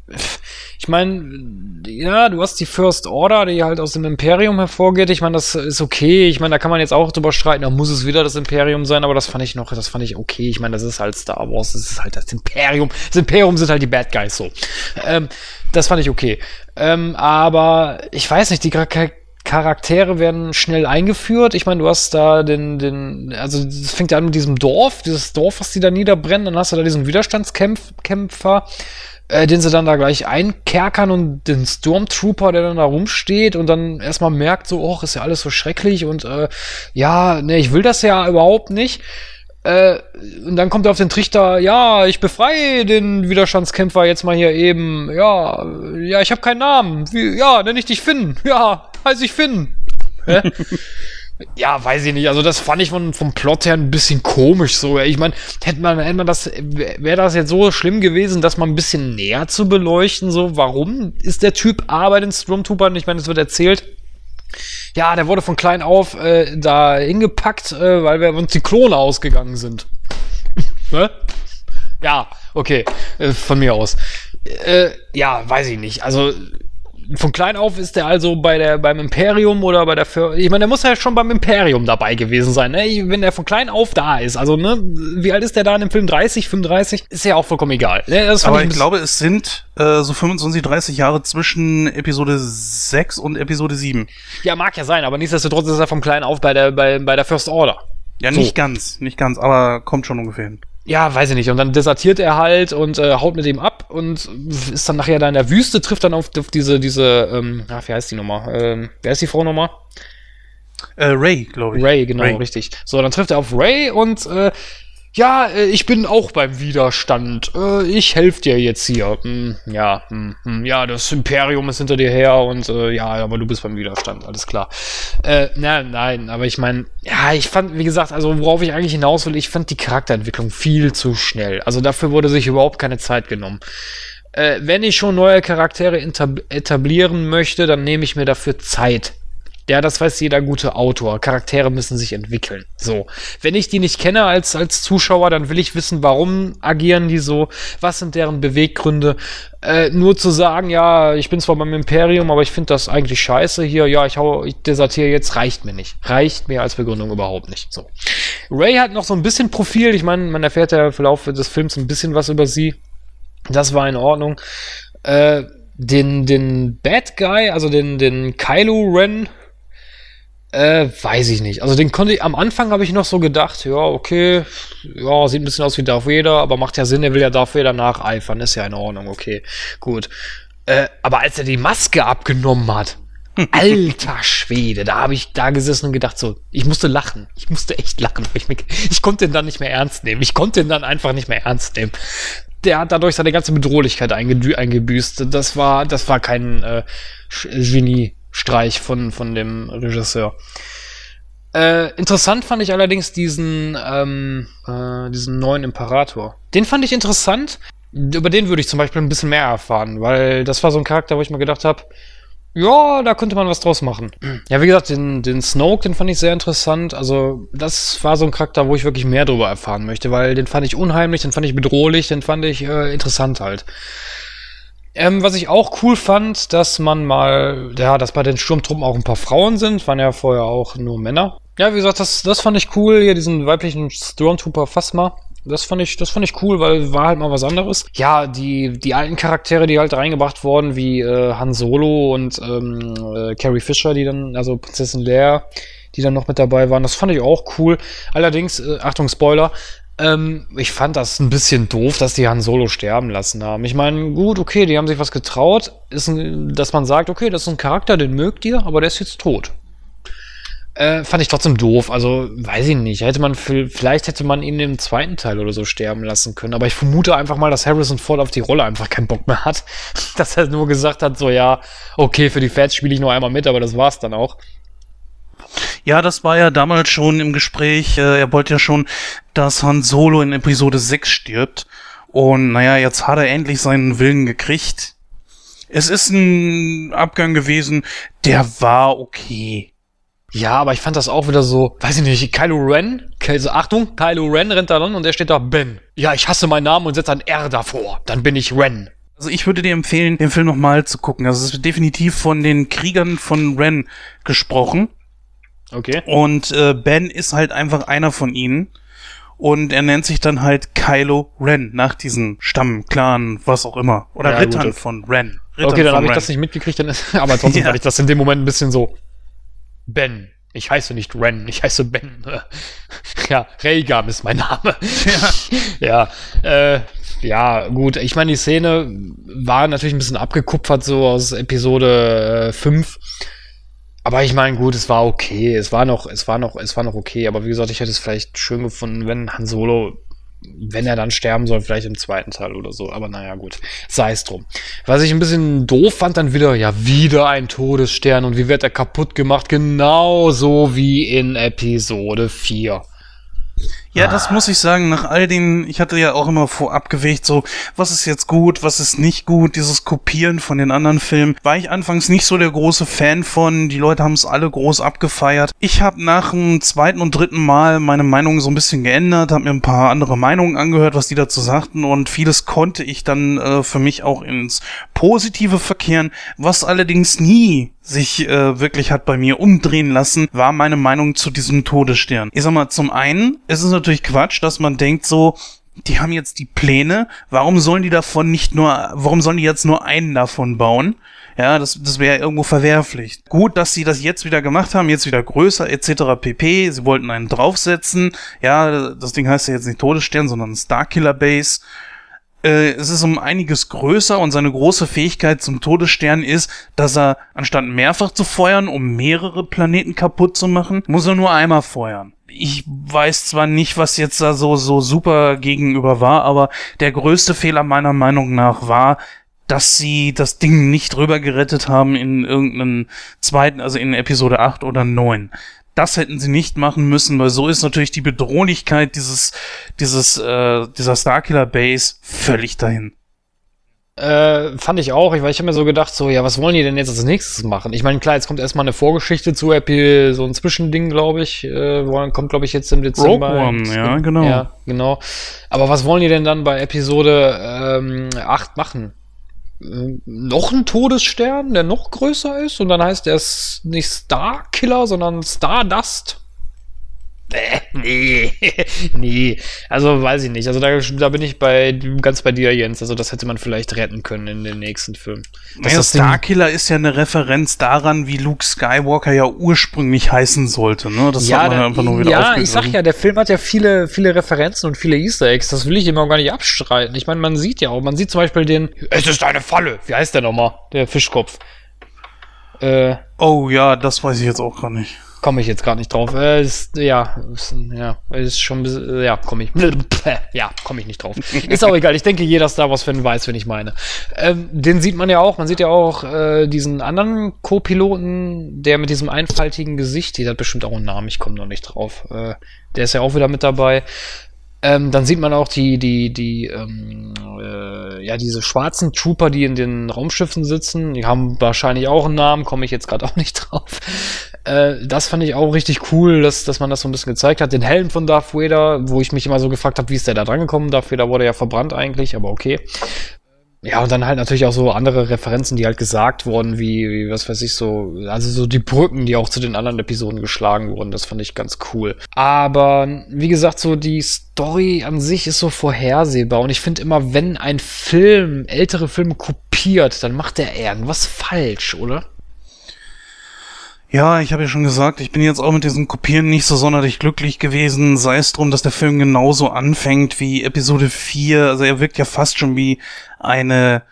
ich meine, ja, du hast die First Order, die halt aus dem Imperium hervorgeht. Ich meine, das ist okay. Ich meine, da kann man jetzt auch drüber streiten, da muss es wieder das Imperium sein, aber das fand ich noch, das fand ich okay. Ich meine, das ist halt Star Wars, das ist halt das Imperium. Das Imperium sind halt die Bad Guys so. Ähm, das fand ich okay. Ähm, aber ich weiß nicht, die Charaktere werden schnell eingeführt. Ich meine, du hast da den, den, also es fängt ja an mit diesem Dorf, dieses Dorf, was die da niederbrennen, dann hast du da diesen Widerstandskämpfer, äh, den sie dann da gleich einkerkern und den Stormtrooper, der dann da rumsteht und dann erstmal merkt, so, oh, ist ja alles so schrecklich und äh, ja, ne, ich will das ja überhaupt nicht. Äh, und dann kommt er auf den Trichter, ja, ich befreie den Widerstandskämpfer jetzt mal hier eben. Ja, ja, ich habe keinen Namen. Wie, ja, nenn ich dich Finn. Ja, heiß ich Finn. ja, weiß ich nicht. Also das fand ich von, vom Plot her ein bisschen komisch so. Ich meine, hätte man, hätte man das, wäre das jetzt so schlimm gewesen, das mal ein bisschen näher zu beleuchten, so, warum ist der Typ A bei den Stormtroopern? Ich meine, es wird erzählt, ja, der wurde von klein auf äh, da hingepackt, äh, weil wir uns die Klone ausgegangen sind. ne? Ja, okay, äh, von mir aus. Äh, ja, weiß ich nicht. Also von klein auf ist er also bei der, beim Imperium oder bei der Fir Ich meine, der muss ja schon beim Imperium dabei gewesen sein, ne? Wenn der von klein auf da ist. Also, ne, wie alt ist der da in dem Film? 30, 35? Ist ja auch vollkommen egal. Ne? Aber ich, ich glaube, es sind äh, so 25, 30 Jahre zwischen Episode 6 und Episode 7. Ja, mag ja sein, aber nichtsdestotrotz ist er von klein auf bei der, bei, bei der First Order. Ja, so. nicht ganz, nicht ganz, aber kommt schon ungefähr hin ja, weiß ich nicht. Und dann desertiert er halt und äh, haut mit ihm ab und ist dann nachher da in der Wüste, trifft dann auf, diese, diese, ähm, ach, wie heißt die Nummer? Ähm, wer ist die Frau nochmal? Äh, Ray, glaube ich. Ray, genau, Ray. richtig. So, dann trifft er auf Ray und äh, ja, äh, ich bin auch beim Widerstand. Äh, ich helfe dir jetzt hier. Hm, ja, hm, hm, ja, das Imperium ist hinter dir her und äh, ja, aber du bist beim Widerstand, alles klar. Äh, nein, nein, aber ich meine, ja, ich fand, wie gesagt, also worauf ich eigentlich hinaus will, ich fand die Charakterentwicklung viel zu schnell. Also dafür wurde sich überhaupt keine Zeit genommen. Äh, wenn ich schon neue Charaktere etab- etablieren möchte, dann nehme ich mir dafür Zeit. Ja, das weiß jeder gute Autor. Charaktere müssen sich entwickeln. So. Wenn ich die nicht kenne als, als Zuschauer, dann will ich wissen, warum agieren die so? Was sind deren Beweggründe? Äh, nur zu sagen, ja, ich bin zwar beim Imperium, aber ich finde das eigentlich scheiße hier. Ja, ich hau, ich desertiere jetzt, reicht mir nicht. Reicht mir als Begründung überhaupt nicht. So. Ray hat noch so ein bisschen Profil. Ich meine, man erfährt ja im Verlauf des Films ein bisschen was über sie. Das war in Ordnung. Äh, den, den Bad Guy, also den, den Kylo Ren, äh, weiß ich nicht. Also den konnte ich, am Anfang habe ich noch so gedacht, ja, okay, ja, sieht ein bisschen aus wie Darth Vader, aber macht ja Sinn, er will ja Darth Vader nacheifern, ist ja in Ordnung, okay, gut. Äh, aber als er die Maske abgenommen hat, alter Schwede, da habe ich da gesessen und gedacht so, ich musste lachen. Ich musste echt lachen. Ich, mich, ich konnte ihn dann nicht mehr ernst nehmen. Ich konnte ihn dann einfach nicht mehr ernst nehmen. Der hat dadurch seine ganze Bedrohlichkeit eingebüßt. Das war, das war kein äh, Sch- Geniestreich von, von dem Regisseur. Äh, interessant fand ich allerdings diesen, ähm, äh, diesen neuen Imperator. Den fand ich interessant. Über den würde ich zum Beispiel ein bisschen mehr erfahren, weil das war so ein Charakter, wo ich mir gedacht habe, ja, da könnte man was draus machen. Ja, wie gesagt, den, den Snoke, den fand ich sehr interessant. Also, das war so ein Charakter, wo ich wirklich mehr drüber erfahren möchte, weil den fand ich unheimlich, den fand ich bedrohlich, den fand ich äh, interessant halt. Ähm, was ich auch cool fand, dass man mal, ja, dass bei den Sturmtruppen auch ein paar Frauen sind, waren ja vorher auch nur Männer. Ja, wie gesagt, das, das fand ich cool, hier diesen weiblichen Stormtrooper Phasma. Das fand ich, das fand ich cool, weil war halt mal was anderes. Ja, die, die alten Charaktere, die halt reingebracht wurden, wie äh, Han Solo und ähm, äh, Carrie Fisher, die dann, also Prinzessin Leia, die dann noch mit dabei waren, das fand ich auch cool. Allerdings, äh, Achtung, Spoiler, ähm, ich fand das ein bisschen doof, dass die Han Solo sterben lassen haben. Ich meine, gut, okay, die haben sich was getraut, ein, dass man sagt, okay, das ist ein Charakter, den mögt ihr, aber der ist jetzt tot. Äh, fand ich trotzdem doof. Also, weiß ich nicht. Hätte man, v- vielleicht hätte man ihn im zweiten Teil oder so sterben lassen können. Aber ich vermute einfach mal, dass Harrison Ford auf die Rolle einfach keinen Bock mehr hat. dass er nur gesagt hat, so, ja, okay, für die Fans spiele ich nur einmal mit, aber das war's dann auch. Ja, das war ja damals schon im Gespräch. Äh, er wollte ja schon, dass Han Solo in Episode 6 stirbt. Und naja, jetzt hat er endlich seinen Willen gekriegt. Es ist ein Abgang gewesen, der war okay. Ja, aber ich fand das auch wieder so, weiß ich nicht, Kylo Ren, also Achtung, Kylo Ren rennt da dann und der steht da Ben. Ja, ich hasse meinen Namen und setze ein R davor. Dann bin ich Ren. Also ich würde dir empfehlen, den Film nochmal zu gucken. Also es ist definitiv von den Kriegern von Ren gesprochen. Okay. Und äh, Ben ist halt einfach einer von ihnen. Und er nennt sich dann halt Kylo Ren, nach diesem Stamm, Clan, was auch immer. Oder Ja, Rittern gut. von Ren. Rittern okay, dann habe ich das nicht mitgekriegt, dann ist, aber trotzdem Ja. fand ich das in dem Moment ein bisschen so. Ben. Ich heiße nicht Ren, ich heiße Ben. ja, Rhaegar ist mein Name. ja, äh, ja, gut. Ich meine, die Szene war natürlich ein bisschen abgekupfert, so aus Episode äh, 5. Aber ich meine, gut, es war okay. Es war noch, es war noch, es war noch okay. Aber wie gesagt, ich hätte es vielleicht schön gefunden, wenn Han Solo, wenn er dann sterben soll, vielleicht im zweiten Teil oder so. Aber naja, gut. Sei es drum. Was ich ein bisschen doof fand, dann wieder, ja, wieder ein Todesstern. Und wie wird er kaputt gemacht? Genauso wie in Episode 4. Ja, das muss ich sagen, nach all den, ich hatte ja auch immer vorab gewegt, so, was ist jetzt gut, was ist nicht gut, dieses Kopieren von den anderen Filmen, war ich anfangs nicht so der große Fan von, die Leute haben es alle groß abgefeiert. Ich habe nach dem zweiten und dritten Mal meine Meinung so ein bisschen geändert, habe mir ein paar andere Meinungen angehört, was die dazu sagten und vieles konnte ich dann äh, für mich auch ins Positive verkehren, was allerdings nie sich äh, wirklich hat bei mir umdrehen lassen, war meine Meinung zu diesem Todesstern. Ich sag mal, zum einen ist es natürlich Quatsch, dass man denkt so, die haben jetzt die Pläne, warum sollen die davon nicht nur, warum sollen die jetzt nur einen davon bauen? Ja, das, das wäre irgendwo verwerflich. Gut, dass sie das jetzt wieder gemacht haben, jetzt wieder größer etc. pp. Sie wollten einen draufsetzen. Ja, das Ding heißt ja jetzt nicht Todesstern, sondern Starkiller Base. Äh, es ist um einiges größer und seine große Fähigkeit zum Todesstern ist, dass er anstatt mehrfach zu feuern, um mehrere Planeten kaputt zu machen, muss er nur einmal feuern. Ich weiß zwar nicht, was jetzt da so, so super gegenüber war, aber der größte Fehler meiner Meinung nach war, dass sie das Ding nicht rüber gerettet haben in irgendeinen zweiten, also in Episode 8 oder 9 das hätten sie nicht machen müssen, weil so ist natürlich die Bedrohlichkeit dieses, dieses, äh, dieser Starkiller Base völlig dahin. Äh, fand ich auch, weil ich habe mir so gedacht, so, ja, was wollen die denn jetzt als nächstes machen? Ich meine, klar, jetzt kommt erstmal eine Vorgeschichte zu Epi, so ein Zwischending, glaube ich, äh, wollen, kommt, glaube ich, jetzt im Dezember. Rogue One, ja, genau. Ja, genau. Aber was wollen die denn dann bei Episode ähm, 8 machen? Noch ein Todesstern, der noch größer ist und dann heißt er nicht Starkiller, sondern Stardust. Nee, nee, also weiß ich nicht. Also da, da, bin ich bei ganz bei dir, Jens. Also das hätte man vielleicht retten können in den nächsten Film. Naja, Starkiller ist ja eine Referenz daran, wie Luke Skywalker ja ursprünglich heißen sollte. Ne? Das ja, hat man da, einfach nur wieder Ja, ich sag ja, der Film hat ja viele, viele Referenzen und viele Easter Eggs. Das will ich immer auch gar nicht abstreiten. Ich meine, man sieht ja auch, man sieht zum Beispiel den. Es ist eine Falle. Wie heißt der nochmal? Der Fischkopf. Äh, oh ja, das weiß ich jetzt auch gar nicht komme ich jetzt gerade nicht drauf. Äh, ist, ja, ist, ja, ist schon, ja, komme ich, ja, komme ich nicht drauf. Ist auch egal. Ich denke, jeder Star Wars-Fan weiß, wen ich meine. Ähm, den sieht man ja auch. Man sieht ja auch äh, diesen anderen Co-Piloten, der mit diesem einfaltigen Gesicht, die hat bestimmt auch einen Namen. Ich komme noch nicht drauf. Äh, der ist ja auch wieder mit dabei. Ähm, dann sieht man auch die, die, die, ähm, äh, ja, diese schwarzen Trooper, die in den Raumschiffen sitzen. Die haben wahrscheinlich auch einen Namen, komme ich jetzt gerade auch nicht drauf. Äh, das fand ich auch richtig cool, dass, dass man das so ein bisschen gezeigt hat. Den Helm von Darth Vader, wo ich mich immer so gefragt habe, wie ist der da dran gekommen? Darth Vader wurde ja verbrannt eigentlich, aber okay. Ja, und dann halt natürlich auch so andere Referenzen, die halt gesagt wurden, wie, wie, was weiß ich, so, also so die Brücken, die auch zu den anderen Episoden geschlagen wurden, das fand ich ganz cool. Aber wie gesagt, so die Story an sich ist so vorhersehbar und ich finde immer, wenn ein Film ältere Filme kopiert, dann macht er irgendwas falsch, oder? Ja, ich habe ja schon gesagt, ich bin jetzt auch mit diesen Kopieren nicht so sonderlich glücklich gewesen. Sei es drum, dass der Film genauso anfängt wie Episode 4. Also er wirkt ja fast schon wie eine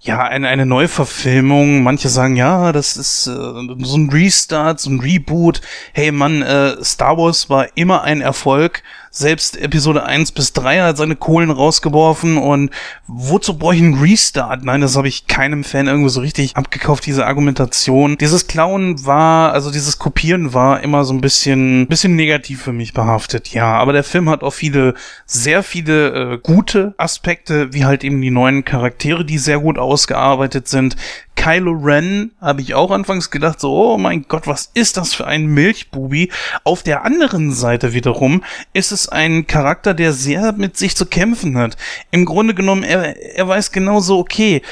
ja, eine, eine Neuverfilmung. Manche sagen, ja, das ist äh, so ein Restart, so ein Reboot. Hey Mann, äh, Star Wars war immer ein Erfolg selbst Episode 1 bis 3 hat seine Kohlen rausgeworfen und wozu brauche ich einen Restart? Nein, das habe ich keinem Fan irgendwie so richtig abgekauft, diese Argumentation. Dieses Klauen war, also dieses Kopieren war immer so ein bisschen, bisschen negativ für mich behaftet, ja. Aber der Film hat auch viele, sehr viele äh, gute Aspekte, wie halt eben die neuen Charaktere, die sehr gut ausgearbeitet sind. Kylo Ren habe ich auch anfangs gedacht, so, oh mein Gott, was ist das für ein Milchbubi? Auf der anderen Seite wiederum ist es ein Charakter, der sehr mit sich zu kämpfen hat. Im Grunde genommen, er, er weiß genauso, okay,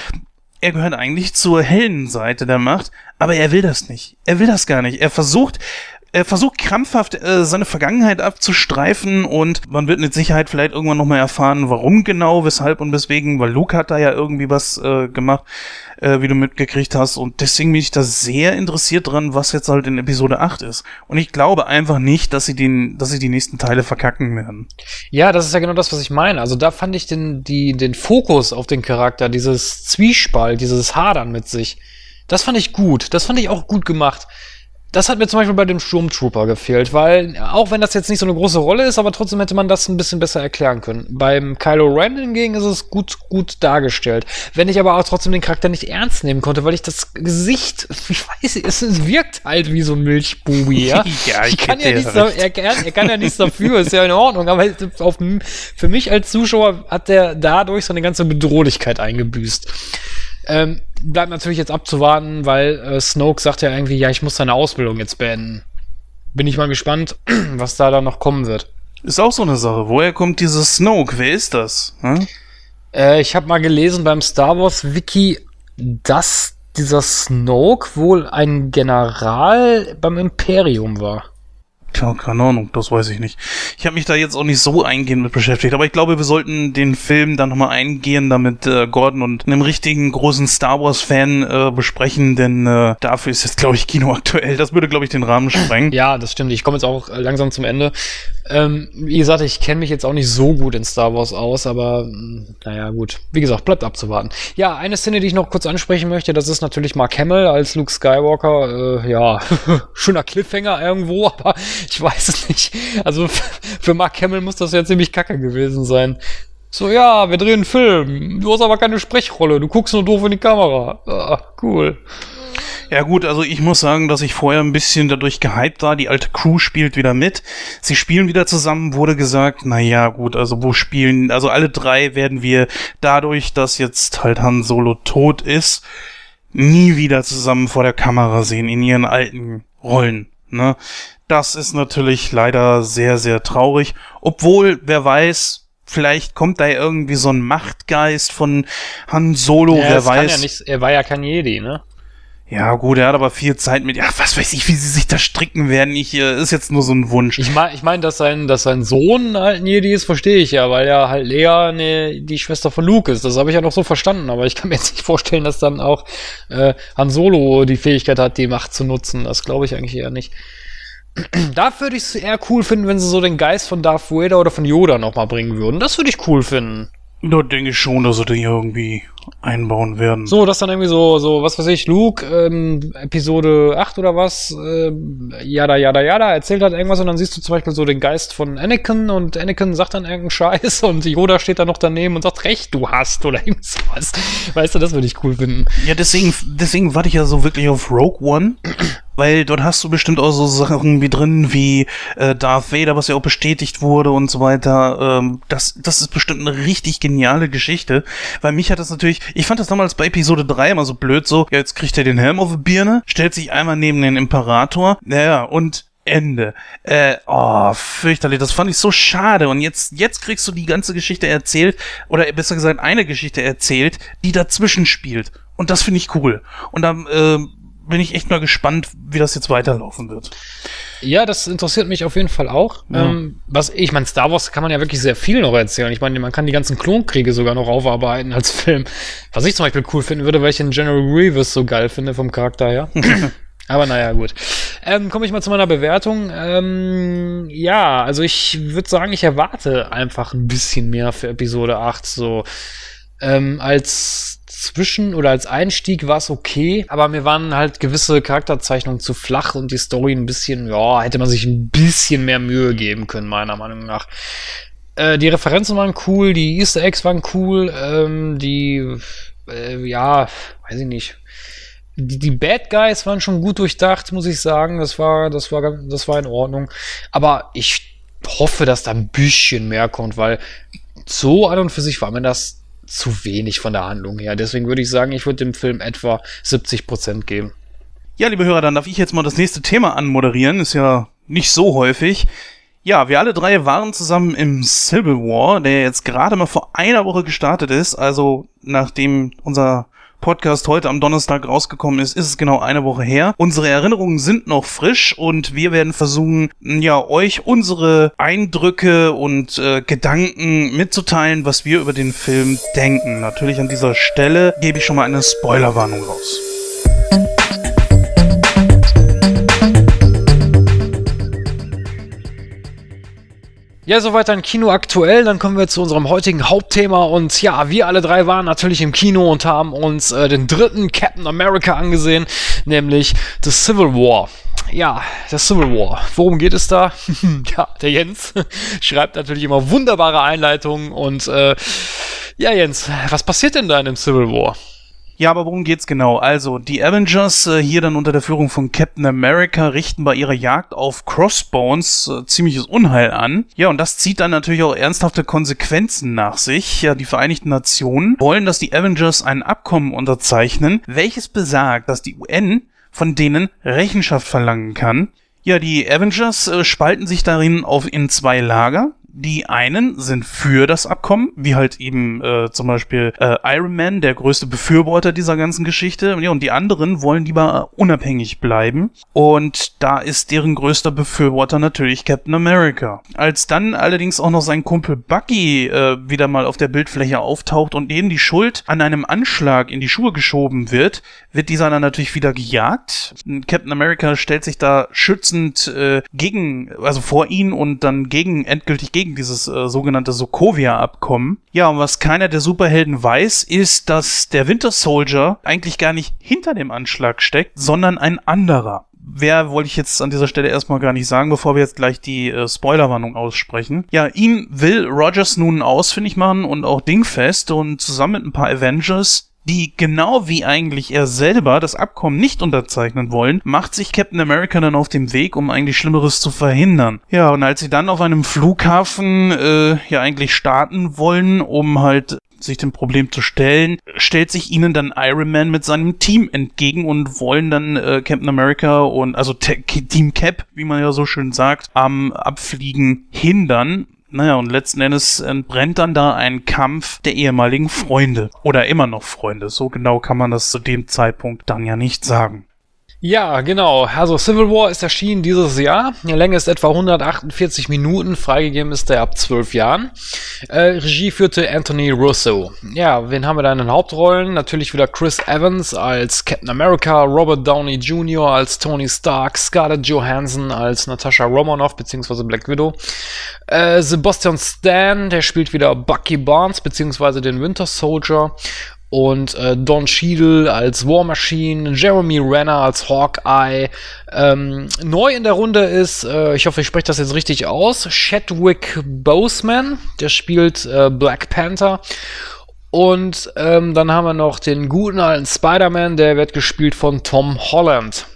er gehört eigentlich zur hellen Seite der Macht, aber er will das nicht. Er will das gar nicht. Er versucht, er versucht krampfhaft äh, seine Vergangenheit abzustreifen und man wird mit Sicherheit vielleicht irgendwann nochmal erfahren, warum genau, weshalb und weswegen, weil Luke hat da ja irgendwie was äh, gemacht, äh, wie du mitgekriegt hast und deswegen bin ich da sehr interessiert dran, was jetzt halt in Episode 8 ist. Und ich glaube einfach nicht, dass sie den, dass sie die nächsten Teile verkacken werden. Ja, das ist ja genau das, was ich meine. Also da fand ich den, die, den Fokus auf den Charakter, dieses Zwiespalt, dieses Hadern mit sich, das fand ich gut. Das fand ich auch gut gemacht. Das hat mir zum Beispiel bei dem Sturmtrooper gefehlt, weil auch wenn das jetzt nicht so eine große Rolle ist, aber trotzdem hätte man das ein bisschen besser erklären können. Beim Kylo Ren hingegen ist es gut, gut dargestellt. Wenn ich aber auch trotzdem den Charakter nicht ernst nehmen konnte, weil ich das Gesicht, ich weiß nicht, es, wirkt halt wie so ein Milchbubi, ja. ja ich, ich kann ja nichts, er, er, er kann ja nichts dafür, ist ja in Ordnung, aber auf, für mich als Zuschauer hat der dadurch seine ganze Bedrohlichkeit eingebüßt. Ähm, bleibt natürlich jetzt abzuwarten, weil äh, Snoke sagt ja irgendwie, ja, ich muss seine Ausbildung jetzt beenden. Bin ich mal gespannt, was da dann noch kommen wird. Ist auch so eine Sache. Woher kommt dieses Snoke? Wer ist das? Hm? Äh, ich habe mal gelesen beim Star Wars Wiki, dass dieser Snoke wohl ein General beim Imperium war. Tja, keine Ahnung, das weiß ich nicht. Ich habe mich da jetzt auch nicht so eingehend mit beschäftigt, aber ich glaube, wir sollten den Film dann nochmal eingehen, damit äh, Gordon und einem richtigen großen Star Wars-Fan äh, besprechen, denn äh, dafür ist jetzt, glaube ich, Kino aktuell. Das würde, glaube ich, den Rahmen sprengen. Ja, das stimmt. Ich komme jetzt auch äh, langsam zum Ende. Ähm, wie gesagt, ich kenne mich jetzt auch nicht so gut in Star Wars aus, aber mh, naja, gut. Wie gesagt, bleibt abzuwarten. Ja, eine Szene, die ich noch kurz ansprechen möchte, das ist natürlich Mark Hamill als Luke Skywalker. Äh, ja, schöner Cliffhanger irgendwo, aber ich weiß es nicht. Also für Mark Hamill muss das ja ziemlich kacke gewesen sein. So, ja, wir drehen einen Film. Du hast aber keine Sprechrolle. Du guckst nur doof in die Kamera. Ah, cool. Ja gut, also ich muss sagen, dass ich vorher ein bisschen dadurch gehypt war. Die alte Crew spielt wieder mit. Sie spielen wieder zusammen, wurde gesagt, na ja, gut, also wo spielen, also alle drei werden wir dadurch, dass jetzt halt Han Solo tot ist, nie wieder zusammen vor der Kamera sehen in ihren alten Rollen, ne? Das ist natürlich leider sehr, sehr traurig. Obwohl, wer weiß, vielleicht kommt da irgendwie so ein Machtgeist von Han Solo, Ja, wer weiß. ja nicht, er war ja kein Jedi, ne? Ja, gut, er hat aber viel Zeit mit. Ja, was weiß ich, wie sie sich da stricken werden. Ich, äh, ist jetzt nur so ein Wunsch. Ich meine, ich mein, dass sein, dass sein Sohn halt ein Jedi ist, verstehe ich ja, weil ja halt Lea ne, die Schwester von Luke ist. Das habe ich ja noch so verstanden, aber ich kann mir jetzt nicht vorstellen, dass dann auch äh, Han Solo die Fähigkeit hat, die Macht zu nutzen. Das glaube ich eigentlich eher nicht. Da würde ich es eher cool finden, wenn sie so den Geist von Darth Vader oder von Yoda nochmal bringen würden. Das würde ich cool finden. Da denke ich schon, dass sie den irgendwie einbauen werden. So, dass dann irgendwie so, so, was weiß ich, Luke, ähm, Episode 8 oder was, ähm, jada, jada, jada, erzählt hat irgendwas und dann siehst du zum Beispiel so den Geist von Anakin und Anakin sagt dann irgendeinen Scheiß und Yoda steht da noch daneben und sagt, recht, du hast oder irgendwas. Weißt du, das würde ich cool finden. Ja, deswegen, deswegen warte ich ja so wirklich auf Rogue One. Weil dort hast du bestimmt auch so Sachen wie drin, wie äh, Darth Vader, was ja auch bestätigt wurde und so weiter. Ähm, das, das ist bestimmt eine richtig geniale Geschichte. Weil mich hat das natürlich, ich fand das damals bei Episode 3 immer so blöd, so, ja, jetzt kriegt er den Helm auf die Birne, stellt sich einmal neben den Imperator, naja, und Ende. Äh, oh, fürchterlich. Das fand ich so schade. Und jetzt, jetzt kriegst du die ganze Geschichte erzählt, oder besser gesagt eine Geschichte erzählt, die dazwischen spielt. Und das finde ich cool. Und dann, äh, bin ich echt mal gespannt, wie das jetzt weiterlaufen wird. Ja, das interessiert mich auf jeden Fall auch. Ja. Ähm, was ich meine, Star Wars kann man ja wirklich sehr viel noch erzählen. Ich meine, man kann die ganzen Klonkriege sogar noch aufarbeiten als Film. Was ich zum Beispiel cool finden würde, weil ich den General Grievous so geil finde vom Charakter her. Aber naja, gut. Ähm, Komme ich mal zu meiner Bewertung. Ähm, ja, also ich würde sagen, ich erwarte einfach ein bisschen mehr für Episode 8. So ähm, als Zwischen- oder als Einstieg war es okay, aber mir waren halt gewisse Charakterzeichnungen zu flach und die Story ein bisschen, ja, hätte man sich ein bisschen mehr Mühe geben können, meiner Meinung nach. Äh, die Referenzen waren cool, die Easter Eggs waren cool, ähm, die, äh, ja, weiß ich nicht. Die, Bad Guys waren schon gut durchdacht, muss ich sagen. Das war, das war, das war in Ordnung. Aber ich hoffe, dass da ein bisschen mehr kommt, weil so an und für sich war mir das zu wenig von der Handlung her. Deswegen würde ich sagen, ich würde dem Film etwa 70% geben. Ja, liebe Hörer, dann darf ich jetzt mal das nächste Thema anmoderieren. Ist ja nicht so häufig. Ja, wir alle drei waren zusammen im Civil War, der jetzt gerade mal vor einer Woche gestartet ist. Also nachdem unser Podcast heute am Donnerstag rausgekommen ist, ist es genau eine Woche her. Unsere Erinnerungen sind noch frisch und wir werden versuchen, ja, euch unsere Eindrücke und äh, Gedanken mitzuteilen, was wir über den Film denken. Natürlich an dieser Stelle gebe ich schon mal eine Spoilerwarnung raus. Ja, soweit dann Kino aktuell. Dann kommen wir zu unserem heutigen Hauptthema. Und ja, wir alle drei waren natürlich im Kino und haben uns äh, den dritten Captain America angesehen, nämlich The Civil War. Ja, der Civil War. Worum geht es da? ja, der Jens schreibt natürlich immer wunderbare Einleitungen. Und äh, ja, Jens, was passiert denn da in dem Civil War? Ja, aber worum geht's genau? Also, die Avengers, äh, hier dann unter der Führung von Captain America, richten bei ihrer Jagd auf Crossbones äh, ziemliches Unheil an. Ja, und das zieht dann natürlich auch ernsthafte Konsequenzen nach sich. Ja, die Vereinigten Nationen wollen, dass die Avengers ein Abkommen unterzeichnen, welches besagt, dass die UN von denen Rechenschaft verlangen kann. Ja, die Avengers äh, spalten sich darin auf in zwei Lager. Die einen sind für das Abkommen, wie halt eben äh, zum Beispiel äh, Iron Man, der größte Befürworter dieser ganzen Geschichte. Und die anderen wollen lieber unabhängig bleiben. Und da ist deren größter Befürworter natürlich Captain America. Als dann allerdings auch noch sein Kumpel Bucky äh, wieder mal auf der Bildfläche auftaucht und denen die Schuld an einem Anschlag in die Schuhe geschoben wird, wird dieser dann natürlich wieder gejagt. Captain America stellt sich da schützend äh, gegen, also vor ihn und dann gegen endgültig gegen dieses äh, sogenannte Sokovia-Abkommen. Ja, und was keiner der Superhelden weiß, ist, dass der Winter Soldier eigentlich gar nicht hinter dem Anschlag steckt, sondern ein anderer. Wer wollte ich jetzt an dieser Stelle erstmal gar nicht sagen, bevor wir jetzt gleich die äh, Spoilerwarnung aussprechen. Ja, ihn will Rogers nun ausfindig machen und auch dingfest und zusammen mit ein paar Avengers die genau wie eigentlich er selber das Abkommen nicht unterzeichnen wollen, macht sich Captain America dann auf dem Weg, um eigentlich Schlimmeres zu verhindern. Ja, und als sie dann auf einem Flughafen äh, ja eigentlich starten wollen, um halt sich dem Problem zu stellen, stellt sich ihnen dann Iron Man mit seinem Team entgegen und wollen dann äh, Captain America und also Team Cap, wie man ja so schön sagt, am Abfliegen hindern. Naja, und letzten Endes entbrennt dann da ein Kampf der ehemaligen Freunde. Oder immer noch Freunde. So genau kann man das zu dem Zeitpunkt dann ja nicht sagen. Ja, genau. Also Civil War ist erschienen dieses Jahr. Die Länge ist etwa 148 Minuten. Freigegeben ist er ab 12 Jahren. Äh, Regie führte Anthony Russo. Ja, wen haben wir da in den Hauptrollen? Natürlich wieder Chris Evans als Captain America, Robert Downey Jr. als Tony Stark, Scarlett Johansson als Natasha Romanoff bzw. Black Widow, äh, Sebastian Stan, der spielt wieder Bucky Barnes bzw. den Winter Soldier und äh, Don Cheadle als War Machine, Jeremy Renner als Hawkeye. Ähm, neu in der Runde ist, äh, ich hoffe, ich spreche das jetzt richtig aus, Chadwick Boseman, der spielt äh, Black Panther. Und ähm, dann haben wir noch den guten alten Spider-Man, der wird gespielt von Tom Holland.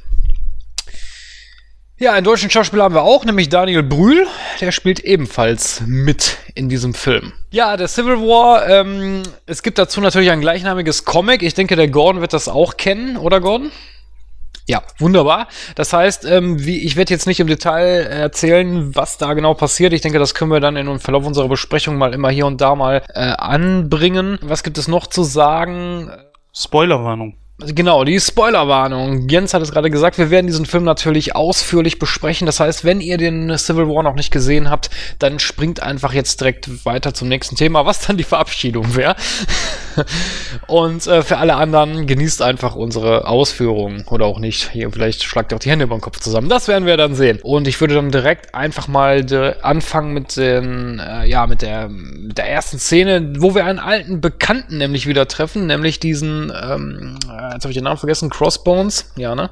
Ja, einen deutschen Schauspieler haben wir auch, nämlich Daniel Brühl. Der spielt ebenfalls mit in diesem Film. Ja, der Civil War, ähm, es gibt dazu natürlich ein gleichnamiges Comic. Ich denke, der Gordon wird das auch kennen, oder Gordon? Ja, wunderbar. Das heißt, ähm, wie, ich werde jetzt nicht im Detail erzählen, was da genau passiert. Ich denke, das können wir dann im Verlauf unserer Besprechung mal immer hier und da mal äh, anbringen. Was gibt es noch zu sagen? Spoilerwarnung. Genau, die Spoilerwarnung. Jens hat es gerade gesagt, wir werden diesen Film natürlich ausführlich besprechen. Das heißt, wenn ihr den Civil War noch nicht gesehen habt, dann springt einfach jetzt direkt weiter zum nächsten Thema, was dann die Verabschiedung wäre. Und äh, für alle anderen genießt einfach unsere Ausführungen oder auch nicht. Hier, vielleicht schlagt ihr auch die Hände über den Kopf zusammen. Das werden wir dann sehen. Und ich würde dann direkt einfach mal anfangen mit den, äh, ja, mit der, mit der ersten Szene, wo wir einen alten Bekannten nämlich wieder treffen, nämlich diesen, ähm, äh, jetzt habe ich den Namen vergessen, Crossbones, ja, ne?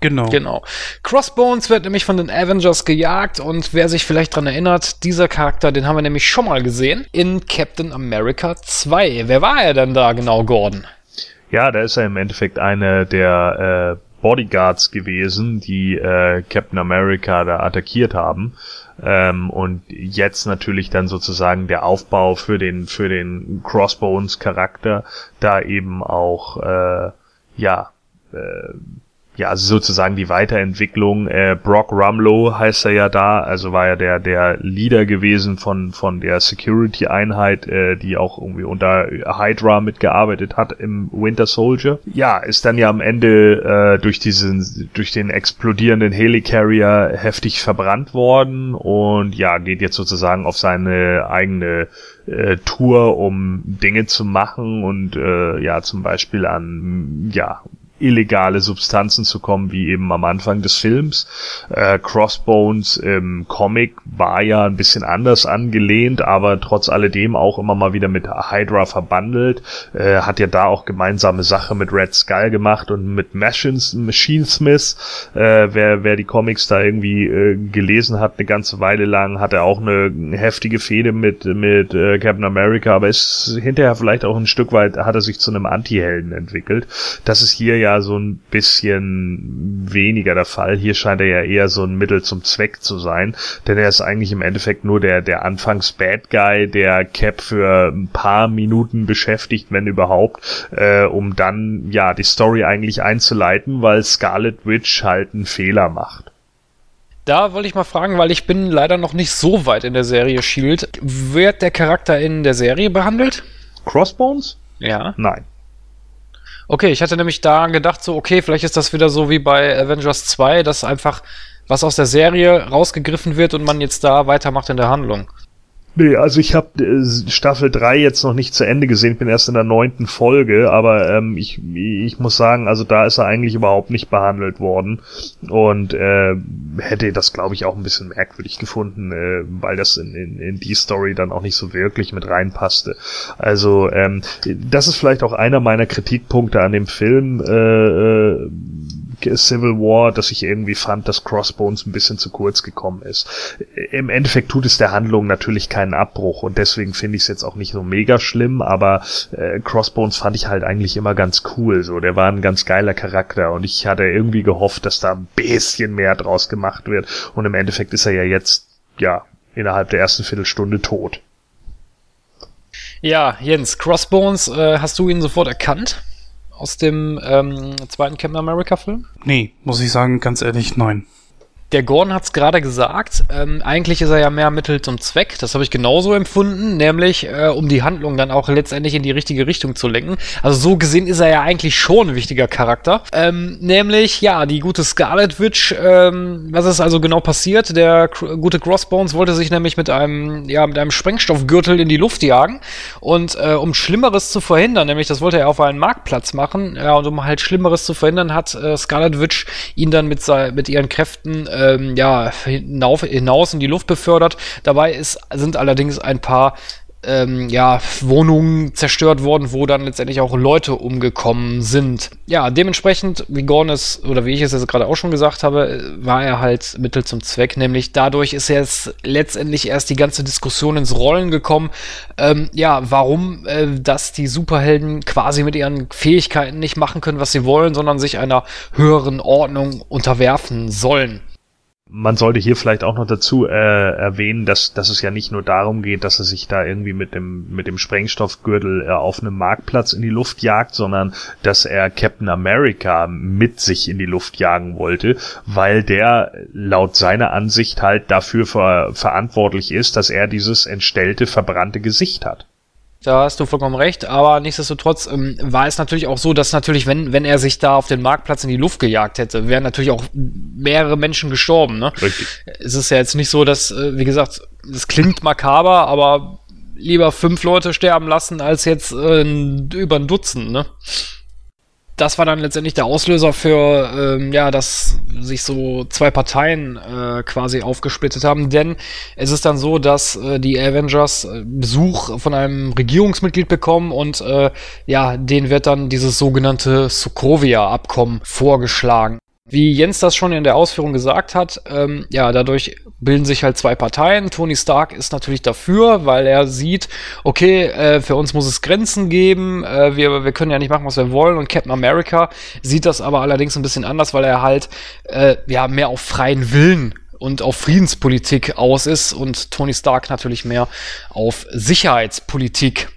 Genau. Genau. Crossbones wird nämlich von den Avengers gejagt und wer sich vielleicht dran erinnert, dieser Charakter, den haben wir nämlich schon mal gesehen in Captain America 2. Wer war er denn da genau, Gordon? Ja, da ist er im Endeffekt eine der äh, Bodyguards gewesen, die äh, Captain America da attackiert haben. Ähm, und jetzt natürlich dann sozusagen der Aufbau für den für den Crossbones Charakter da eben auch äh, ja äh, ja, also sozusagen die Weiterentwicklung. Äh, Brock Rumlow heißt er ja da, also war ja der der Leader gewesen von von der Security-Einheit, äh, die auch irgendwie unter Hydra mitgearbeitet hat im Winter Soldier. Ja, ist dann ja am Ende äh, durch diesen durch den explodierenden Helicarrier heftig verbrannt worden und ja geht jetzt sozusagen auf seine eigene äh, Tour, um Dinge zu machen und äh, ja zum Beispiel an ja illegale Substanzen zu kommen, wie eben am Anfang des Films. Äh, Crossbones im Comic war ja ein bisschen anders angelehnt, aber trotz alledem auch immer mal wieder mit Hydra verbandelt. Äh, hat ja da auch gemeinsame Sache mit Red Skull gemacht und mit Machines, Machine Smith. Äh, wer, wer die Comics da irgendwie äh, gelesen hat, eine ganze Weile lang, hat er auch eine heftige Fehde mit, mit äh, Captain America, aber ist hinterher vielleicht auch ein Stück weit, hat er sich zu einem Anti-Helden entwickelt. Das ist hier ja so ein bisschen weniger der Fall. Hier scheint er ja eher so ein Mittel zum Zweck zu sein, denn er ist eigentlich im Endeffekt nur der, der anfangs Bad Guy, der Cap für ein paar Minuten beschäftigt, wenn überhaupt, äh, um dann, ja, die Story eigentlich einzuleiten, weil Scarlet Witch halt einen Fehler macht. Da wollte ich mal fragen, weil ich bin leider noch nicht so weit in der Serie Shield. Wird der Charakter in der Serie behandelt? Crossbones? Ja. Nein. Okay, ich hatte nämlich da gedacht, so, okay, vielleicht ist das wieder so wie bei Avengers 2, dass einfach was aus der Serie rausgegriffen wird und man jetzt da weitermacht in der Handlung. Nee, also ich habe äh, Staffel 3 jetzt noch nicht zu Ende gesehen, bin erst in der neunten Folge, aber ähm, ich, ich muss sagen, also da ist er eigentlich überhaupt nicht behandelt worden und äh, hätte das, glaube ich, auch ein bisschen merkwürdig gefunden, äh, weil das in, in, in die Story dann auch nicht so wirklich mit reinpasste. Also ähm, das ist vielleicht auch einer meiner Kritikpunkte an dem Film. Äh, äh, Civil War, dass ich irgendwie fand, dass Crossbones ein bisschen zu kurz gekommen ist. Im Endeffekt tut es der Handlung natürlich keinen Abbruch und deswegen finde ich es jetzt auch nicht so mega schlimm, aber äh, Crossbones fand ich halt eigentlich immer ganz cool. So, der war ein ganz geiler Charakter und ich hatte irgendwie gehofft, dass da ein bisschen mehr draus gemacht wird. Und im Endeffekt ist er ja jetzt, ja, innerhalb der ersten Viertelstunde tot. Ja, Jens, Crossbones, äh, hast du ihn sofort erkannt? Aus dem ähm, zweiten Captain America Film? Nee, muss ich sagen, ganz ehrlich, nein. Der Gordon hat es gerade gesagt, ähm, eigentlich ist er ja mehr Mittel zum Zweck, das habe ich genauso empfunden, nämlich äh, um die Handlung dann auch letztendlich in die richtige Richtung zu lenken. Also so gesehen ist er ja eigentlich schon ein wichtiger Charakter. Ähm, nämlich, ja, die gute Scarlet Witch, ähm, was ist also genau passiert? Der gute Crossbones wollte sich nämlich mit einem, ja, mit einem Sprengstoffgürtel in die Luft jagen und äh, um Schlimmeres zu verhindern, nämlich das wollte er auf einen Marktplatz machen, ja, und um halt Schlimmeres zu verhindern, hat äh, Scarlet Witch ihn dann mit, mit ihren Kräften äh, ähm, ja, hinaus in die Luft befördert. Dabei ist, sind allerdings ein paar ähm, ja, Wohnungen zerstört worden, wo dann letztendlich auch Leute umgekommen sind. Ja, dementsprechend, wie Gorn es, oder wie ich es jetzt gerade auch schon gesagt habe, war er halt Mittel zum Zweck, nämlich dadurch ist jetzt letztendlich erst die ganze Diskussion ins Rollen gekommen, ähm, ja, warum, äh, dass die Superhelden quasi mit ihren Fähigkeiten nicht machen können, was sie wollen, sondern sich einer höheren Ordnung unterwerfen sollen man sollte hier vielleicht auch noch dazu äh, erwähnen, dass, dass es ja nicht nur darum geht, dass er sich da irgendwie mit dem, mit dem Sprengstoffgürtel äh, auf einem Marktplatz in die Luft jagt, sondern dass er Captain America mit sich in die Luft jagen wollte, weil der laut seiner Ansicht halt dafür ver verantwortlich ist, dass er dieses entstellte, verbrannte Gesicht hat. Da hast du vollkommen recht, aber nichtsdestotrotz ähm, war es natürlich auch so, dass natürlich, wenn, wenn er sich da auf den Marktplatz in die Luft gejagt hätte, wären natürlich auch mehrere Menschen gestorben. Ne? Richtig. Es ist ja jetzt nicht so, dass, äh, wie gesagt, das klingt makaber, aber lieber fünf Leute sterben lassen, als jetzt äh, über ein Dutzend, ne? Das war dann letztendlich der Auslöser für, ähm, ja, dass sich so zwei Parteien äh, quasi aufgesplittet haben. Denn es ist dann so, dass äh, die Avengers äh, Besuch von einem Regierungsmitglied bekommen und äh, ja, denen wird dann dieses sogenannte Sokovia-Abkommen vorgeschlagen. Wie Jens das schon in der Ausführung gesagt hat, ähm, ja, dadurch bilden sich halt zwei Parteien. Tony Stark ist natürlich dafür, weil er sieht, okay, äh, für uns muss es Grenzen geben, äh, wir, wir können ja nicht machen, was wir wollen. Und Captain America sieht das aber allerdings ein bisschen anders, weil er halt äh, ja mehr auf freien Willen und auf Friedenspolitik aus ist und Tony Stark natürlich mehr auf Sicherheitspolitik.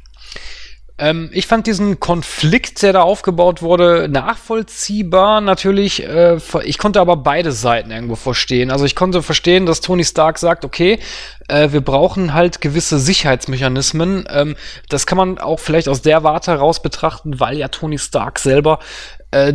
Ähm, ich fand diesen Konflikt, der da aufgebaut wurde, nachvollziehbar natürlich. Äh, ich konnte aber beide Seiten irgendwo verstehen. Also ich konnte verstehen, dass Tony Stark sagt, okay, äh, wir brauchen halt gewisse Sicherheitsmechanismen. Ähm, das kann man auch vielleicht aus der Warte heraus betrachten, weil ja Tony Stark selber äh,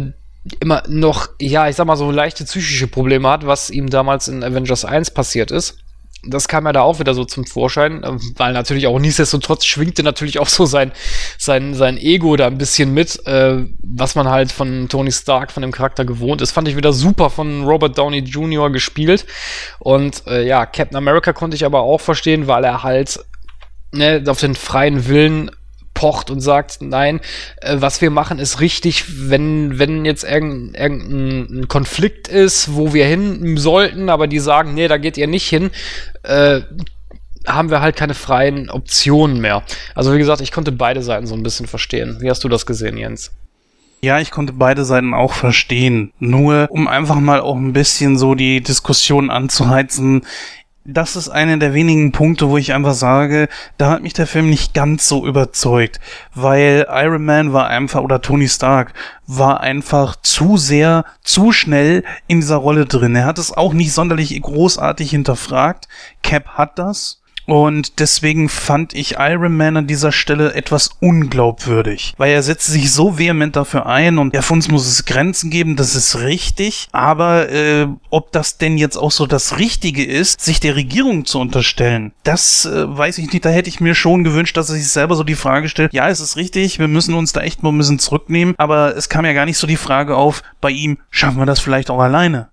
immer noch, ja, ich sag mal so leichte psychische Probleme hat, was ihm damals in Avengers 1 passiert ist das kam ja da auch wieder so zum Vorschein, äh, weil natürlich auch nichtsdestotrotz schwingte natürlich auch so sein, sein, sein Ego da ein bisschen mit, äh, was man halt von Tony Stark, von dem Charakter gewohnt ist. Fand ich wieder super von Robert Downey Jr. gespielt. Und äh, ja, Captain America konnte ich aber auch verstehen, weil er halt ne, auf den freien Willen pocht und sagt, nein, äh, was wir machen ist richtig, wenn, wenn jetzt irgendein, irgendein Konflikt ist, wo wir hin sollten, aber die sagen, nee, da geht ihr nicht hin, äh, haben wir halt keine freien Optionen mehr. Also wie gesagt, ich konnte beide Seiten so ein bisschen verstehen. Wie hast du das gesehen, Jens? Ja, ich konnte beide Seiten auch verstehen. Nur um einfach mal auch ein bisschen so die Diskussion anzuheizen, das ist einer der wenigen Punkte, wo ich einfach sage, da hat mich der Film nicht ganz so überzeugt, weil Iron Man war einfach, oder Tony Stark war einfach zu sehr, zu schnell in dieser Rolle drin. Er hat es auch nicht sonderlich großartig hinterfragt. Cap hat das. Und deswegen fand ich Iron Man an dieser Stelle etwas unglaubwürdig, weil er setzt sich so vehement dafür ein und ja, für uns muss es Grenzen geben, das ist richtig, aber äh, ob das denn jetzt auch so das Richtige ist, sich der Regierung zu unterstellen, das äh, weiß ich nicht, da hätte ich mir schon gewünscht, dass er sich selber so die Frage stellt, ja, es ist richtig, wir müssen uns da echt mal ein bisschen zurücknehmen, aber es kam ja gar nicht so die Frage auf, bei ihm, schaffen wir das vielleicht auch alleine?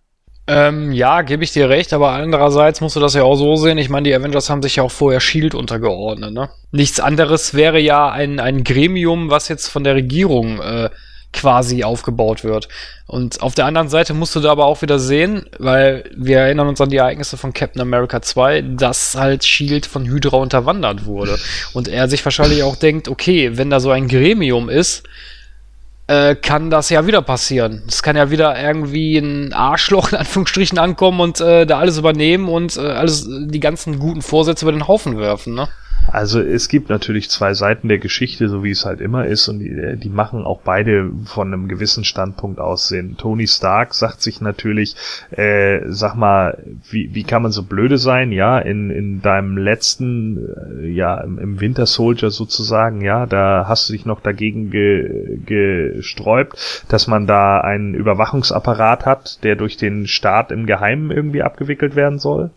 Ähm, ja, gebe ich dir recht, aber andererseits musst du das ja auch so sehen. Ich meine, die Avengers haben sich ja auch vorher Shield untergeordnet, ne? Nichts anderes wäre ja ein, ein Gremium, was jetzt von der Regierung äh, quasi aufgebaut wird. Und auf der anderen Seite musst du da aber auch wieder sehen, weil wir erinnern uns an die Ereignisse von Captain America 2, dass halt Shield von Hydra unterwandert wurde. Und er sich wahrscheinlich auch denkt, okay, wenn da so ein Gremium ist, äh, kann das ja wieder passieren. Es kann ja wieder irgendwie ein Arschloch in Anführungsstrichen ankommen und äh, da alles übernehmen und äh, alles die ganzen guten Vorsätze über den Haufen werfen, ne? Also es gibt natürlich zwei Seiten der Geschichte, so wie es halt immer ist, und die, die machen auch beide von einem gewissen Standpunkt aus Sinn. Tony Stark sagt sich natürlich, äh, sag mal, wie, wie kann man so blöde sein? Ja, in, in deinem letzten, äh, ja, im, im Winter Soldier sozusagen, ja, da hast du dich noch dagegen ge, gesträubt, dass man da einen Überwachungsapparat hat, der durch den Staat im Geheimen irgendwie abgewickelt werden soll.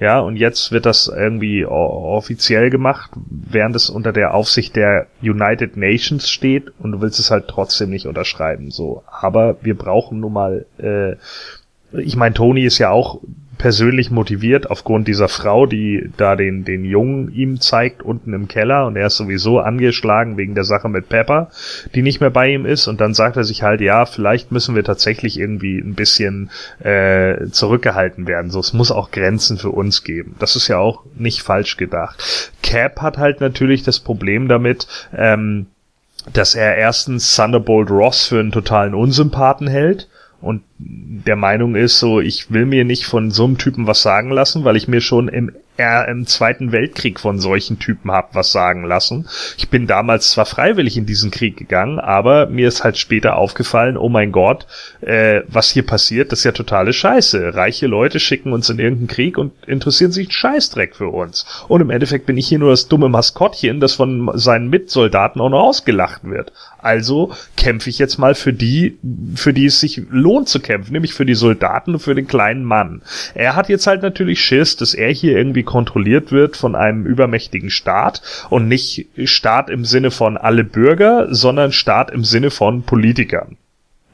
Ja, und jetzt wird das irgendwie offiziell gemacht, während es unter der Aufsicht der United Nations steht und du willst es halt trotzdem nicht unterschreiben. So, aber wir brauchen nun mal. Äh, ich meine, Tony ist ja auch persönlich motiviert aufgrund dieser Frau, die da den, den Jungen ihm zeigt unten im Keller und er ist sowieso angeschlagen wegen der Sache mit Pepper, die nicht mehr bei ihm ist und dann sagt er sich halt, ja, vielleicht müssen wir tatsächlich irgendwie ein bisschen äh, zurückgehalten werden. So, es muss auch Grenzen für uns geben. Das ist ja auch nicht falsch gedacht. Cap hat halt natürlich das Problem damit, ähm, dass er erstens Thunderbolt Ross für einen totalen Unsympathen hält und der Meinung ist, so, ich will mir nicht von so einem Typen was sagen lassen, weil ich mir schon im er im Zweiten Weltkrieg von solchen Typen hab was sagen lassen. Ich bin damals zwar freiwillig in diesen Krieg gegangen, aber mir ist halt später aufgefallen, oh mein Gott, äh, was hier passiert, das ist ja totale Scheiße. Reiche Leute schicken uns in irgendeinen Krieg und interessieren sich Scheißdreck für uns. Und im Endeffekt bin ich hier nur das dumme Maskottchen, das von seinen Mitsoldaten auch noch ausgelacht wird. Also kämpfe ich jetzt mal für die, für die es sich lohnt zu kämpfen, nämlich für die Soldaten und für den kleinen Mann. Er hat jetzt halt natürlich Schiss, dass er hier irgendwie kontrolliert wird von einem übermächtigen Staat und nicht Staat im Sinne von alle Bürger, sondern Staat im Sinne von Politikern.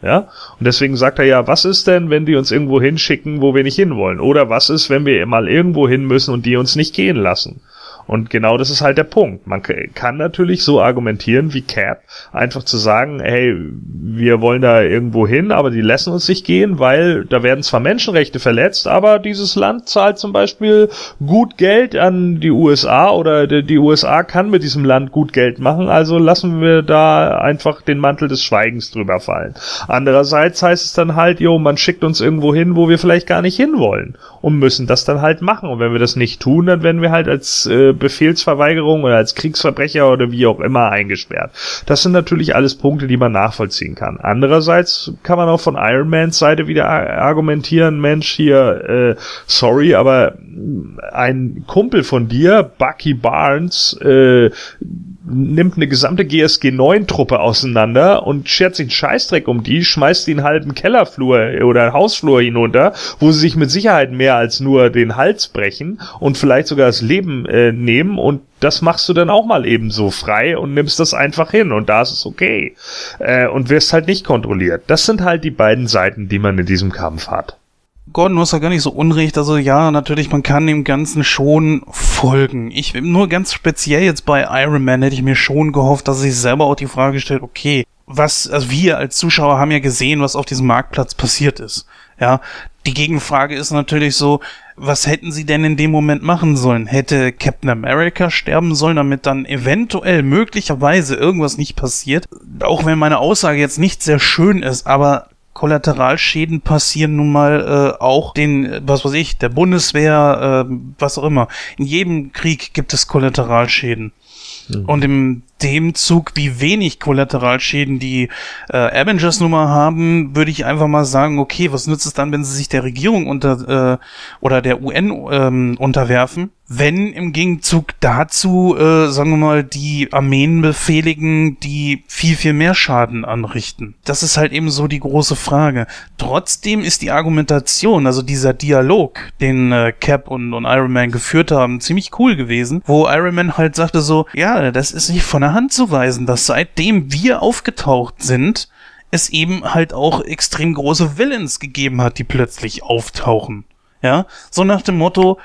Ja? Und deswegen sagt er ja, was ist denn, wenn die uns irgendwo hinschicken, wo wir nicht hinwollen? Oder was ist, wenn wir mal irgendwo hin müssen und die uns nicht gehen lassen? Und genau das ist halt der Punkt. Man kann natürlich so argumentieren wie Cap, einfach zu sagen, hey, wir wollen da irgendwo hin, aber die lassen uns nicht gehen, weil da werden zwar Menschenrechte verletzt, aber dieses Land zahlt zum Beispiel gut Geld an die USA oder die USA kann mit diesem Land gut Geld machen, also lassen wir da einfach den Mantel des Schweigens drüber fallen. Andererseits heißt es dann halt, jo, man schickt uns irgendwo hin, wo wir vielleicht gar nicht hinwollen und müssen das dann halt machen. Und wenn wir das nicht tun, dann werden wir halt als äh, Befehlsverweigerung oder als Kriegsverbrecher oder wie auch immer eingesperrt. Das sind natürlich alles Punkte, die man nachvollziehen kann. Andererseits kann man auch von Iron Mans Seite wieder argumentieren, Mensch, hier, äh, sorry, aber ein Kumpel von dir, Bucky Barnes, äh, nimmt eine gesamte GSG 9 Truppe auseinander und schert sich einen Scheißdreck um die, schmeißt die einen halben Kellerflur oder Hausflur hinunter, wo sie sich mit Sicherheit mehr als nur den Hals brechen und vielleicht sogar das Leben äh, nehmen und das machst du dann auch mal eben so frei und nimmst das einfach hin und da ist es okay. Äh, und wirst halt nicht kontrolliert. Das sind halt die beiden Seiten, die man in diesem Kampf hat. Gordon, du hast ja gar nicht so unrecht. Also ja, natürlich, man kann dem Ganzen schon folgen. Ich nur ganz speziell jetzt bei Iron Man hätte ich mir schon gehofft, dass sich selber auch die Frage stellt, okay, was, also wir als Zuschauer haben ja gesehen, was auf diesem Marktplatz passiert ist. Ja, die Gegenfrage ist natürlich so, was hätten sie denn in dem Moment machen sollen? Hätte Captain America sterben sollen, damit dann eventuell möglicherweise irgendwas nicht passiert? Auch wenn meine Aussage jetzt nicht sehr schön ist, aber Kollateralschäden passieren nun mal äh, auch den, was weiß ich, der Bundeswehr, äh, was auch immer. In jedem Krieg gibt es Kollateralschäden. Mhm. Und im dem Zug, wie wenig Kollateralschäden die äh, Avengers-Nummer haben, würde ich einfach mal sagen, okay, was nützt es dann, wenn sie sich der Regierung unter äh, oder der UN ähm, unterwerfen, wenn im Gegenzug dazu, äh, sagen wir mal, die Armeen befehligen, die viel, viel mehr Schaden anrichten. Das ist halt eben so die große Frage. Trotzdem ist die Argumentation, also dieser Dialog, den äh, Cap und, und Iron Man geführt haben, ziemlich cool gewesen, wo Iron Man halt sagte so, ja, das ist nicht von der Hand zu weisen, dass seitdem wir aufgetaucht sind, es eben halt auch extrem große Villains gegeben hat, die plötzlich auftauchen. Ja, so nach dem Motto,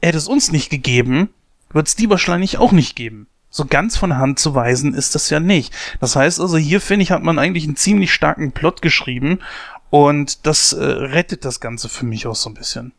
hätte es uns nicht gegeben, wird es die wahrscheinlich auch nicht geben. So ganz von Hand zu weisen ist das ja nicht. Das heißt also, hier finde ich, hat man eigentlich einen ziemlich starken Plot geschrieben und das äh, rettet das Ganze für mich auch so ein bisschen.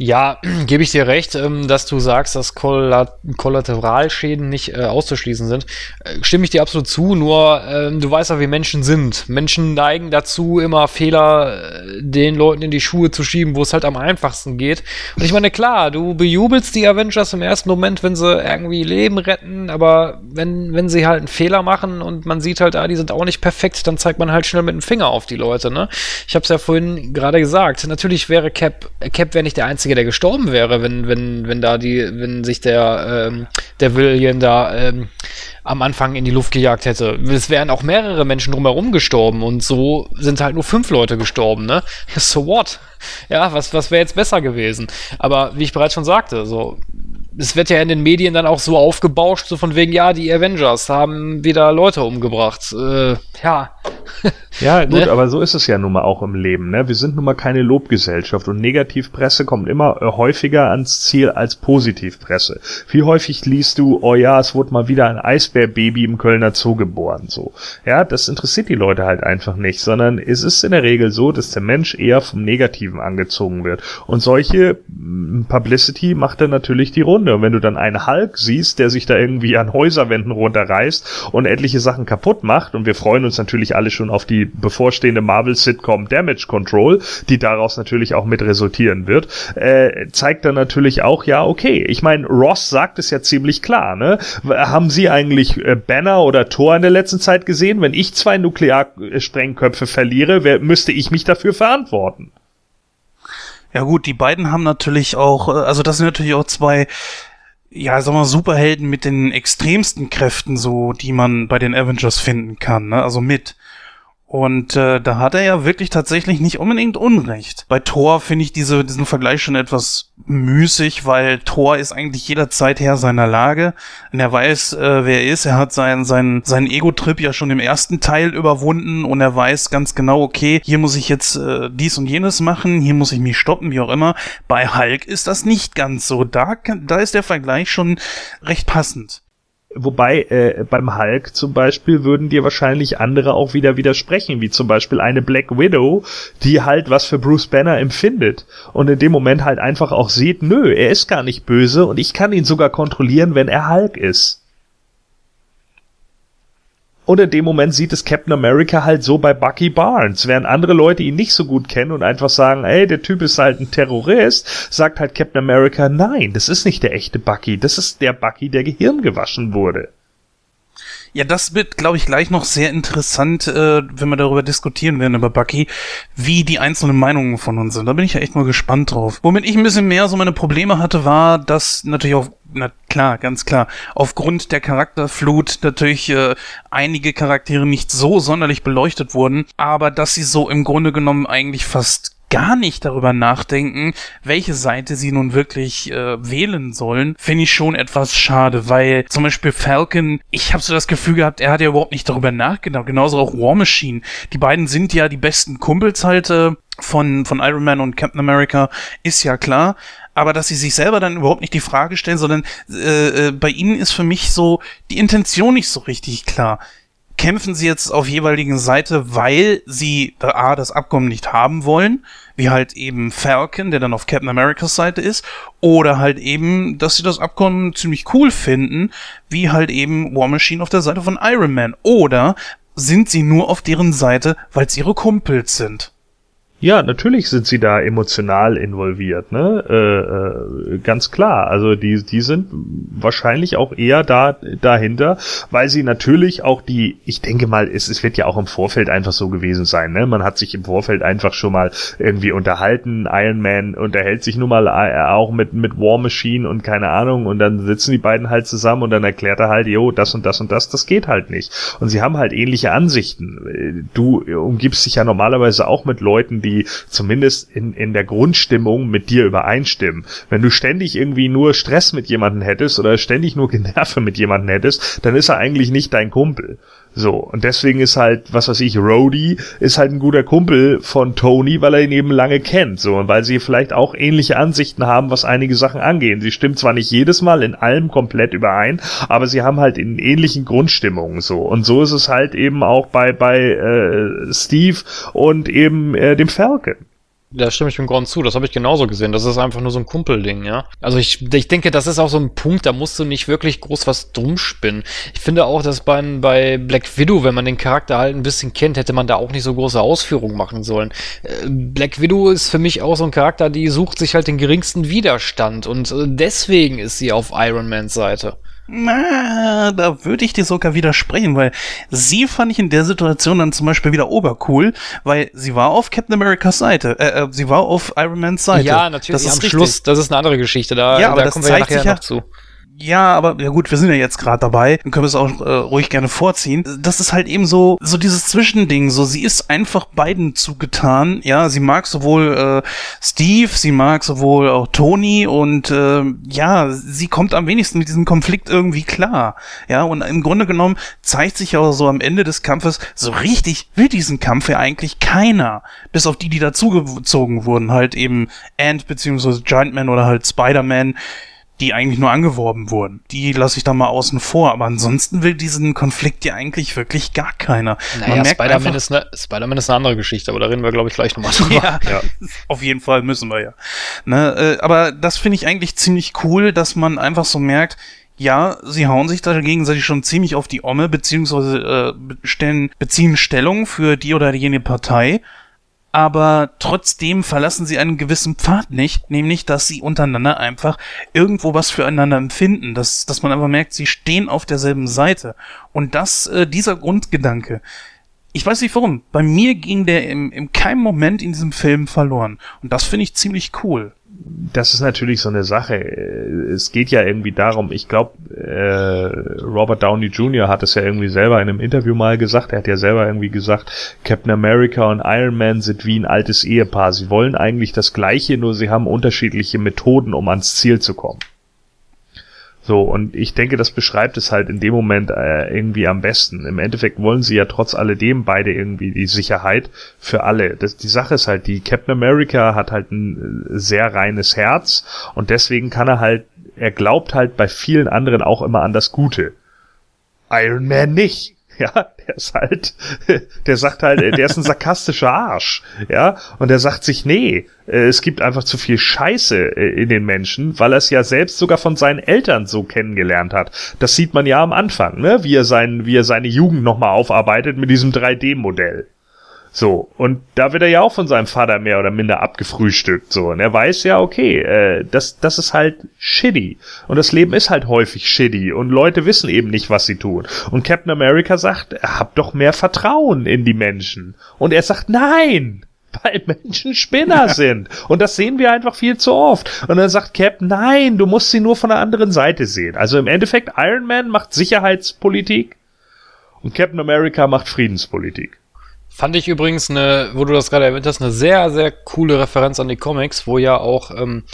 Ja, gebe ich dir recht, ähm, dass du sagst, dass Kollateralschäden nicht äh, auszuschließen sind. Äh, stimme ich dir absolut zu, nur ähm, du weißt ja, wie Menschen sind. Menschen neigen dazu, immer Fehler äh, den Leuten in die Schuhe zu schieben, wo es halt am einfachsten geht. Und ich meine, klar, du bejubelst die Avengers im ersten Moment, wenn sie irgendwie Leben retten, aber wenn, wenn sie halt einen Fehler machen und man sieht halt, ah, die sind auch nicht perfekt, dann zeigt man halt schnell mit dem Finger auf die Leute, ne? Ich habe es ja vorhin gerade gesagt. Natürlich wäre Cap, Cap wäre nicht der einzige Einzige, der gestorben wäre, wenn, wenn, wenn da die, wenn sich der, ähm, der William da ähm, am Anfang in die Luft gejagt hätte. Es wären auch mehrere Menschen drumherum gestorben und so sind halt nur fünf Leute gestorben, ne? So what? Ja, was, was wäre jetzt besser gewesen? Aber wie ich bereits schon sagte, so, es wird ja in den Medien dann auch so aufgebauscht, so von wegen, ja, die Avengers haben wieder Leute umgebracht. Äh, ja. ja, gut, ne? aber so ist es ja nun mal auch im Leben. Ne? Wir sind nun mal keine Lobgesellschaft und Negativpresse kommt immer äh, häufiger ans Ziel als Positivpresse. Wie häufig liest du, oh ja, es wurde mal wieder ein Eisbärbaby im Kölner Zoo geboren, so. Ja, das interessiert die Leute halt einfach nicht, sondern es ist in der Regel so, dass der Mensch eher vom Negativen angezogen wird. Und solche mm, Publicity macht dann natürlich die Runde. Und wenn du dann einen Hulk siehst, der sich da irgendwie an Häuserwänden runterreißt und etliche Sachen kaputt macht, und wir freuen uns natürlich alle schon auf die bevorstehende Marvel-Sitcom Damage Control, die daraus natürlich auch mit resultieren wird, äh, zeigt dann natürlich auch, ja, okay, ich meine, Ross sagt es ja ziemlich klar, ne? Haben Sie eigentlich äh, Banner oder Thor in der letzten Zeit gesehen? Wenn ich zwei Nuklearsprengköpfe verliere, wer, müsste ich mich dafür verantworten? Ja gut, die beiden haben natürlich auch, äh, also das sind natürlich auch zwei, ja, sagen wir Superhelden mit den extremsten Kräften, so, die man bei den Avengers finden kann, ne? Also mit. Und äh, da hat er ja wirklich tatsächlich nicht unbedingt Unrecht. Bei Thor finde ich diese, diesen Vergleich schon etwas müßig, weil Thor ist eigentlich jederzeit Herr seiner Lage. Und er weiß, äh, wer er ist. Er hat seinen, seinen, seinen Ego-Trip ja schon im ersten Teil überwunden und er weiß ganz genau, okay, hier muss ich jetzt äh, dies und jenes machen, hier muss ich mich stoppen, wie auch immer. Bei Hulk ist das nicht ganz so. Da, da ist der Vergleich schon recht passend. Wobei äh, beim Hulk zum Beispiel würden dir wahrscheinlich andere auch wieder widersprechen, wie zum Beispiel eine Black Widow, die halt was für Bruce Banner empfindet und in dem Moment halt einfach auch sieht, nö, er ist gar nicht böse und ich kann ihn sogar kontrollieren, wenn er Hulk ist. Und in dem Moment sieht es Captain America halt so bei Bucky Barnes. Während andere Leute ihn nicht so gut kennen und einfach sagen, ey, der Typ ist halt ein Terrorist, sagt halt Captain America, nein, das ist nicht der echte Bucky, das ist der Bucky, der Gehirn gewaschen wurde. Ja, das wird, glaube ich, gleich noch sehr interessant, äh, wenn wir darüber diskutieren werden, über Bucky, wie die einzelnen Meinungen von uns sind. Da bin ich ja echt mal gespannt drauf. Womit ich ein bisschen mehr so meine Probleme hatte, war, dass natürlich auch, na klar, ganz klar, aufgrund der Charakterflut natürlich äh, einige Charaktere nicht so sonderlich beleuchtet wurden, aber dass sie so im Grunde genommen eigentlich fast gar nicht darüber nachdenken, welche Seite sie nun wirklich äh, wählen sollen, finde ich schon etwas schade, weil zum Beispiel Falcon, ich habe so das Gefühl gehabt, er hat ja überhaupt nicht darüber nachgedacht, genauso auch War Machine. Die beiden sind ja die besten Kumpels halt äh, von, von Iron Man und Captain America, ist ja klar. Aber dass sie sich selber dann überhaupt nicht die Frage stellen, sondern äh, äh, bei ihnen ist für mich so die Intention nicht so richtig klar kämpfen sie jetzt auf jeweiligen Seite, weil sie A, das Abkommen nicht haben wollen, wie halt eben Falcon, der dann auf Captain Americas Seite ist, oder halt eben, dass sie das Abkommen ziemlich cool finden, wie halt eben War Machine auf der Seite von Iron Man. Oder sind sie nur auf deren Seite, weil es ihre Kumpels sind. Ja, natürlich sind sie da emotional involviert, ne? Äh, äh, ganz klar. Also die, die sind wahrscheinlich auch eher da dahinter, weil sie natürlich auch die, ich denke mal, es, es wird ja auch im Vorfeld einfach so gewesen sein, ne? Man hat sich im Vorfeld einfach schon mal irgendwie unterhalten. Iron Man unterhält sich nun mal äh, auch mit mit War Machine und keine Ahnung und dann sitzen die beiden halt zusammen und dann erklärt er halt, jo, das und das und das, das geht halt nicht. Und sie haben halt ähnliche Ansichten. Du umgibst dich ja normalerweise auch mit Leuten, die zumindest in, in der Grundstimmung mit dir übereinstimmen. Wenn du ständig irgendwie nur Stress mit jemandem hättest oder ständig nur Generve mit jemandem hättest, dann ist er eigentlich nicht dein Kumpel. So, und deswegen ist halt, was weiß ich, Rhodey ist halt ein guter Kumpel von Tony, weil er ihn eben lange kennt, so, und weil sie vielleicht auch ähnliche Ansichten haben, was einige Sachen angehen. Sie stimmt zwar nicht jedes Mal in allem komplett überein, aber sie haben halt in ähnlichen Grundstimmungen so. Und so ist es halt eben auch bei, bei äh, Steve und eben äh, dem Falcon. Da stimme ich dem Grund zu, das habe ich genauso gesehen. Das ist einfach nur so ein Kumpelding, ja. Also ich, ich denke, das ist auch so ein Punkt, da musst du nicht wirklich groß was drum spinnen. Ich finde auch, dass bei, bei Black Widow, wenn man den Charakter halt ein bisschen kennt, hätte man da auch nicht so große Ausführungen machen sollen. Äh, Black Widow ist für mich auch so ein Charakter, die sucht sich halt den geringsten Widerstand und äh, deswegen ist sie auf Iron Mans Seite. Na, da würde ich dir sogar widersprechen, weil sie fand ich in der Situation dann zum Beispiel wieder obercool, weil sie war auf Captain Americas Seite, äh, äh sie war auf Iron Mans Seite. Ja, natürlich. Das ist am richtig. Schluss, das ist eine andere Geschichte. Da, ja, aber da das kommen wir ja nachher noch zu. Ja, aber ja gut, wir sind ja jetzt gerade dabei, dann können wir es auch äh, ruhig gerne vorziehen. Das ist halt eben so so dieses Zwischending, so sie ist einfach beiden zugetan. Ja, sie mag sowohl äh, Steve, sie mag sowohl auch Tony und äh, ja, sie kommt am wenigsten mit diesem Konflikt irgendwie klar. Ja, und im Grunde genommen zeigt sich auch so am Ende des Kampfes, so richtig will diesen Kampf ja eigentlich keiner, bis auf die, die dazugezogen wurden, halt eben Ant beziehungsweise Giant Man oder halt Spider-Man die eigentlich nur angeworben wurden. Die lasse ich da mal außen vor, aber ansonsten will diesen Konflikt ja eigentlich wirklich gar keiner. Naja, Spider-Man ist, ne, Spider ist eine andere Geschichte, aber da reden wir, glaube ich, gleich nochmal drüber. Ja, ja, auf jeden Fall müssen wir ja. Ne, äh, aber das finde ich eigentlich ziemlich cool, dass man einfach so merkt, ja, sie hauen sich da gegenseitig schon ziemlich auf die Omme, beziehungsweise äh, stellen, beziehen Stellung für die oder jene Partei aber trotzdem verlassen sie einen gewissen Pfad nicht, nämlich dass sie untereinander einfach irgendwo was füreinander empfinden, dass, dass man einfach merkt, sie stehen auf derselben Seite. Und das, äh, dieser Grundgedanke, ich weiß nicht warum, bei mir ging der im, im keinem Moment in diesem Film verloren. Und das finde ich ziemlich cool das ist natürlich so eine Sache. Es geht ja irgendwie darum, ich glaube, äh, Robert Downey Jr. hat es ja irgendwie selber in einem Interview mal gesagt. Er hat ja selber irgendwie gesagt, Captain America und Iron Man sind wie ein altes Ehepaar. Sie wollen eigentlich das Gleiche, nur sie haben unterschiedliche Methoden, um ans Ziel zu kommen. So, und ich denke, das beschreibt es halt in dem Moment äh, irgendwie am besten. Im Endeffekt wollen sie ja trotz alledem beide irgendwie die Sicherheit für alle. Das, die Sache ist halt, die Captain America hat halt ein äh, sehr reines Herz und deswegen kann er halt, er glaubt halt bei vielen anderen auch immer an das Gute. Iron Man nicht. Ja, der ist halt, der sagt halt, der ist ein sarkastischer Arsch. Ja, und der sagt sich, nee, äh, es gibt einfach zu viel Scheiße äh, in den Menschen, weil er es ja selbst sogar von seinen Eltern so kennengelernt hat. Das sieht man ja am Anfang, ne, wie er sein, wie er seine Jugend nochmal aufarbeitet mit diesem 3D-Modell. So, und da wird er ja auch von seinem Vater mehr oder minder abgefrühstückt, so. Und er weiß ja, okay, äh, das, das ist halt shitty. Und das Leben ist halt häufig shitty. Und Leute wissen eben nicht, was sie tun. Und Captain America sagt, hab doch mehr Vertrauen in die Menschen. Und er sagt, nein! Weil Menschen Spinner sind. Und das sehen wir einfach viel zu oft. Und dann sagt Cap, nein, du musst sie nur von der anderen Seite sehen. Also im Endeffekt, Iron Man macht Sicherheitspolitik und Captain America macht Friedenspolitik. Fand ich übrigens eine, wo du das gerade erwähnt hast, eine sehr, sehr coole Referenz an die Comics, wo ja auch, ähm,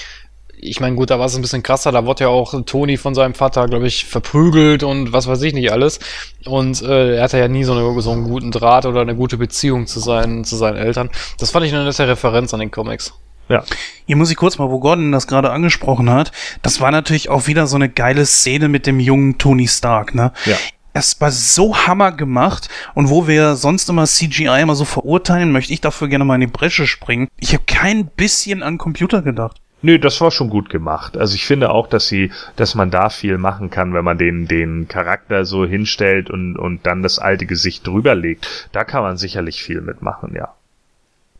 ich meine, gut, da war es ein bisschen krasser, da wurde ja auch Tony von seinem Vater, glaube ich, verprügelt und was weiß ich nicht alles. Und äh, er hatte ja nie so, eine, so einen guten Draht oder eine gute Beziehung zu seinen, zu seinen Eltern. Das fand ich eine nette Referenz an den Comics. Ja. Hier muss ich kurz mal, wo Gordon das gerade angesprochen hat, das war natürlich auch wieder so eine geile Szene mit dem jungen Tony Stark, ne? Ja es war so hammer gemacht und wo wir sonst immer CGI immer so verurteilen, möchte ich dafür gerne mal in die Bresche springen. Ich habe kein bisschen an Computer gedacht. Nö, das war schon gut gemacht. Also ich finde auch, dass sie, dass man da viel machen kann, wenn man den, den Charakter so hinstellt und, und dann das alte Gesicht drüber legt. Da kann man sicherlich viel mitmachen, ja.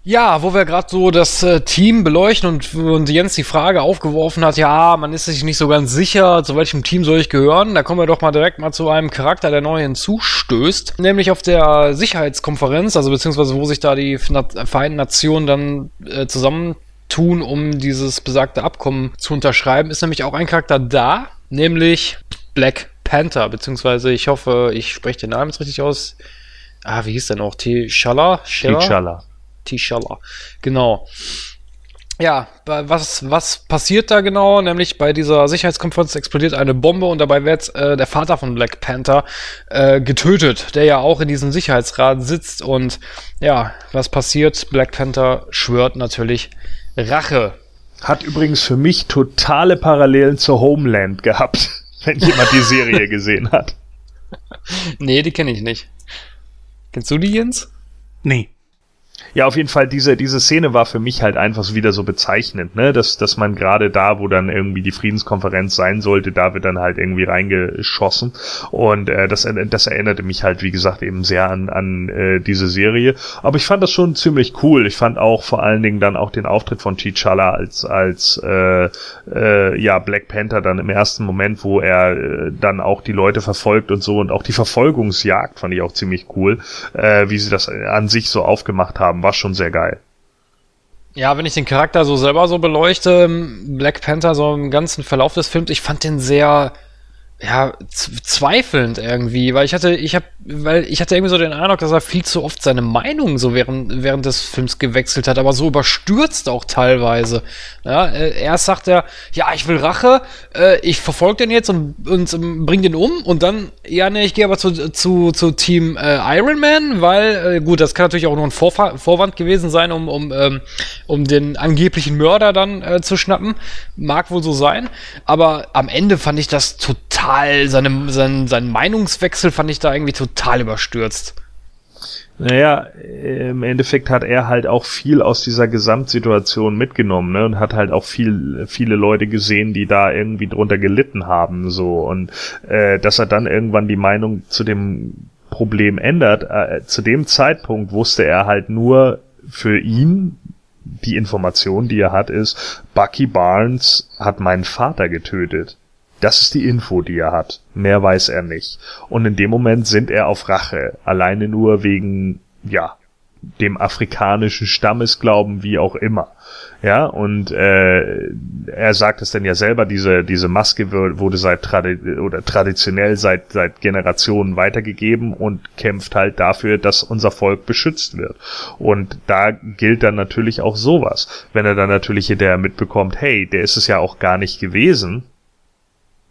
Ja, wo wir gerade so das äh, Team beleuchten und, und Jens die Frage aufgeworfen hat, ja, man ist sich nicht so ganz sicher, zu welchem Team soll ich gehören. Da kommen wir doch mal direkt mal zu einem Charakter, der neu hinzustößt. Nämlich auf der Sicherheitskonferenz, also beziehungsweise wo sich da die Vereinten Nationen dann äh, zusammentun, um dieses besagte Abkommen zu unterschreiben, ist nämlich auch ein Charakter da, nämlich Black Panther, beziehungsweise ich hoffe, ich spreche den Namen jetzt richtig aus. Ah, wie hieß der noch? T'Challa? T'Challa. T'Challa. Genau. Ja, was, was passiert da genau? Nämlich bei dieser Sicherheitskonferenz explodiert eine Bombe und dabei wird äh, der Vater von Black Panther äh, getötet, der ja auch in diesem Sicherheitsrat sitzt. Und ja, was passiert? Black Panther schwört natürlich Rache. Hat übrigens für mich totale Parallelen zur Homeland gehabt, wenn jemand die Serie gesehen hat. Nee, die kenne ich nicht. Kennst du die, Jens? Nee. Ja, auf jeden Fall, diese, diese Szene war für mich halt einfach wieder so bezeichnend, ne? Dass, dass man gerade da, wo dann irgendwie die Friedenskonferenz sein sollte, da wird dann halt irgendwie reingeschossen. Und äh, das, das erinnerte mich halt, wie gesagt, eben sehr an, an äh, diese Serie. Aber ich fand das schon ziemlich cool. Ich fand auch vor allen Dingen dann auch den Auftritt von T'Challa als, als äh, äh, ja, Black Panther dann im ersten Moment, wo er äh, dann auch die Leute verfolgt und so und auch die Verfolgungsjagd fand ich auch ziemlich cool, äh, wie sie das an sich so aufgemacht haben war schon sehr geil. Ja, wenn ich den Charakter so selber so beleuchte, Black Panther so im ganzen Verlauf des Films, ich fand den sehr ja, zweifelnd irgendwie, weil ich hatte, ich habe, weil ich hatte irgendwie so den Eindruck, dass er viel zu oft seine Meinung so während, während des Films gewechselt hat, aber so überstürzt auch teilweise. Ja, äh, erst sagt er, ja, ich will Rache, äh, ich verfolge den jetzt und, und bring den um und dann, ja, ne, ich gehe aber zu, zu, zu Team äh, Iron Man, weil, äh, gut, das kann natürlich auch nur ein Vorf Vorwand gewesen sein, um, um, ähm, um den angeblichen Mörder dann äh, zu schnappen. Mag wohl so sein, aber am Ende fand ich das total total, seine, sein, sein Meinungswechsel fand ich da irgendwie total überstürzt. Naja, im Endeffekt hat er halt auch viel aus dieser Gesamtsituation mitgenommen, ne? Und hat halt auch viel, viele Leute gesehen, die da irgendwie drunter gelitten haben, so. Und äh, dass er dann irgendwann die Meinung zu dem Problem ändert, äh, zu dem Zeitpunkt wusste er halt nur für ihn, die Information, die er hat, ist, Bucky Barnes hat meinen Vater getötet. Das ist die Info, die er hat. Mehr weiß er nicht. Und in dem Moment sind er auf Rache. Alleine nur wegen, ja, dem afrikanischen Stammesglauben, wie auch immer. Ja, und äh, er sagt es denn ja selber, diese, diese Maske wurde seit tradi oder traditionell seit, seit Generationen weitergegeben und kämpft halt dafür, dass unser Volk beschützt wird. Und da gilt dann natürlich auch sowas. Wenn er dann natürlich hinterher mitbekommt, hey, der ist es ja auch gar nicht gewesen,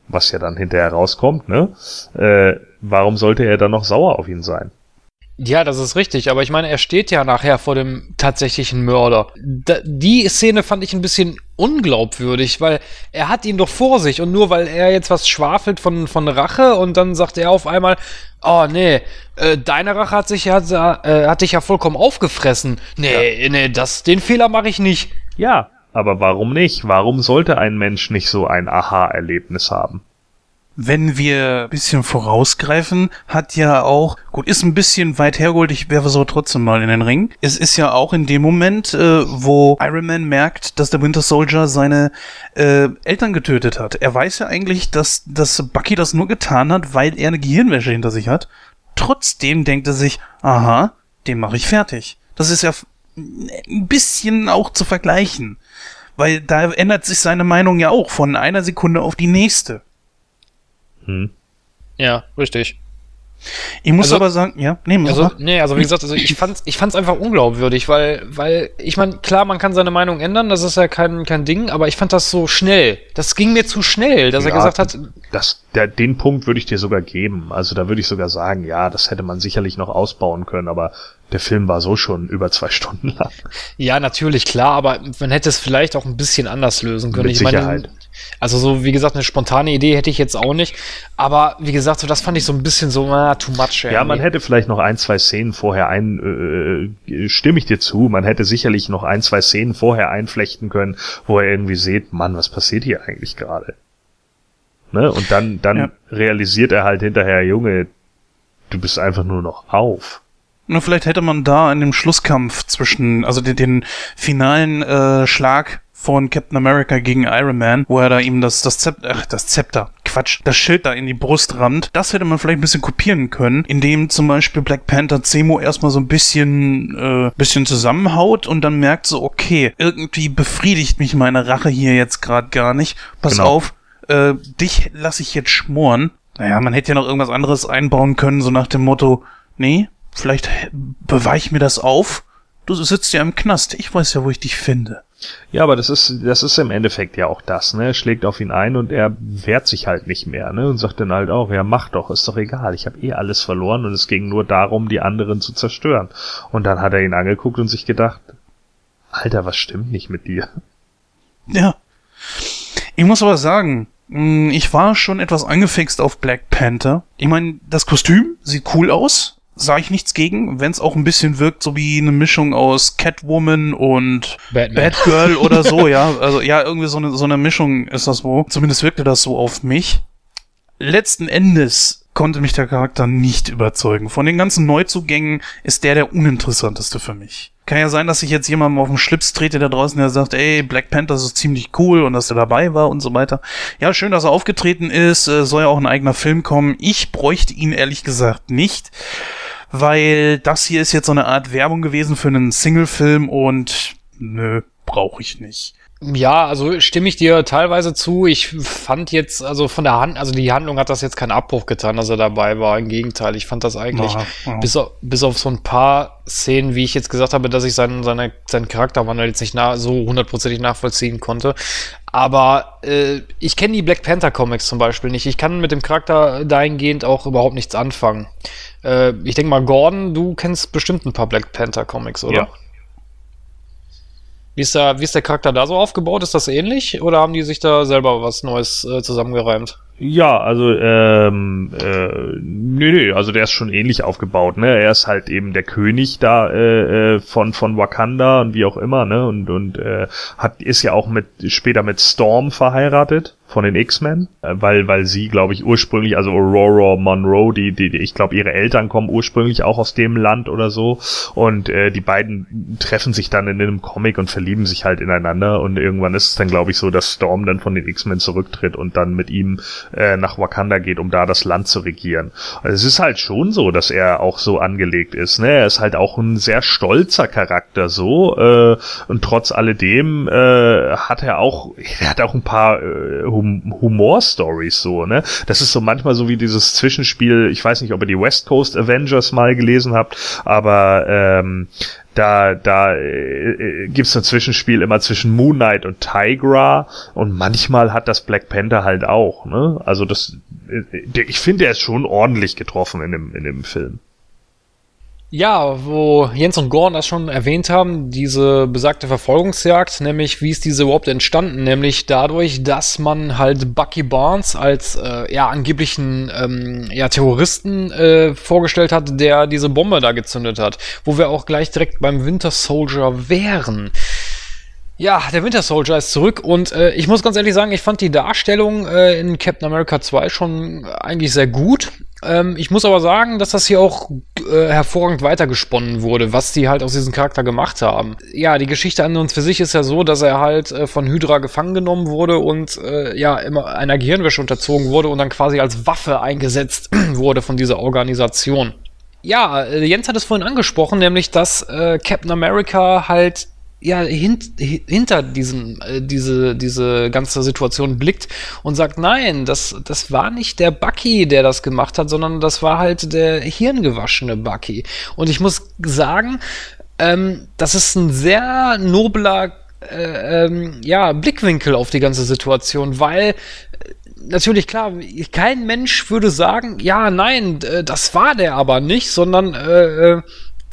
was ja dann hinterher rauskommt, ne? Äh, warum sollte er dann noch sauer auf ihn sein? Ja, das ist richtig, aber ich meine, er steht ja nachher vor dem tatsächlichen Mörder. Da, die Szene fand ich ein bisschen unglaubwürdig, weil er hat ihn doch vor sich und nur weil er jetzt was schwafelt von, von Rache und dann sagt er auf einmal, oh nee, äh, deine Rache hat sich ja, äh, hat dich ja vollkommen aufgefressen. Nee, ja. nee, das, den Fehler mache ich nicht. Ja, aber warum nicht? Warum sollte ein Mensch nicht so ein Aha-Erlebnis haben? Wenn wir ein bisschen vorausgreifen, hat ja auch, gut, ist ein bisschen weit hergeholt, ich werfe so trotzdem mal in den Ring. Es ist ja auch in dem Moment, äh, wo Iron Man merkt, dass der Winter Soldier seine äh, Eltern getötet hat. Er weiß ja eigentlich, dass, dass Bucky das nur getan hat, weil er eine Gehirnwäsche hinter sich hat. Trotzdem denkt er sich, aha, den mache ich fertig. Das ist ja ein bisschen auch zu vergleichen. Weil da ändert sich seine Meinung ja auch von einer Sekunde auf die nächste. Hm. Ja, richtig. Ich muss also, aber sagen, ja, nee, also, nee, also wie gesagt, also ich fand's, ich fand's einfach unglaubwürdig, weil, weil, ich meine, klar, man kann seine Meinung ändern, das ist ja kein, kein Ding, aber ich fand das so schnell. Das ging mir zu schnell, dass ja, er gesagt hat. Das, der, den Punkt würde ich dir sogar geben. Also da würde ich sogar sagen, ja, das hätte man sicherlich noch ausbauen können, aber der Film war so schon über zwei Stunden lang. Ja, natürlich, klar, aber man hätte es vielleicht auch ein bisschen anders lösen können. Mit ich Sicherheit. Meine, Also so, wie gesagt, eine spontane Idee hätte ich jetzt auch nicht. Aber wie gesagt, so das fand ich so ein bisschen so, ah, too much. Ja, man hätte vielleicht noch ein, zwei Szenen vorher ein, äh, stimme ich dir zu, man hätte sicherlich noch ein, zwei Szenen vorher einflechten können, wo er irgendwie sieht, Mann, was passiert hier eigentlich gerade? Ne? Und dann, dann ja. realisiert er halt hinterher, Junge, du bist einfach nur noch auf. Na, vielleicht hätte man da in dem Schlusskampf zwischen, also den, den finalen äh, Schlag von Captain America gegen Iron Man, wo er da ihm das, das Zepter, ach, das Zepter, Quatsch, das Schild da in die Brust rammt. Das hätte man vielleicht ein bisschen kopieren können, indem zum Beispiel Black Panther Zemo erstmal so ein bisschen, äh, bisschen zusammenhaut und dann merkt so, okay, irgendwie befriedigt mich meine Rache hier jetzt gerade gar nicht. Pass genau. auf, äh, dich lasse ich jetzt schmoren. Naja, man hätte ja noch irgendwas anderes einbauen können, so nach dem Motto, nee, vielleicht beweich mir das auf. Du sitzt ja im Knast, ich weiß ja, wo ich dich finde. Ja, aber das ist, das ist im Endeffekt ja auch das, ne? Er schlägt auf ihn ein und er wehrt sich halt nicht mehr, ne? Und sagt dann halt auch, ja, mach doch, ist doch egal, ich habe eh alles verloren und es ging nur darum, die anderen zu zerstören. Und dann hat er ihn angeguckt und sich gedacht, Alter, was stimmt nicht mit dir? Ja. Ich muss aber sagen, hm, ich war schon etwas angefixt auf Black Panther. Ich meine, das Kostüm sieht cool aus sage ich nichts gegen, wenn es auch ein bisschen wirkt, so wie eine Mischung aus Catwoman und Batman. Batgirl oder so, ja. Also ja, irgendwie so eine, so eine Mischung ist das wohl. Zumindest wirkte das so auf mich. Letzten Endes konnte mich der Charakter nicht überzeugen. Von den ganzen Neuzugängen ist der der uninteressanteste für mich. Kann ja sein, dass ich jetzt jemandem auf den Schlips trete da draußen, der sagt, ey, Black Panther ist ziemlich cool und dass er dabei war und so weiter. Ja, schön, dass er aufgetreten ist, äh, soll ja auch ein eigener Film kommen. Ich bräuchte ihn ehrlich gesagt nicht weil das hier ist jetzt so eine Art Werbung gewesen für einen Single-Film und nö, brauche ich nicht. Ja, also stimme ich dir teilweise zu. Ich fand jetzt, also von der Hand, also die Handlung hat das jetzt keinen Abbruch getan, dass er dabei war. Im Gegenteil, ich fand das eigentlich, ja, ja. Bis, auf, bis auf so ein paar Szenen, wie ich jetzt gesagt habe, dass ich seinen, seine, seinen Charakterwandel jetzt nicht nah, so hundertprozentig nachvollziehen konnte. Aber äh, ich kenne die Black Panther Comics zum Beispiel nicht. Ich kann mit dem Charakter dahingehend auch überhaupt nichts anfangen. Äh, ich denke mal, Gordon, du kennst bestimmt ein paar Black Panther Comics, oder? Ja. Wie ist, da, wie ist der Charakter da so aufgebaut? Ist das ähnlich? Oder haben die sich da selber was Neues äh, zusammengereimt? Ja, also ähm, äh, nee, nee, also der ist schon ähnlich aufgebaut, ne? Er ist halt eben der König da äh, äh, von von Wakanda und wie auch immer, ne? Und und äh, hat ist ja auch mit später mit Storm verheiratet von den X-Men, äh, weil weil sie, glaube ich, ursprünglich, also Aurora Monroe, die die, die ich glaube, ihre Eltern kommen ursprünglich auch aus dem Land oder so und äh, die beiden treffen sich dann in einem Comic und verlieben sich halt ineinander und irgendwann ist es dann, glaube ich, so, dass Storm dann von den X-Men zurücktritt und dann mit ihm äh, nach Wakanda geht, um da das Land zu regieren. Also es ist halt schon so, dass er auch so angelegt ist. Ne? Er ist halt auch ein sehr stolzer Charakter so äh, und trotz alledem äh, hat er auch, er hat auch ein paar äh, hum Humor-Stories so. Ne? Das ist so manchmal so wie dieses Zwischenspiel. Ich weiß nicht, ob ihr die West Coast Avengers mal gelesen habt, aber ähm, da, da äh, gibt's ein Zwischenspiel immer zwischen Moon Knight und Tigra und manchmal hat das Black Panther halt auch, ne? Also das, äh, ich finde, er ist schon ordentlich getroffen in dem, in dem Film. Ja, wo Jens und Gordon das schon erwähnt haben, diese besagte Verfolgungsjagd, nämlich wie ist diese überhaupt entstanden? Nämlich dadurch, dass man halt Bucky Barnes als äh, ja angeblichen ähm, ja, Terroristen äh, vorgestellt hat, der diese Bombe da gezündet hat, wo wir auch gleich direkt beim Winter Soldier wären. Ja, der Winter Soldier ist zurück und äh, ich muss ganz ehrlich sagen, ich fand die Darstellung äh, in Captain America 2 schon eigentlich sehr gut. Ähm, ich muss aber sagen, dass das hier auch äh, hervorragend weitergesponnen wurde, was die halt aus diesem Charakter gemacht haben. Ja, die Geschichte an uns für sich ist ja so, dass er halt äh, von Hydra gefangen genommen wurde und äh, ja, immer einer Gehirnwäsche unterzogen wurde und dann quasi als Waffe eingesetzt wurde von dieser Organisation. Ja, äh, Jens hat es vorhin angesprochen, nämlich dass äh, Captain America halt ja hint, hinter diesen äh, diese diese ganze Situation blickt und sagt nein das das war nicht der Bucky der das gemacht hat sondern das war halt der hirngewaschene Bucky. Und ich muss sagen ähm, das ist ein sehr nobler äh, ähm, ja Blickwinkel auf die ganze Situation weil äh, natürlich klar, kein Mensch würde sagen, ja, nein, das war der aber nicht, sondern äh, äh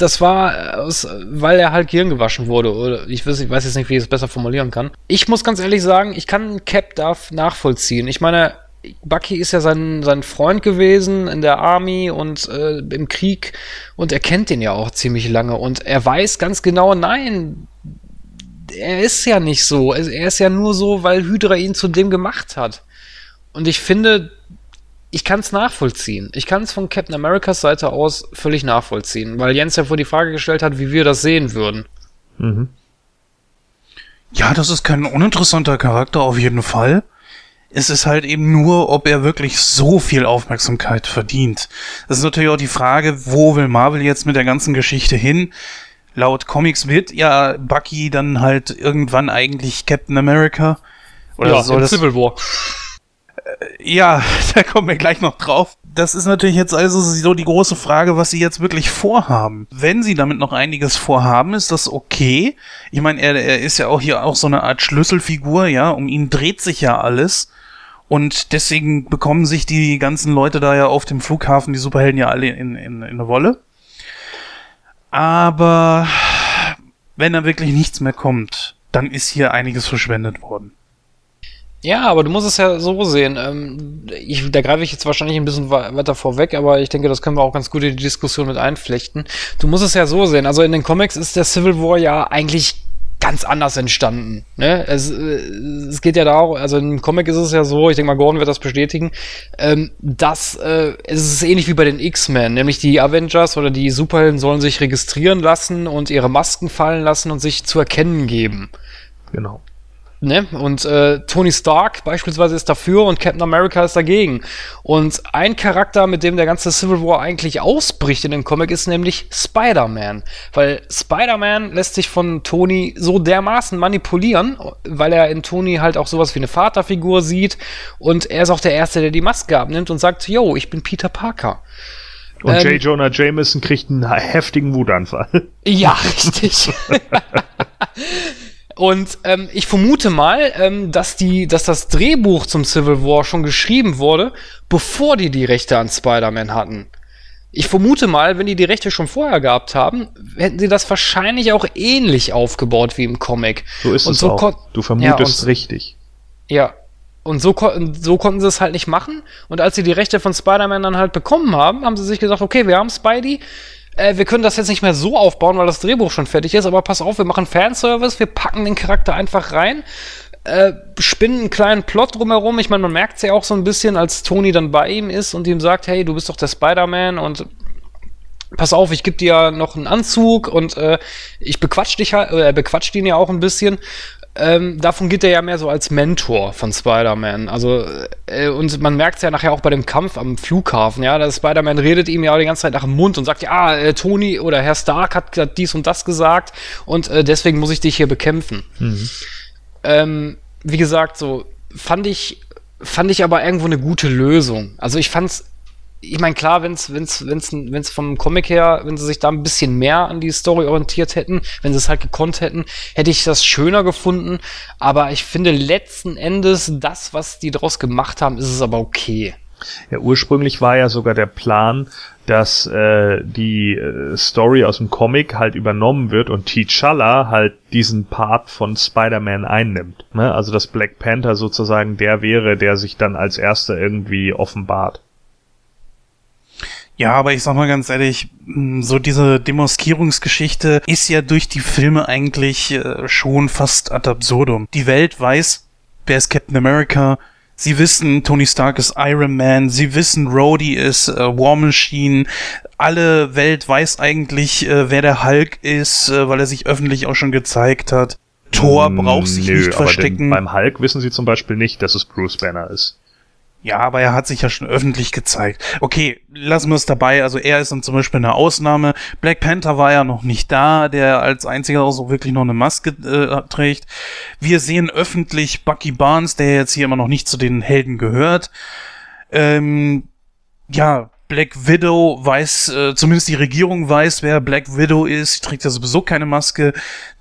das war, aus, weil er halt Gehirn gewaschen wurde. Oder ich weiß, ich weiß jetzt nicht, wie ich es besser formulieren kann. Ich muss ganz ehrlich sagen, ich kann Cap da nachvollziehen. Ich meine, Bucky ist ja sein, sein Freund gewesen in der Army und äh, im Krieg und er kennt den ja auch ziemlich lange und er weiß ganz genau, nein, er ist ja nicht so. Er ist ja nur so, weil Hydra ihn zu dem gemacht hat. Und ich finde, ich kann es nachvollziehen. Ich kann es von Captain Americas Seite aus völlig nachvollziehen, weil Jens ja vor die Frage gestellt hat, wie wir das sehen würden. Mhm. Ja, das ist kein uninteressanter Charakter auf jeden Fall. Es ist halt eben nur, ob er wirklich so viel Aufmerksamkeit verdient. Das ist natürlich auch die Frage, wo will Marvel jetzt mit der ganzen Geschichte hin? Laut Comics wird ja Bucky dann halt irgendwann eigentlich Captain America. Oder ja, soll das Civil War. Ja, da kommen wir gleich noch drauf. Das ist natürlich jetzt also so die große Frage, was sie jetzt wirklich vorhaben. Wenn sie damit noch einiges vorhaben, ist das okay. Ich meine, er, er ist ja auch hier auch so eine Art Schlüsselfigur, ja. Um ihn dreht sich ja alles. Und deswegen bekommen sich die ganzen Leute da ja auf dem Flughafen, die Superhelden ja alle in, in, in eine Wolle. Aber wenn da wirklich nichts mehr kommt, dann ist hier einiges verschwendet worden. Ja, aber du musst es ja so sehen. Ähm, ich, da greife ich jetzt wahrscheinlich ein bisschen weiter vorweg, aber ich denke, das können wir auch ganz gut in die Diskussion mit einflechten. Du musst es ja so sehen. Also in den Comics ist der Civil War ja eigentlich ganz anders entstanden. Ne? Es, äh, es geht ja darum, also im Comic ist es ja so, ich denke mal, Gordon wird das bestätigen, ähm, dass äh, es ist ähnlich wie bei den X-Men, nämlich die Avengers oder die Superhelden sollen sich registrieren lassen und ihre Masken fallen lassen und sich zu erkennen geben. Genau. Ne? Und äh, Tony Stark beispielsweise ist dafür und Captain America ist dagegen. Und ein Charakter, mit dem der ganze Civil War eigentlich ausbricht in dem Comic, ist nämlich Spider-Man. Weil Spider-Man lässt sich von Tony so dermaßen manipulieren, weil er in Tony halt auch sowas wie eine Vaterfigur sieht. Und er ist auch der Erste, der die Maske abnimmt und sagt, yo, ich bin Peter Parker. Und ähm, J. Jonah Jameson kriegt einen heftigen Wutanfall. Ja, richtig. Und ähm, ich vermute mal, ähm, dass, die, dass das Drehbuch zum Civil War schon geschrieben wurde, bevor die die Rechte an Spider-Man hatten. Ich vermute mal, wenn die die Rechte schon vorher gehabt haben, hätten sie das wahrscheinlich auch ähnlich aufgebaut wie im Comic. So ist und es so auch. Du vermutest ja, richtig. Ja. Und so, so konnten sie es halt nicht machen. Und als sie die Rechte von Spider-Man dann halt bekommen haben, haben sie sich gesagt, okay, wir haben Spidey, äh, wir können das jetzt nicht mehr so aufbauen, weil das Drehbuch schon fertig ist, aber pass auf, wir machen Fanservice, wir packen den Charakter einfach rein, äh, spinnen einen kleinen Plot drumherum. Ich meine, man merkt es ja auch so ein bisschen, als Tony dann bei ihm ist und ihm sagt, hey, du bist doch der Spider-Man und pass auf, ich gebe dir noch einen Anzug und äh, ich bequatsch dich halt, äh, bequatscht ihn ja auch ein bisschen ähm, davon geht er ja mehr so als Mentor von Spider-Man. Also, äh, und man merkt es ja nachher auch bei dem Kampf am Flughafen, ja, dass Spider-Man redet ihm ja die ganze Zeit nach dem Mund und sagt, ja, äh, Tony oder Herr Stark hat, hat, dies und das gesagt und äh, deswegen muss ich dich hier bekämpfen. Mhm. Ähm, wie gesagt, so fand ich, fand ich aber irgendwo eine gute Lösung. Also ich fand's ich meine, klar, wenn es wenn's, wenn's, wenn's vom Comic her, wenn sie sich da ein bisschen mehr an die Story orientiert hätten, wenn sie es halt gekonnt hätten, hätte ich das schöner gefunden. Aber ich finde letzten Endes, das, was die draus gemacht haben, ist es aber okay. Ja, ursprünglich war ja sogar der Plan, dass äh, die äh, Story aus dem Comic halt übernommen wird und T'Challa halt diesen Part von Spider-Man einnimmt. Ne? Also dass Black Panther sozusagen der wäre, der sich dann als erster irgendwie offenbart. Ja, aber ich sag mal ganz ehrlich, so diese Demaskierungsgeschichte ist ja durch die Filme eigentlich äh, schon fast ad absurdum. Die Welt weiß, wer ist Captain America, Sie wissen, Tony Stark ist Iron Man. Sie wissen, Rhodey ist äh, War Machine. Alle Welt weiß eigentlich, äh, wer der Hulk ist, äh, weil er sich öffentlich auch schon gezeigt hat. Thor braucht sich Nö, nicht verstecken. beim Hulk wissen sie zum Beispiel nicht, dass es Bruce Banner ist. Ja, aber er hat sich ja schon öffentlich gezeigt. Okay, lassen wir es dabei. Also er ist dann zum Beispiel eine Ausnahme. Black Panther war ja noch nicht da, der als einziger auch so wirklich noch eine Maske äh, trägt. Wir sehen öffentlich Bucky Barnes, der jetzt hier immer noch nicht zu den Helden gehört. Ähm, ja, Black Widow weiß, äh, zumindest die Regierung weiß, wer Black Widow ist. Sie trägt ja sowieso keine Maske.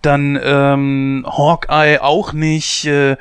Dann ähm, Hawkeye auch nicht. Äh,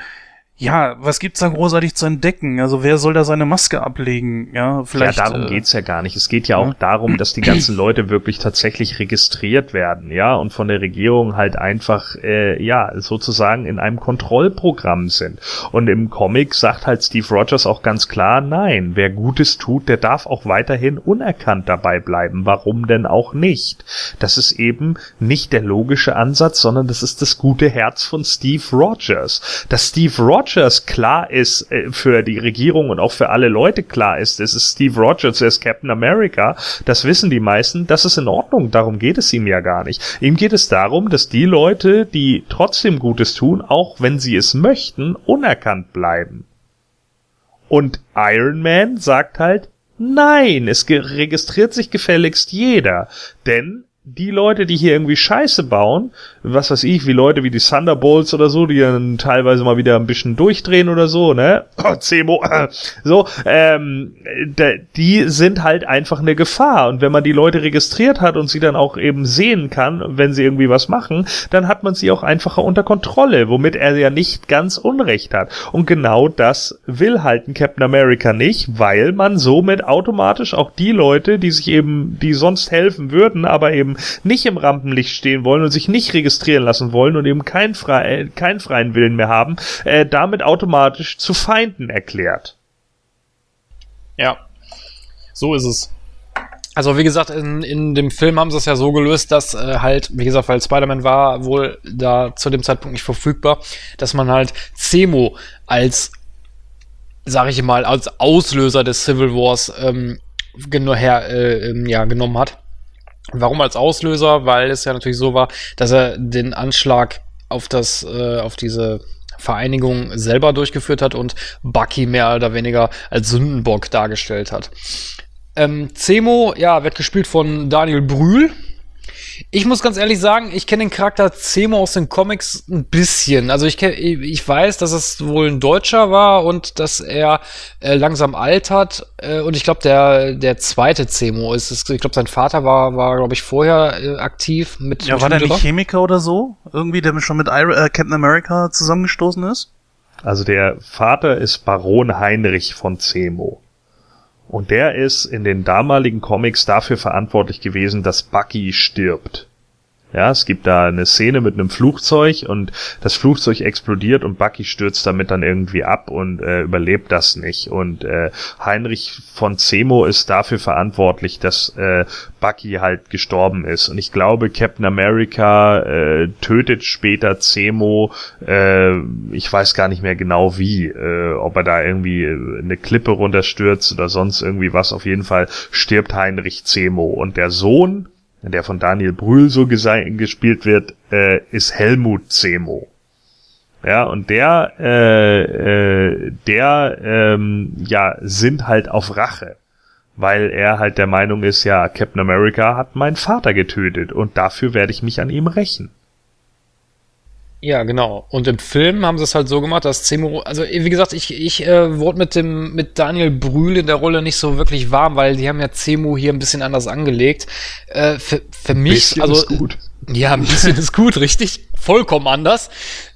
ja, was gibt's da großartig zu entdecken? Also wer soll da seine Maske ablegen? Ja, vielleicht. Ja, darum äh, geht's ja gar nicht. Es geht ja auch darum, dass die ganzen Leute wirklich tatsächlich registriert werden, ja, und von der Regierung halt einfach, äh, ja, sozusagen in einem Kontrollprogramm sind. Und im Comic sagt halt Steve Rogers auch ganz klar, nein, wer Gutes tut, der darf auch weiterhin unerkannt dabei bleiben. Warum denn auch nicht? Das ist eben nicht der logische Ansatz, sondern das ist das gute Herz von Steve Rogers. Dass Steve Rogers klar ist äh, für die Regierung und auch für alle Leute klar ist, es ist Steve Rogers, er ist Captain America, das wissen die meisten, das ist in Ordnung, darum geht es ihm ja gar nicht. Ihm geht es darum, dass die Leute, die trotzdem Gutes tun, auch wenn sie es möchten, unerkannt bleiben. Und Iron Man sagt halt, nein, es registriert sich gefälligst jeder, denn die Leute, die hier irgendwie Scheiße bauen, was weiß ich, wie Leute wie die Thunderbolts oder so, die dann teilweise mal wieder ein bisschen durchdrehen oder so, ne? Oh, Zemo, so, ähm, die sind halt einfach eine Gefahr. Und wenn man die Leute registriert hat und sie dann auch eben sehen kann, wenn sie irgendwie was machen, dann hat man sie auch einfacher unter Kontrolle, womit er ja nicht ganz Unrecht hat. Und genau das will halt ein Captain America nicht, weil man somit automatisch auch die Leute, die sich eben, die sonst helfen würden, aber eben nicht im Rampenlicht stehen wollen und sich nicht registrieren lassen wollen und eben keinen, frei, keinen freien Willen mehr haben, äh, damit automatisch zu Feinden erklärt. Ja, so ist es. Also wie gesagt, in, in dem Film haben sie es ja so gelöst, dass äh, halt, wie gesagt, weil Spider-Man war wohl da zu dem Zeitpunkt nicht verfügbar, dass man halt Zemo als, sag ich mal, als Auslöser des Civil Wars ähm, her, äh, ähm, ja, genommen hat. Warum als Auslöser? Weil es ja natürlich so war, dass er den Anschlag auf das, äh, auf diese Vereinigung selber durchgeführt hat und Bucky mehr oder weniger als Sündenbock dargestellt hat. Ähm, Zemo, ja, wird gespielt von Daniel Brühl. Ich muss ganz ehrlich sagen, ich kenne den Charakter Zemo aus den Comics ein bisschen. Also ich, kenn, ich weiß, dass es wohl ein Deutscher war und dass er äh, langsam altert. Äh, und ich glaube, der, der zweite Zemo ist es. Ich glaube, sein Vater war, war glaube ich, vorher äh, aktiv mit. Ja, mit war der nicht Chemiker oder so? Irgendwie, der schon mit Iron, äh, Captain America zusammengestoßen ist? Also der Vater ist Baron Heinrich von Zemo. Und der ist in den damaligen Comics dafür verantwortlich gewesen, dass Bucky stirbt. Ja, es gibt da eine Szene mit einem Flugzeug und das Flugzeug explodiert und Bucky stürzt damit dann irgendwie ab und äh, überlebt das nicht. Und äh, Heinrich von Zemo ist dafür verantwortlich, dass äh, Bucky halt gestorben ist. Und ich glaube, Captain America äh, tötet später Zemo, äh, ich weiß gar nicht mehr genau wie, äh, ob er da irgendwie äh, eine Klippe runterstürzt oder sonst irgendwie was. Auf jeden Fall stirbt Heinrich Zemo. Und der Sohn der von Daniel Brühl so gespielt wird, äh, ist Helmut Zemo. Ja, und der, äh, äh, der, ähm, ja, sind halt auf Rache. Weil er halt der Meinung ist, ja, Captain America hat meinen Vater getötet und dafür werde ich mich an ihm rächen. Ja, genau. Und im Film haben sie es halt so gemacht, dass Zemo, also wie gesagt, ich, ich äh, wurde mit dem mit Daniel Brühl in der Rolle nicht so wirklich warm, weil die haben ja Zemo hier ein bisschen anders angelegt. Äh, für, für mich, bisschen also ist gut. ja, ein bisschen ist gut, richtig, vollkommen anders.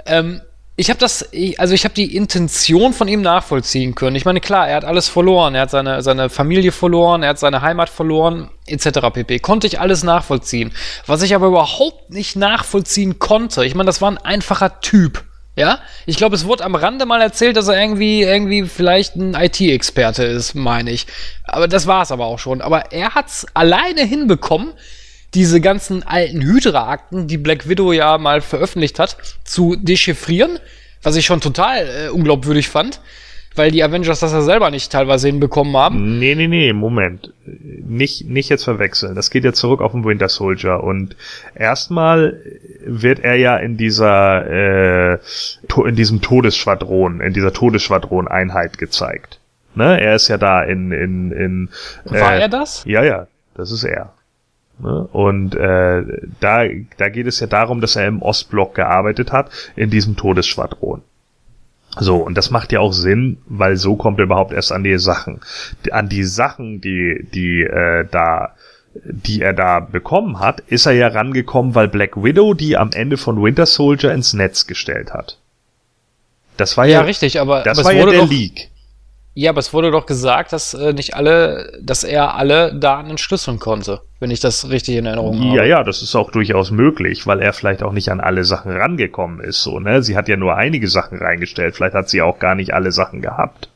Ähm, ich habe das, also ich habe die Intention von ihm nachvollziehen können. Ich meine, klar, er hat alles verloren. Er hat seine, seine Familie verloren, er hat seine Heimat verloren, etc. pp. Konnte ich alles nachvollziehen. Was ich aber überhaupt nicht nachvollziehen konnte, ich meine, das war ein einfacher Typ. Ja, ich glaube, es wurde am Rande mal erzählt, dass er irgendwie, irgendwie vielleicht ein IT-Experte ist, meine ich. Aber das war es aber auch schon. Aber er hat's alleine hinbekommen, diese ganzen alten Hydra-Akten, die Black Widow ja mal veröffentlicht hat, zu dechiffrieren, was ich schon total äh, unglaubwürdig fand, weil die Avengers das ja selber nicht teilweise hinbekommen haben. Nee, nee, nee, Moment. Nicht, nicht jetzt verwechseln. Das geht ja zurück auf den Winter Soldier. Und erstmal wird er ja in dieser, äh, in diesem Todesschwadron, in dieser Todesschwadron-Einheit gezeigt. Ne? Er ist ja da in, in, in. War er das? Ja, ja, das ist er. Ne? Und äh, da, da geht es ja darum, dass er im Ostblock gearbeitet hat, in diesem Todesschwadron. So, und das macht ja auch Sinn, weil so kommt er überhaupt erst an die Sachen. An die Sachen, die, die äh, da die er da bekommen hat, ist er ja rangekommen, weil Black Widow die am Ende von Winter Soldier ins Netz gestellt hat. Das war Ja, ja, richtig, aber das aber war ja der doch, Leak. Ja, aber es wurde doch gesagt, dass äh, nicht alle, dass er alle Daten entschlüsseln konnte, wenn ich das richtig in Erinnerung habe. Ja, ja, das ist auch durchaus möglich, weil er vielleicht auch nicht an alle Sachen rangekommen ist, so, ne? Sie hat ja nur einige Sachen reingestellt, vielleicht hat sie auch gar nicht alle Sachen gehabt.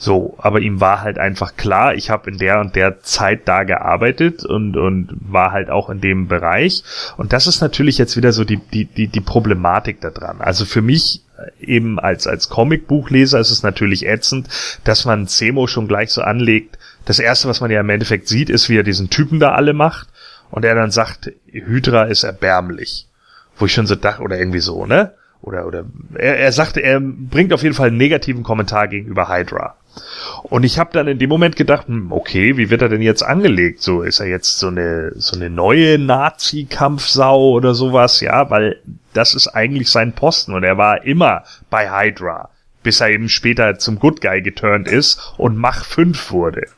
So, aber ihm war halt einfach klar, ich habe in der und der Zeit da gearbeitet und und war halt auch in dem Bereich und das ist natürlich jetzt wieder so die die die die Problematik da dran. Also für mich äh, eben als als Comicbuchleser ist es natürlich ätzend, dass man Zemo schon gleich so anlegt. Das erste, was man ja im Endeffekt sieht, ist, wie er diesen Typen da alle macht und er dann sagt, Hydra ist erbärmlich. Wo ich schon so dachte, oder irgendwie so, ne? Oder, oder, er, er sagte, er bringt auf jeden Fall einen negativen Kommentar gegenüber Hydra. Und ich habe dann in dem Moment gedacht, hm, okay, wie wird er denn jetzt angelegt? So ist er jetzt so eine so eine neue Nazi-Kampfsau oder sowas, ja, weil das ist eigentlich sein Posten und er war immer bei Hydra, bis er eben später zum Good Guy geturnt ist und Mach 5 wurde.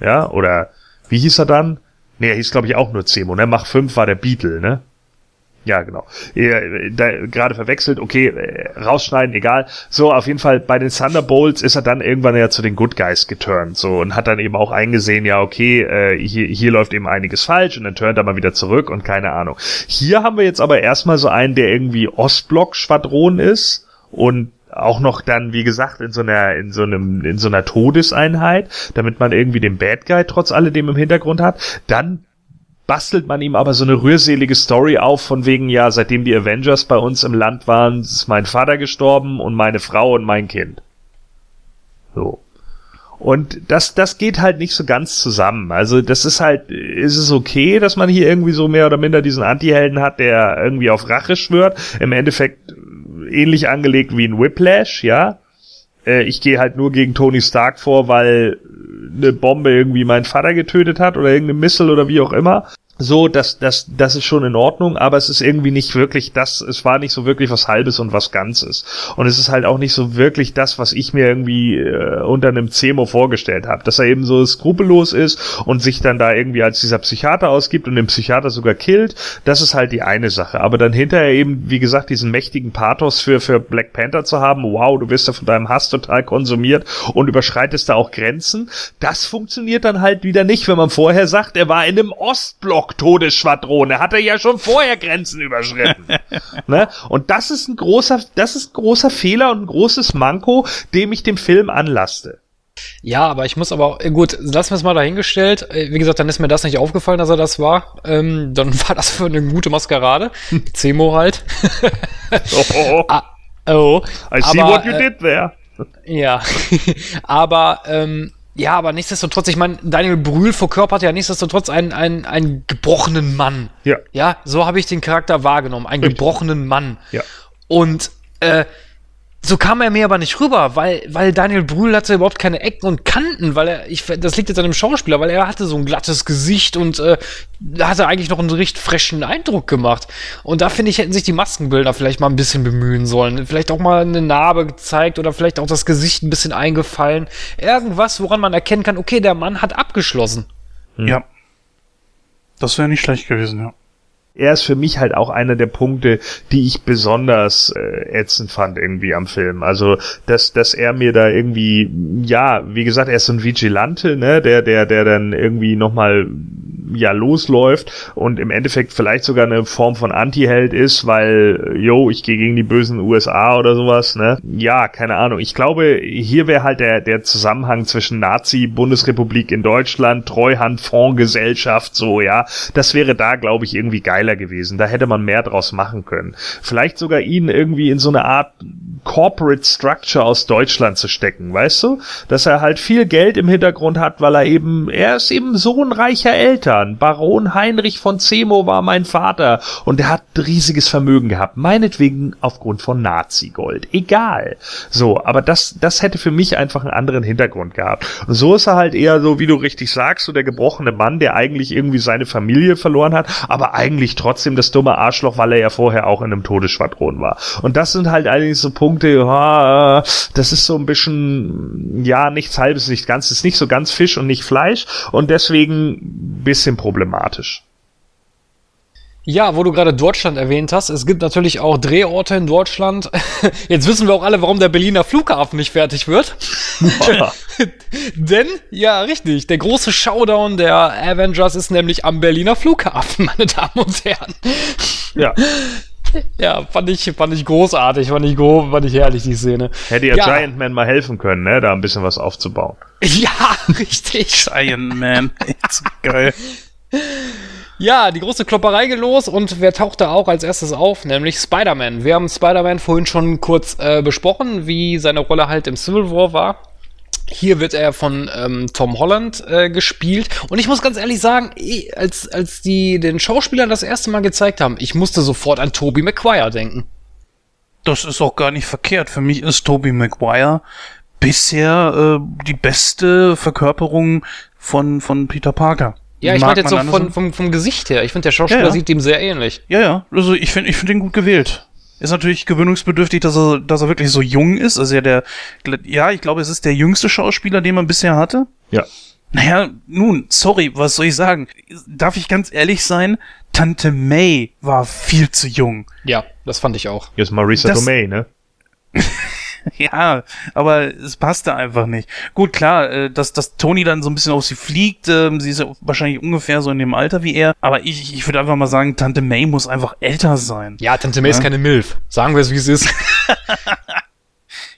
Ja, oder wie hieß er dann? Nee, er hieß glaube ich auch nur Zemo, ne? Mach 5 war der Beetle, ne? Ja, genau. Da, gerade verwechselt, okay, äh, rausschneiden, egal. So, auf jeden Fall bei den Thunderbolts ist er dann irgendwann ja zu den Good Guys geturnt, so, und hat dann eben auch eingesehen, ja, okay, äh, hier, hier läuft eben einiges falsch und dann turnt er mal wieder zurück und keine Ahnung. Hier haben wir jetzt aber erstmal so einen, der irgendwie Ostblock-Schwadron ist und auch noch dann, wie gesagt, in so einer, in so einem, in so einer Todeseinheit, damit man irgendwie den Bad Guy trotz alledem im Hintergrund hat. Dann bastelt man ihm aber so eine rührselige Story auf, von wegen, ja, seitdem die Avengers bei uns im Land waren, ist mein Vater gestorben und meine Frau und mein Kind. So. Und das, das geht halt nicht so ganz zusammen. Also das ist halt, ist es okay, dass man hier irgendwie so mehr oder minder diesen Anti-Helden hat, der irgendwie auf Rache schwört. Im Endeffekt ähnlich angelegt wie ein Whiplash, ja. Äh, ich gehe halt nur gegen Tony Stark vor, weil eine Bombe irgendwie meinen Vater getötet hat oder irgendeine Missile oder wie auch immer. So, das, das, das ist schon in Ordnung, aber es ist irgendwie nicht wirklich das, es war nicht so wirklich was Halbes und was Ganzes. Und es ist halt auch nicht so wirklich das, was ich mir irgendwie äh, unter einem Zemo vorgestellt habe. Dass er eben so skrupellos ist und sich dann da irgendwie als dieser Psychiater ausgibt und den Psychiater sogar killt, das ist halt die eine Sache. Aber dann hinterher eben, wie gesagt, diesen mächtigen Pathos für, für Black Panther zu haben, wow, du wirst ja von deinem Hass total konsumiert und überschreitest da auch Grenzen, das funktioniert dann halt wieder nicht, wenn man vorher sagt, er war in einem Ostblock Todesschwadron. Er hatte ja schon vorher Grenzen überschritten. ne? Und das ist ein großer, das ist ein großer Fehler und ein großes Manko, dem ich dem Film anlaste. Ja, aber ich muss aber, äh, gut, lassen wir es mal dahingestellt. Äh, Wie gesagt, dann ist mir das nicht aufgefallen, dass er das war. Ähm, dann war das für eine gute Maskerade. Zemo halt. oh, ah, oh. I see aber, what you äh, did there. Ja, aber ähm, ja, aber nichtsdestotrotz, ich meine, Daniel Brühl verkörpert ja nichtsdestotrotz einen, einen, einen gebrochenen Mann. Ja. Ja, so habe ich den Charakter wahrgenommen, einen Richtig. gebrochenen Mann. Ja. Und äh, so kam er mir aber nicht rüber, weil, weil Daniel Brühl hatte überhaupt keine Ecken und Kanten, weil er, ich, das liegt jetzt an dem Schauspieler, weil er hatte so ein glattes Gesicht und äh, hatte eigentlich noch einen richtig frischen Eindruck gemacht. Und da finde ich, hätten sich die Maskenbilder vielleicht mal ein bisschen bemühen sollen. Vielleicht auch mal eine Narbe gezeigt oder vielleicht auch das Gesicht ein bisschen eingefallen. Irgendwas, woran man erkennen kann, okay, der Mann hat abgeschlossen. Ja. Das wäre nicht schlecht gewesen, ja. Er ist für mich halt auch einer der Punkte, die ich besonders äh, ätzend fand irgendwie am Film. Also, dass, dass er mir da irgendwie, ja, wie gesagt, er ist so ein Vigilante, ne, der, der, der dann irgendwie nochmal ja losläuft und im Endeffekt vielleicht sogar eine Form von Anti-Held ist, weil, yo, ich gehe gegen die bösen USA oder sowas, ne? Ja, keine Ahnung. Ich glaube, hier wäre halt der, der Zusammenhang zwischen Nazi-Bundesrepublik in Deutschland, Treuhand-Fondsgesellschaft, so, ja. Das wäre da, glaube ich, irgendwie geiler gewesen. Da hätte man mehr draus machen können. Vielleicht sogar ihn irgendwie in so eine Art Corporate Structure aus Deutschland zu stecken, weißt du? Dass er halt viel Geld im Hintergrund hat, weil er eben, er ist eben Sohn reicher Eltern. Baron Heinrich von Zemo war mein Vater und er hat riesiges Vermögen gehabt. Meinetwegen aufgrund von Nazi-Gold. Egal. So, aber das, das hätte für mich einfach einen anderen Hintergrund gehabt. Und so ist er halt eher so, wie du richtig sagst, so der gebrochene Mann, der eigentlich irgendwie seine Familie verloren hat, aber eigentlich trotzdem das dumme Arschloch, weil er ja vorher auch in einem Todesschwadron war. Und das sind halt eigentlich so Punkte, das ist so ein bisschen, ja, nichts halbes, nicht ganz, ist nicht so ganz Fisch und nicht Fleisch und deswegen ein bisschen problematisch. Ja, wo du gerade Deutschland erwähnt hast, es gibt natürlich auch Drehorte in Deutschland. Jetzt wissen wir auch alle, warum der Berliner Flughafen nicht fertig wird. Denn, ja, richtig, der große Showdown der Avengers ist nämlich am Berliner Flughafen, meine Damen und Herren. Ja. Ja, fand ich, fand ich großartig, fand ich grob, fand ich herrlich, die Szene. Hätte ja, Giant Man mal helfen können, ne, da ein bisschen was aufzubauen. Ja, richtig. Giant Man. Geil. Ja, die große Klopperei geht los und wer taucht da auch als erstes auf? Nämlich Spider-Man. Wir haben Spider-Man vorhin schon kurz äh, besprochen, wie seine Rolle halt im Civil War war. Hier wird er von ähm, Tom Holland äh, gespielt. Und ich muss ganz ehrlich sagen, ich, als, als die den Schauspielern das erste Mal gezeigt haben, ich musste sofort an Tobey Maguire denken. Das ist auch gar nicht verkehrt. Für mich ist Tobey Maguire bisher äh, die beste Verkörperung von, von Peter Parker. Ja, ich meinte jetzt so von, vom, vom Gesicht her. Ich finde, der Schauspieler Ja, ja. sieht ihm sehr ähnlich. Ja, ja. Also ich finde ich finde ihn gut gewählt. Ist natürlich gewöhnungsbedürftig, dass er, dass er wirklich so jung ist. Also ja, der, ja, ich glaube, es ist der jüngste Schauspieler, den man bisher hatte. Ja. Naja, nun, sorry, was soll ich sagen? Darf ich ganz ehrlich sein? Tante May war viel zu jung. Ja, das fand ich auch. Hier ist Marisa Das- Tomei, ne? Ja, aber es passte einfach nicht. Gut, klar, äh, dass, dass Tony dann so ein bisschen auf sie fliegt, ähm, sie ist ja wahrscheinlich ungefähr so in dem Alter wie er, aber ich, ich würde einfach mal sagen, Tante May muss einfach älter sein. Ja, Tante May ist Ja. keine Milf. Sagen wir es, wie es ist.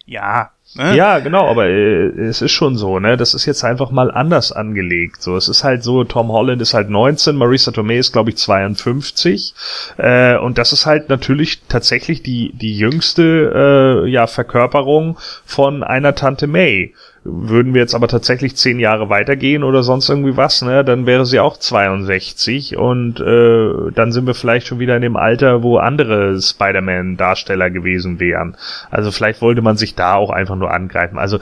Ja. Ne? Ja, genau, aber äh, es ist schon so, ne? Das ist jetzt einfach mal anders angelegt. So, es ist halt so, Tom Holland ist halt 19, Marisa Tomei ist, glaube ich, 52. Äh, und das ist halt natürlich tatsächlich die, die jüngste äh, ja, Verkörperung von einer Tante May. Würden wir jetzt aber tatsächlich zehn Jahre weitergehen oder sonst irgendwie was, ne, dann wäre sie auch 62 und äh, dann sind wir vielleicht schon wieder in dem Alter, wo andere Spider-Man-Darsteller gewesen wären. Also vielleicht wollte man sich da auch einfach nur angreifen. Also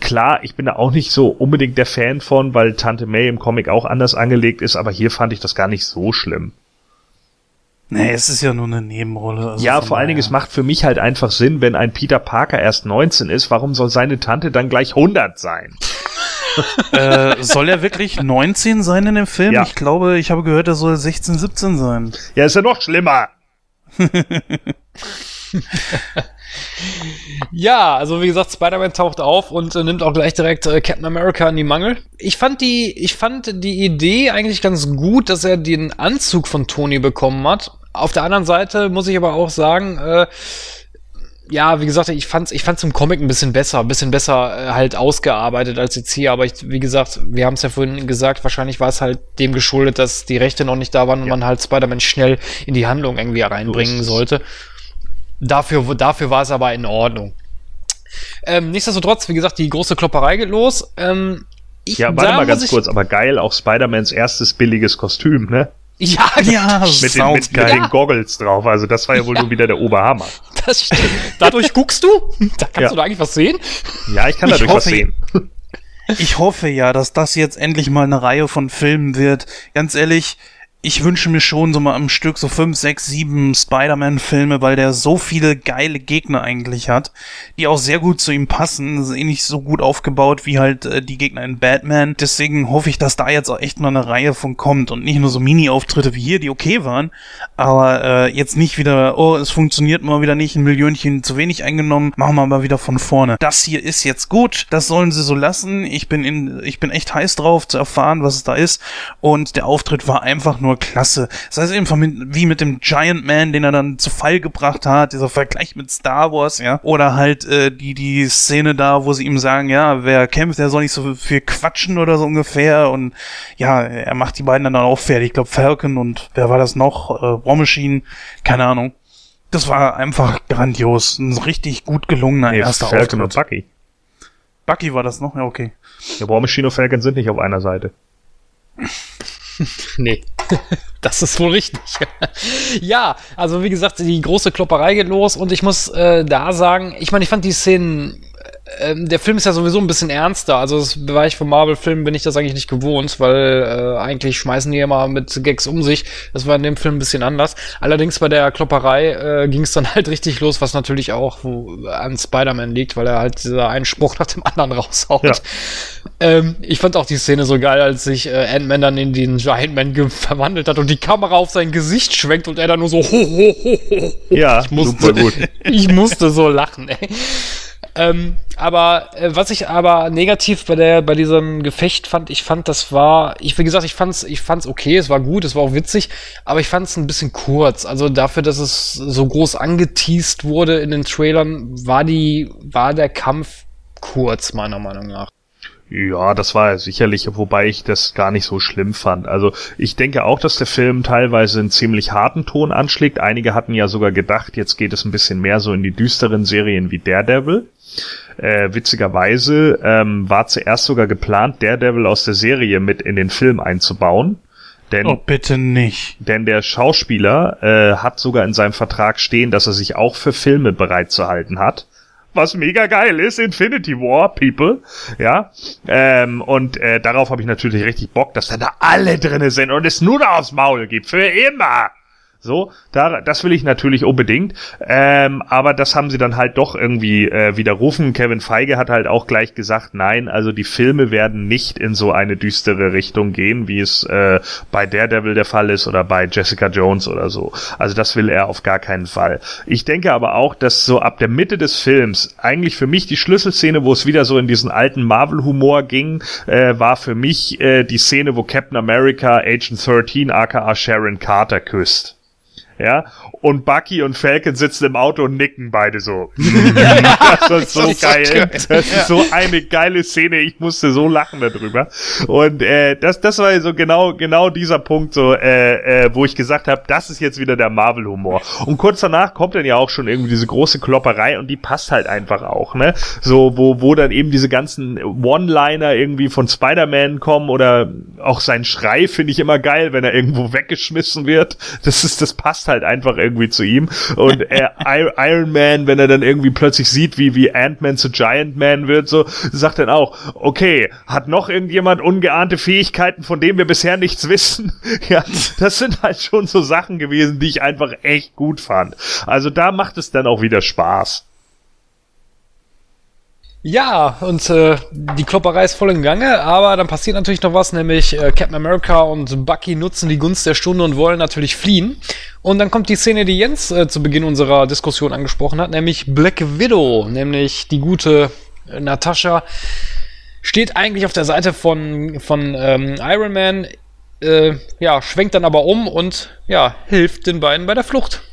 klar, ich bin da auch nicht so unbedingt der Fan von, weil Tante May im Comic auch anders angelegt ist, aber hier fand ich das gar nicht so schlimm. Nee, es ist ja nur eine Nebenrolle. also ja, vor allen Dingen, es macht für mich halt einfach Sinn, wenn ein Peter Parker erst 19 ist, warum soll seine Tante dann gleich 100 sein? äh, soll er wirklich 19 sein in dem Film? Ja. Ich glaube, ich habe gehört, er soll 16, 17 sein. Ja, ist ja noch schlimmer. Ja, also wie gesagt, Spider-Man taucht auf und äh, nimmt auch gleich direkt äh, Captain America in die Mangel. Ich fand die, ich fand die Idee eigentlich ganz gut, dass er den Anzug von Tony bekommen hat. Auf der anderen Seite muss ich aber auch sagen, äh, ja, wie gesagt, ich fand's, ich fand's im Comic ein bisschen besser, ein bisschen besser äh, halt ausgearbeitet als jetzt hier. Aber ich, wie gesagt, wir haben es ja vorhin gesagt, wahrscheinlich war es halt dem geschuldet, dass die Rechte noch nicht da waren und man halt Spider-Man schnell in die Handlung irgendwie reinbringen sollte. Dafür, dafür war es aber in Ordnung. Ähm, nichtsdestotrotz, wie gesagt, die große Klopperei geht los. Ähm, ich, Ja, warte mal ganz ich- kurz, aber geil, auch Spider-Mans erstes billiges Kostüm, ne? Ja, Ja, Mit den, mit, geil. den Goggles drauf. Also das war ja wohl nur wieder der Oberhammer. das stimmt. Dadurch guckst du? Da kannst Ja. du da eigentlich was sehen? Ja, ich kann Ich dadurch was hoffe, sehen. Ich hoffe ja, dass das jetzt endlich mal eine Reihe von Filmen wird. Ganz ehrlich, ich wünsche mir schon so mal am Stück so fünf, sechs, sieben Spider-Man-Filme, weil der so viele geile Gegner eigentlich hat, die auch sehr gut zu ihm passen. Nicht so gut aufgebaut wie halt äh, die Gegner in Batman. Deswegen hoffe ich, dass da jetzt auch echt mal eine Reihe von kommt und nicht nur so Mini-Auftritte wie hier, die okay waren, aber äh, jetzt nicht wieder, oh, es funktioniert mal wieder nicht, ein Millionchen zu wenig eingenommen, machen wir mal wieder von vorne. Das hier ist jetzt gut, das sollen sie so lassen. Ich bin in, ich bin echt heiß drauf zu erfahren, was es da ist. Und der Auftritt war einfach nur klasse. Das heißt mit, wie mit dem Giant Man, den er dann zu Fall gebracht hat, dieser Vergleich mit Star Wars, ja. Oder halt äh, die, die Szene da, wo sie ihm sagen, ja, wer kämpft, der soll nicht so viel quatschen oder so ungefähr. Und ja, er macht die beiden dann auch fertig. Ich glaube, Falcon und wer war das noch? Äh, War Machine, keine Ahnung. Das war einfach grandios. Ein richtig gut gelungener Nee, erster Falcon Auftritt. und Bucky. Bucky war das noch? Ja, okay. Ja, War Machine und Falcon sind nicht auf einer Seite. Nee, das ist wohl richtig. ja, also wie gesagt, die große Klopperei geht los und ich muss äh, da sagen, ich meine, ich fand die Szenen ähm, der Film ist ja sowieso ein bisschen ernster. Also das Bereich von Marvel-Filmen bin ich das eigentlich nicht gewohnt, weil äh, eigentlich schmeißen die immer mit Gags um sich. Das war in dem Film ein bisschen anders. Allerdings bei der Klopperei äh, ging es dann halt richtig los, was natürlich auch wo, an Spider-Man liegt, weil er halt dieser einen Spruch nach dem anderen raushaut. Ja. Ähm, ich fand auch die Szene so geil, als sich äh, Ant-Man dann in den Giant Man verwandelt hat und die Kamera auf sein Gesicht schwenkt und er dann nur so ho, ho, ho, ho. Ja, ich musste, super gut. ich musste so lachen, ey. Ähm, aber äh, was ich aber negativ bei der bei diesem Gefecht fand, ich fand, das war, ich wie gesagt, ich fand's, ich fand's okay, es war gut, es war auch witzig, aber ich fand's ein bisschen kurz. Also dafür, dass es so groß angeteased wurde in den Trailern, war die, war der Kampf kurz meiner Meinung nach. Ja, das war sicherlich, wobei ich das gar nicht so schlimm fand. Also ich denke auch, dass der Film teilweise einen ziemlich harten Ton anschlägt. Einige hatten ja sogar gedacht, jetzt geht es ein bisschen mehr so in die düsteren Serien wie Daredevil. Äh, witzigerweise ähm, war zuerst sogar geplant, Daredevil aus der Serie mit in den Film einzubauen. Denn, oh, bitte nicht. Denn der Schauspieler äh, hat sogar in seinem Vertrag stehen, dass er sich auch für Filme bereit zu halten hat was mega geil ist, Infinity War, People. Ja. Ähm, und äh, darauf habe ich natürlich richtig Bock, dass dann da alle drinne sind und es nur noch aufs Maul gibt. Für immer. So, da, das will ich natürlich unbedingt. Ähm, aber das haben sie dann halt doch irgendwie äh, widerrufen. Kevin Feige hat halt auch gleich gesagt, nein, also die Filme werden nicht in so eine düstere Richtung gehen, wie es äh, bei Daredevil der Fall ist oder bei Jessica Jones oder so. Also das will er auf gar keinen Fall. Ich denke aber auch, dass so ab der Mitte des Films eigentlich für mich die Schlüsselszene, wo es wieder so in diesen alten Marvel-Humor ging, äh, war für mich äh, die Szene, wo Captain America Agent 13 aka Sharon Carter küsst ja, und Bucky und Falcon sitzen im Auto und nicken beide so. das ist so geil. Das ist so eine geile Szene. Ich musste so lachen darüber. Und äh, das, das war so genau, genau dieser Punkt, so, äh, äh, wo ich gesagt habe, das ist jetzt wieder der Marvel-Humor. Und kurz danach kommt dann ja auch schon irgendwie diese große Klopperei und die passt halt einfach auch, ne? So, wo, wo dann eben diese ganzen One-Liner irgendwie von Spider-Man kommen oder auch sein Schrei finde ich immer geil, wenn er irgendwo weggeschmissen wird. Das ist, das passt halt einfach irgendwie zu ihm. Und er, Iron Man, wenn er dann irgendwie plötzlich sieht, wie, wie Ant-Man zu Giant Man wird, so, sagt dann auch, okay, hat noch irgendjemand ungeahnte Fähigkeiten, von denen wir bisher nichts wissen? ja, das sind halt schon so Sachen gewesen, die ich einfach echt gut fand. Also da macht es dann auch wieder Spaß. Ja, und äh, die Klopperei ist voll im Gange, aber dann passiert natürlich noch was, nämlich äh, Captain America und Bucky nutzen die Gunst der Stunde und wollen natürlich fliehen. Und dann kommt die Szene, die Jens äh, zu Beginn unserer Diskussion angesprochen hat, nämlich Black Widow, nämlich die gute äh, Natascha, steht eigentlich auf der Seite von, von ähm, Iron Man, äh, ja, schwenkt dann aber um und ja, hilft den beiden bei der Flucht.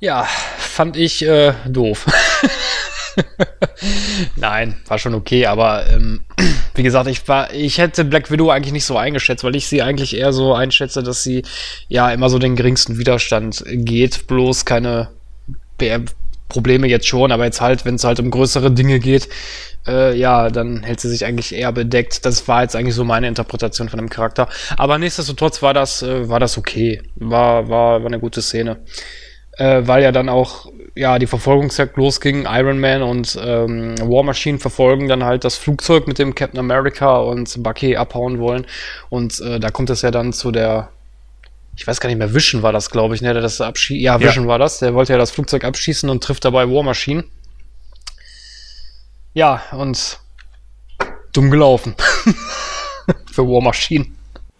Ja, fand ich äh, doof. Nein, war schon okay, aber ähm, wie gesagt, ich war, ich hätte Black Widow eigentlich nicht so eingeschätzt, weil ich sie eigentlich eher so einschätze, dass sie ja immer so den geringsten Widerstand geht, bloß keine Probleme jetzt schon, aber jetzt halt, wenn es halt um größere Dinge geht, äh, ja, dann hält sie sich eigentlich eher bedeckt. Das war jetzt eigentlich so meine Interpretation von dem Charakter. Aber nichtsdestotrotz war das, äh, war das okay. War, war, war eine gute Szene äh, weil ja dann auch ja die Verfolgungsjagd losging. Iron Man und ähm, War Machine verfolgen dann halt das Flugzeug, mit dem Captain America und Bucky abhauen wollen. Und äh, da kommt es ja dann zu der ich weiß gar nicht mehr, Vision war das, glaube ich, ne, der das abschießt. Ja, Vision ja. war das. Der wollte ja das Flugzeug abschießen und trifft dabei War Machine. Ja, und dumm gelaufen. Für War Machine.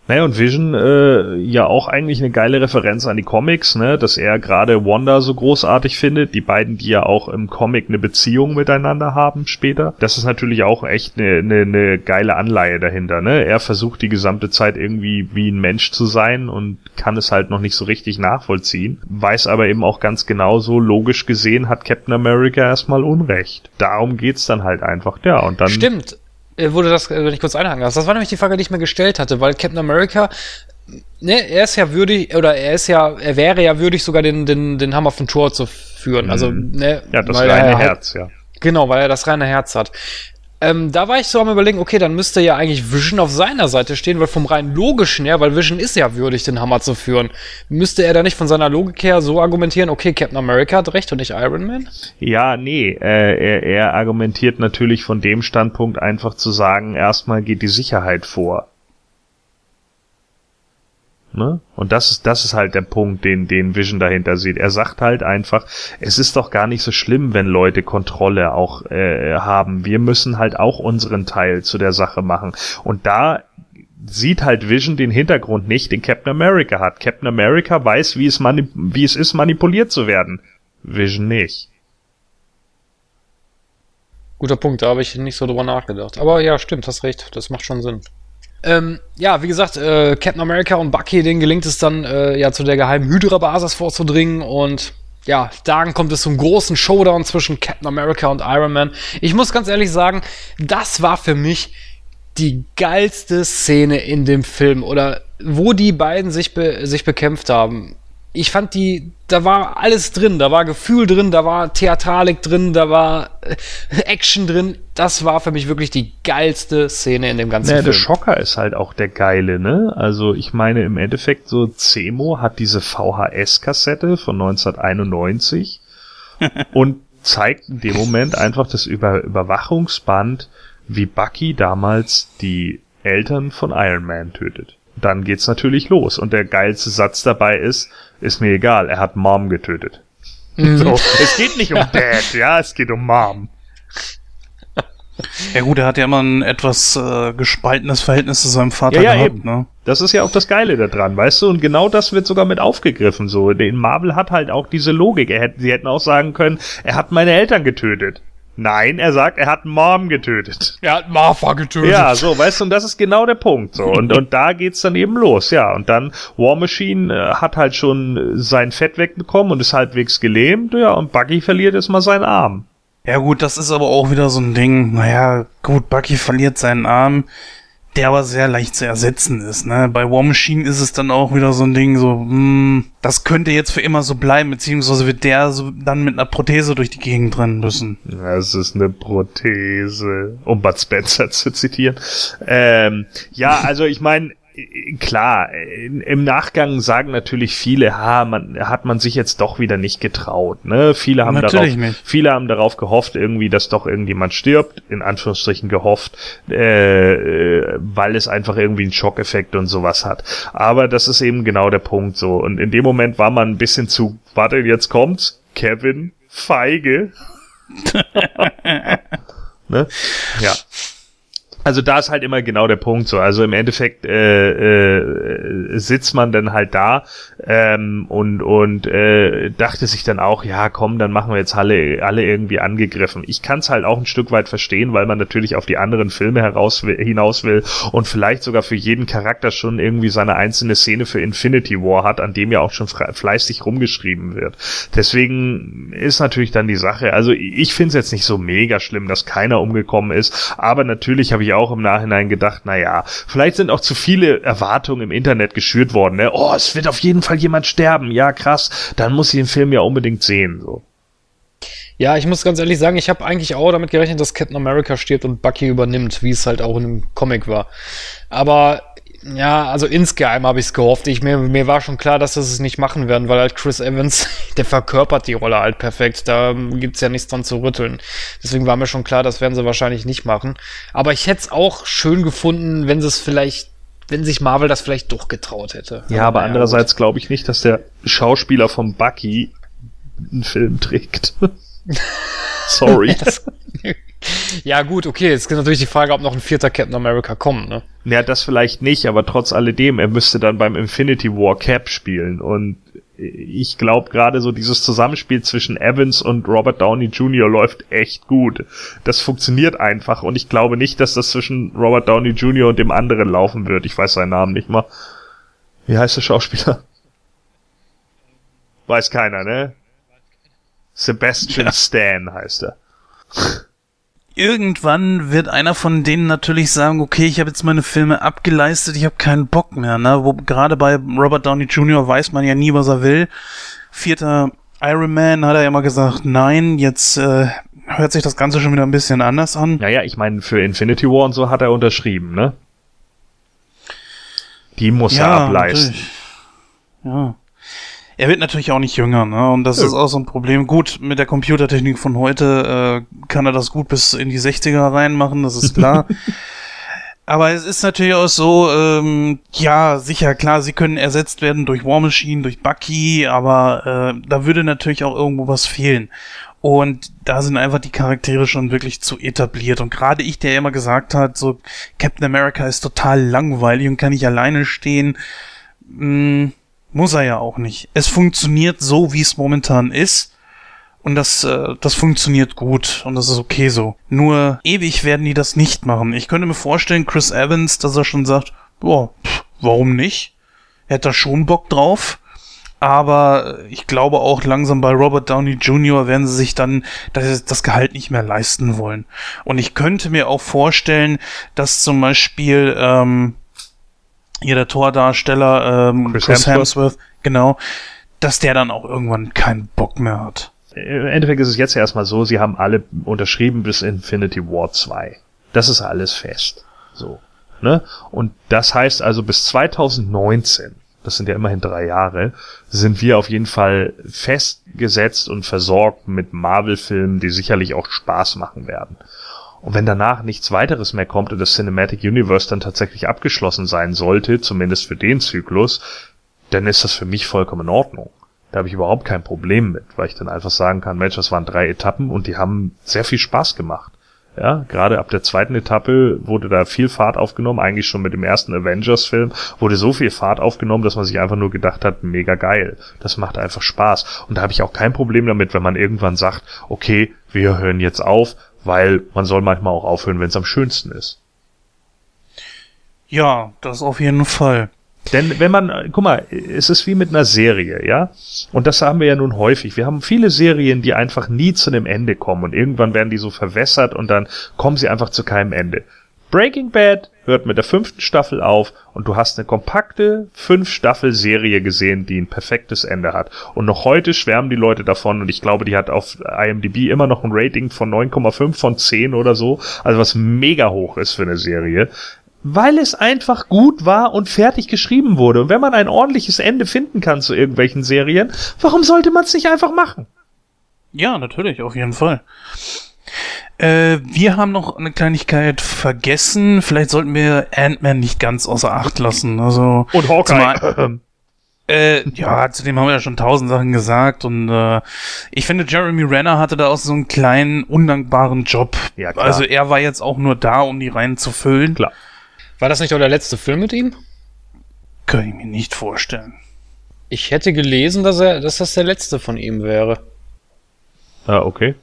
Naja, und Vision äh, ja auch eigentlich eine geile Referenz an die Comics, ne, dass er gerade Wanda so großartig findet, die beiden, die ja auch im Comic eine Beziehung miteinander haben später. Das ist natürlich auch echt eine, eine, eine geile Anleihe dahinter, ne? Er versucht die gesamte Zeit irgendwie wie ein Mensch zu sein und kann es halt noch nicht so richtig nachvollziehen, weiß aber eben auch ganz genauso, logisch gesehen hat Captain America erstmal Unrecht. Darum geht's dann halt einfach, ja, und dann. Stimmt, wurde das, äh, wenn ich kurz einhaken darf. Das war nämlich die Frage, die ich mir gestellt hatte, weil Captain America, ne, er ist ja würdig, oder er ist ja, er wäre ja würdig, sogar den, den, den Hammer von Thor zu führen. Also, mhm. ne, ja, das reine halt, Herz, ja. Genau, weil er das reine Herz hat. Ähm, da war ich so am überlegen, okay, dann müsste ja eigentlich Vision auf seiner Seite stehen, weil vom rein logischen her, weil Vision ist ja würdig, den Hammer zu führen, müsste er da nicht von seiner Logik her so argumentieren, okay, Captain America hat recht und nicht Iron Man? Ja, nee, äh, er, er argumentiert natürlich von dem Standpunkt einfach zu sagen, erstmal geht die Sicherheit vor. Ne? Und das ist, das ist halt der Punkt, den, den Vision dahinter sieht. Er sagt halt einfach, es ist doch gar nicht so schlimm, wenn Leute Kontrolle auch äh, haben. Wir müssen halt auch unseren Teil zu der Sache machen. Und da sieht halt Vision den Hintergrund nicht, den Captain America hat. Captain America weiß, wie es, mani wie es ist, manipuliert zu werden. Vision nicht. Guter Punkt, da habe ich nicht so drüber nachgedacht. Aber ja, stimmt, hast recht, das macht schon Sinn. Ähm, ja, wie gesagt, äh, Captain America und Bucky, denen gelingt es dann, äh, ja, zu der geheimen Hydra-Basis vorzudringen und ja, dann kommt es zum großen Showdown zwischen Captain America und Iron Man. Ich muss ganz ehrlich sagen, das war für mich die geilste Szene in dem Film oder wo die beiden sich, be sich bekämpft haben ich fand die, da war alles drin, da war Gefühl drin, da war Theatralik drin, da war äh, Action drin. Das war für mich wirklich die geilste Szene in dem ganzen naja, Film. Der Schocker ist halt auch der geile, ne? Also ich meine im Endeffekt so Zemo hat diese VHS-Kassette von 1991 und zeigt in dem Moment einfach das Über Überwachungsband, wie Bucky damals die Eltern von Iron Man tötet. Dann geht's natürlich los und der geilste Satz dabei ist, ist mir egal, er hat Mom getötet. Mhm. So, es geht nicht um Dad, ja, es geht um Mom. Ja gut, er hat ja immer ein etwas äh, gespaltenes Verhältnis zu seinem Vater ja, ja, gehabt, eben. ne? Das ist ja auch das Geile daran, weißt du? Und genau das wird sogar mit aufgegriffen. So, den Marvel hat halt auch diese Logik. Er hätte, sie hätten auch sagen können, er hat meine Eltern getötet. Nein, er sagt, er hat Mom getötet. Er hat Martha getötet. Ja, so, weißt du, und das ist genau der Punkt. So, und, und da geht's dann eben los, ja. Und dann War Machine äh, hat halt schon sein Fett wegbekommen und ist halbwegs gelähmt, ja, und Buggy verliert jetzt mal seinen Arm. Ja gut, das ist aber auch wieder so ein Ding. Naja, gut, Bucky verliert seinen Arm der aber sehr leicht zu ersetzen ist. Ne? Bei War Machine ist es dann auch wieder so ein Ding, so, hm, das könnte jetzt für immer so bleiben, beziehungsweise wird der so dann mit einer Prothese durch die Gegend rennen müssen. Das ist eine Prothese, um Bud Spencer zu zitieren. Ähm, ja, also ich meine, klar, im Nachgang sagen natürlich viele, ha, man hat man sich jetzt doch wieder nicht getraut. Ne? Viele haben natürlich darauf, nicht. viele haben darauf gehofft, irgendwie, dass doch irgendjemand stirbt, in Anführungsstrichen gehofft, äh, weil es einfach irgendwie einen Schockeffekt und sowas hat. Aber das ist eben genau der Punkt so. Und in dem Moment war man ein bisschen zu, warte, jetzt kommt's, Kevin, feige. ne? Ja. Also da ist halt immer genau der Punkt so. Also im Endeffekt äh, äh, sitzt man dann halt da ähm, und und äh, dachte sich dann auch, ja komm, dann machen wir jetzt alle alle irgendwie angegriffen. Ich kann es halt auch ein Stück weit verstehen, weil man natürlich auf die anderen Filme heraus will, hinaus will und vielleicht sogar für jeden Charakter schon irgendwie seine einzelne Szene für Infinity War hat, an dem ja auch schon fleißig rumgeschrieben wird. Deswegen ist natürlich dann die Sache. Also ich finde es jetzt nicht so mega schlimm, dass keiner umgekommen ist, aber natürlich habe ich auch im Nachhinein gedacht, na ja, vielleicht sind auch zu viele Erwartungen im Internet geschürt worden. Ne? Oh, es wird auf jeden Fall jemand sterben. Ja, krass. Dann muss ich den Film ja unbedingt sehen. So. Ja, ich muss ganz ehrlich sagen, ich habe eigentlich auch damit gerechnet, dass Captain America stirbt und Bucky übernimmt, wie es halt auch einem Comic war. Aber ja, also insgeheim habe ich es gehofft. Ich, mir, mir war schon klar, dass sie es nicht machen werden, weil halt Chris Evans, der verkörpert die Rolle halt perfekt. Da gibt's ja nichts dran zu rütteln. Deswegen war mir schon klar, das werden sie wahrscheinlich nicht machen. Aber ich hätte es auch schön gefunden, wenn sie es vielleicht, wenn sich Marvel das vielleicht doch getraut hätte. Ja, aber, aber andererseits glaube ich nicht, dass der Schauspieler vom Bucky einen Film trägt. Sorry. Ja, gut, okay. Jetzt ist natürlich die Frage, ob noch ein vierter Captain America kommt, ne? Ja, das vielleicht nicht, aber trotz alledem, er müsste dann beim Infinity War Cap spielen. Und ich glaube gerade so dieses Zusammenspiel zwischen Evans und Robert Downey Jr. läuft echt gut. Das funktioniert einfach und ich glaube nicht, dass das zwischen Robert Downey Jr. und dem anderen laufen wird. Ich weiß seinen Namen nicht mal. Wie heißt der Schauspieler? Weiß keiner, ne? Sebastian ja. Stan heißt er irgendwann wird einer von denen natürlich sagen, okay, ich habe jetzt meine Filme abgeleistet, ich habe keinen Bock mehr. Ne? Wo gerade bei Robert Downey Jr. weiß man ja nie, was er will. Vierter Iron Man hat er ja mal gesagt, nein, jetzt äh, hört sich das Ganze schon wieder ein bisschen anders an. Naja, ich meine, für Infinity War und so hat er unterschrieben, ne? Die muss er ableisten. natürlich. Ja. Er wird natürlich auch nicht jünger, ne? Und das Nö. ist auch so ein Problem. Gut, mit der Computertechnik von heute äh, kann er das gut bis in die 60er reinmachen, das ist klar. Aber es ist natürlich auch so, ähm, ja, sicher, klar, sie können ersetzt werden durch War Machine, durch Bucky, aber äh, da würde natürlich auch irgendwo was fehlen. Und da sind einfach die Charaktere schon wirklich zu etabliert. Und gerade ich, der immer gesagt hat, so Captain America ist total langweilig und kann nicht alleine stehen, mh, muss er ja auch nicht. Es funktioniert so, wie es momentan ist. Und das, äh, das funktioniert gut und das ist okay so. Nur ewig werden die das nicht machen. Ich könnte mir vorstellen, Chris Evans, dass er schon sagt, boah, pff, warum nicht? Er hat da schon Bock drauf. Aber ich glaube auch langsam bei Robert Downey Jr. werden sie sich dann das, das Gehalt nicht mehr leisten wollen. Und ich könnte mir auch vorstellen, dass zum Beispiel ähm, hier der Tordarsteller ähm, Chris Chris, Hemsworth. Hemsworth, genau, dass der dann auch irgendwann keinen Bock mehr hat. Im Endeffekt ist es jetzt erstmal so, sie haben alle unterschrieben bis Infinity War 2. Das ist alles fest. So. Ne? Und das heißt also bis 2019, das sind ja immerhin drei Jahre, sind wir auf jeden Fall festgesetzt und versorgt mit Marvel-Filmen, die sicherlich auch Spaß machen werden. Und wenn danach nichts weiteres mehr kommt und das Cinematic Universe dann tatsächlich abgeschlossen sein sollte, zumindest für den Zyklus, dann ist das für mich vollkommen in Ordnung. Da habe ich überhaupt kein Problem mit, weil ich dann einfach sagen kann, Mensch, das waren drei Etappen und die haben sehr viel Spaß gemacht. Ja, gerade ab der zweiten Etappe wurde da viel Fahrt aufgenommen, eigentlich schon mit dem ersten Avengers-Film wurde so viel Fahrt aufgenommen, dass man sich einfach nur gedacht hat, mega geil. Das macht einfach Spaß. Und da habe ich auch kein Problem damit, wenn man irgendwann sagt, okay, wir hören jetzt auf, weil man soll manchmal auch aufhören, wenn es am schönsten ist. Ja, das auf jeden Fall. Denn wenn man, guck mal, es ist wie mit einer Serie, ja? Und das haben wir ja nun häufig. Wir haben viele Serien, die einfach nie zu einem Ende kommen und irgendwann werden die so verwässert und dann kommen sie einfach zu keinem Ende. Breaking Bad hört mit der fünften Staffel auf und du hast eine kompakte fünf Staffel Serie gesehen, die ein perfektes Ende hat. Und noch heute schwärmen die Leute davon und ich glaube, die hat auf IMDb immer noch ein Rating von 9,5 von 10 oder so, also was mega hoch ist für eine Serie. Weil es einfach gut war und fertig geschrieben wurde. Und wenn man ein ordentliches Ende finden kann zu irgendwelchen Serien, warum sollte man es nicht einfach machen? Ja, natürlich, auf jeden Fall. Äh, wir haben noch eine Kleinigkeit vergessen. Vielleicht sollten wir Ant-Man nicht ganz außer Acht lassen. Also Und Hawkeye. zumal- Äh, ja, zu dem haben wir ja schon tausend Sachen gesagt und äh, ich finde, Jeremy Renner hatte da auch so einen kleinen, undankbaren Job. Ja, klar. Also er war jetzt auch nur da, um die Reihen zu füllen. Klar. War das nicht auch der letzte Film mit ihm? Kann ich mir nicht vorstellen. Ich hätte gelesen, dass er, dass das der letzte von ihm wäre. Ah, okay.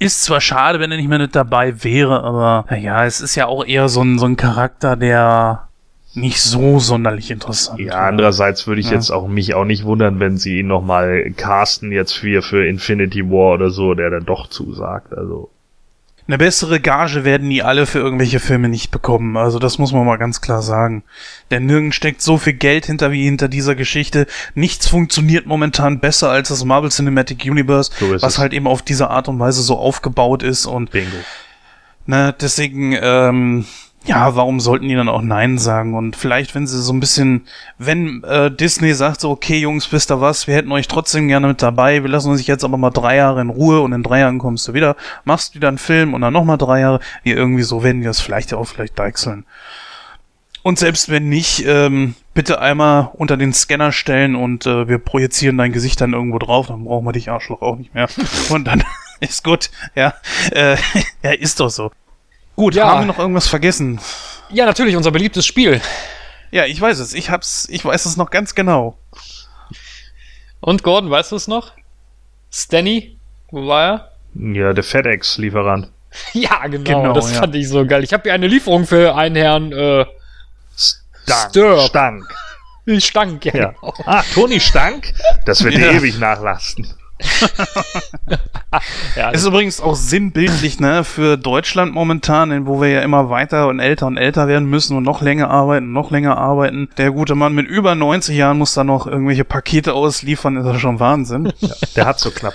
Ist zwar schade, wenn er nicht mehr mit dabei wäre, aber naja, es ist ja auch eher so ein, so ein Charakter, der nicht so sonderlich interessant Ja, war. andererseits würde ich Ja. jetzt auch mich auch nicht wundern, wenn sie ihn nochmal casten jetzt für, für Infinity War oder so, der dann doch zusagt. Also. Eine bessere Gage werden die alle für irgendwelche Filme nicht bekommen. Also das muss man mal ganz klar sagen. Denn nirgends steckt so viel Geld hinter wie hinter dieser Geschichte. Nichts funktioniert momentan besser als das Marvel Cinematic Universe, So was es. halt eben auf diese Art und Weise so aufgebaut ist. Und Bingo. ne, deswegen, ähm, ja, warum sollten die dann auch Nein sagen? Und vielleicht, wenn sie so ein bisschen, wenn äh, Disney sagt, so, okay, Jungs, wisst ihr was, wir hätten euch trotzdem gerne mit dabei, wir lassen uns jetzt aber mal drei Jahre in Ruhe und in drei Jahren kommst du wieder, machst wieder einen Film und dann nochmal drei Jahre, wie irgendwie so werden die das vielleicht ja auch vielleicht deichseln. Und selbst wenn nicht, ähm, bitte einmal unter den Scanner stellen und äh, wir projizieren dein Gesicht dann irgendwo drauf, dann brauchen wir dich Arschloch auch nicht mehr. Und dann ist gut, ja. Äh, ja, ist doch so. Gut, Ja. haben wir noch irgendwas vergessen? Ja, natürlich, unser beliebtes Spiel. Ja, ich weiß es. Ich hab's, ich weiß es noch ganz genau. Und Gordon, weißt du es noch? Stanny? Wo war er? Ja, der FedEx-Lieferant. Ja, genau, Genau, das ja. fand ich so geil. Ich habe hier eine Lieferung für einen Herrn äh, Stank. Stirb. Stank. Stank, ja. Ja. Genau. Ah, Toni Stank? Das wird Ja. ewig nachlasten. ja, ist übrigens auch sinnbildlich, ne, für Deutschland momentan, wo wir ja immer weiter und älter und älter werden müssen und noch länger arbeiten, noch länger arbeiten. Der gute Mann mit über 90 Jahren muss da noch irgendwelche Pakete ausliefern, ist das schon Wahnsinn. Ja, der hat so knapp.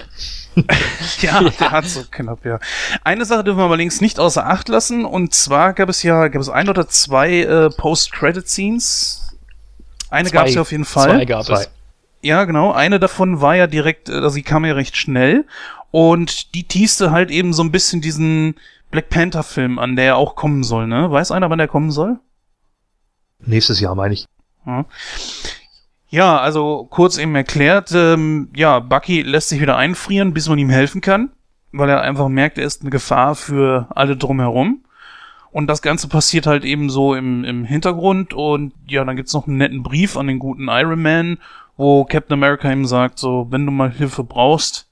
ja, der hat so knapp, ja. Eine Sache dürfen wir aber links nicht außer Acht lassen, und zwar gab es ja, gab es ein oder zwei äh, Post-Credit-Scenes. Eine gab es ja auf jeden Fall. Zwei gab es. Ja, genau. Eine davon war ja direkt, also die kam ja recht schnell. Und die teaste halt eben so ein bisschen diesen Black Panther-Film an, der ja auch kommen soll, ne? Weiß einer, wann der kommen soll? Nächstes Jahr, meine ich. Ja. ja, also kurz eben erklärt, ähm, ja, Bucky lässt sich wieder einfrieren, bis man ihm helfen kann, weil er einfach merkt, er ist eine Gefahr für alle drumherum. Und das Ganze passiert halt eben so im, im Hintergrund und ja, dann gibt's noch einen netten Brief an den guten Iron Man wo Captain America ihm sagt, so, wenn du mal Hilfe brauchst,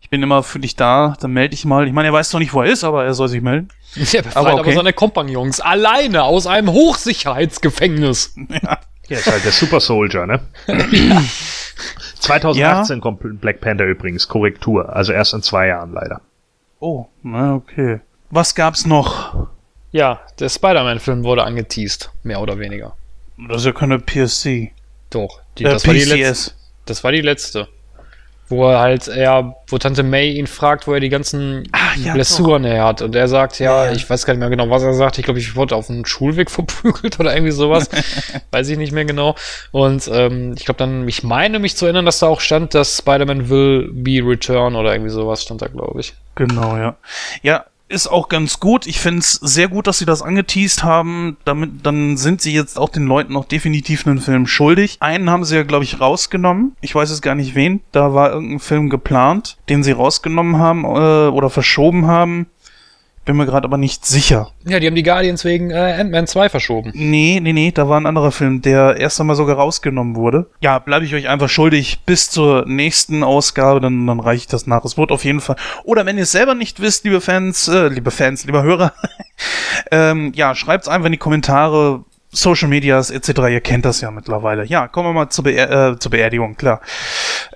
ich bin immer für dich da, dann melde dich mal. Ich meine, er weiß zwar nicht, wo er ist, aber er soll sich melden. Ja, befreit aber, okay. aber seine Kompagnons alleine aus einem Hochsicherheitsgefängnis. Ja. Ja, ist halt der Super Soldier, ne? 2018 ja. kommt Black Panther übrigens, Korrektur. Also erst in zwei Jahren leider. Oh, na okay. Was gab's noch? Ja, der Spider-Man-Film wurde angeteased, mehr oder weniger. Das ist ja keine PSC. Doch, die, äh, das, war die letzte, das war die letzte. Wo er halt, ja, wo Tante May ihn fragt, wo er die ganzen Ach, ja, Blessuren her hat. Und er sagt, ja, ja, ich weiß gar nicht mehr genau, was er sagt. Ich glaube, ich wurde auf dem Schulweg verprügelt oder irgendwie sowas. weiß ich nicht mehr genau. Und ähm, ich glaube dann, ich meine mich zu erinnern, dass da auch stand, dass Spider-Man will be return oder irgendwie sowas stand da, glaube ich. Genau, ja. Ja, ist auch ganz gut. Ich finde es sehr gut, dass sie das angeteased haben. Damit, dann sind sie jetzt auch den Leuten noch definitiv einen Film schuldig. Einen haben sie ja, glaube ich, rausgenommen. Ich weiß jetzt gar nicht wen. Da war irgendein Film geplant, den sie rausgenommen haben äh, oder verschoben haben. Bin mir gerade aber nicht sicher. Ja, die haben die Guardians wegen äh, Ant-Man 2 verschoben. Nee, nee, nee, da war ein anderer Film, der erst einmal sogar rausgenommen wurde. Ja, bleibe ich euch einfach schuldig bis zur nächsten Ausgabe, dann, dann reiche ich das nach. Es wird auf jeden Fall. Oder wenn ihr es selber nicht wisst, liebe Fans, äh, liebe Fans, lieber Hörer, ähm, ja, schreibt's einfach in die Kommentare, Social Medias etc. Ihr kennt das ja mittlerweile. Ja, kommen wir mal zur, Beer äh, zur Beerdigung, klar.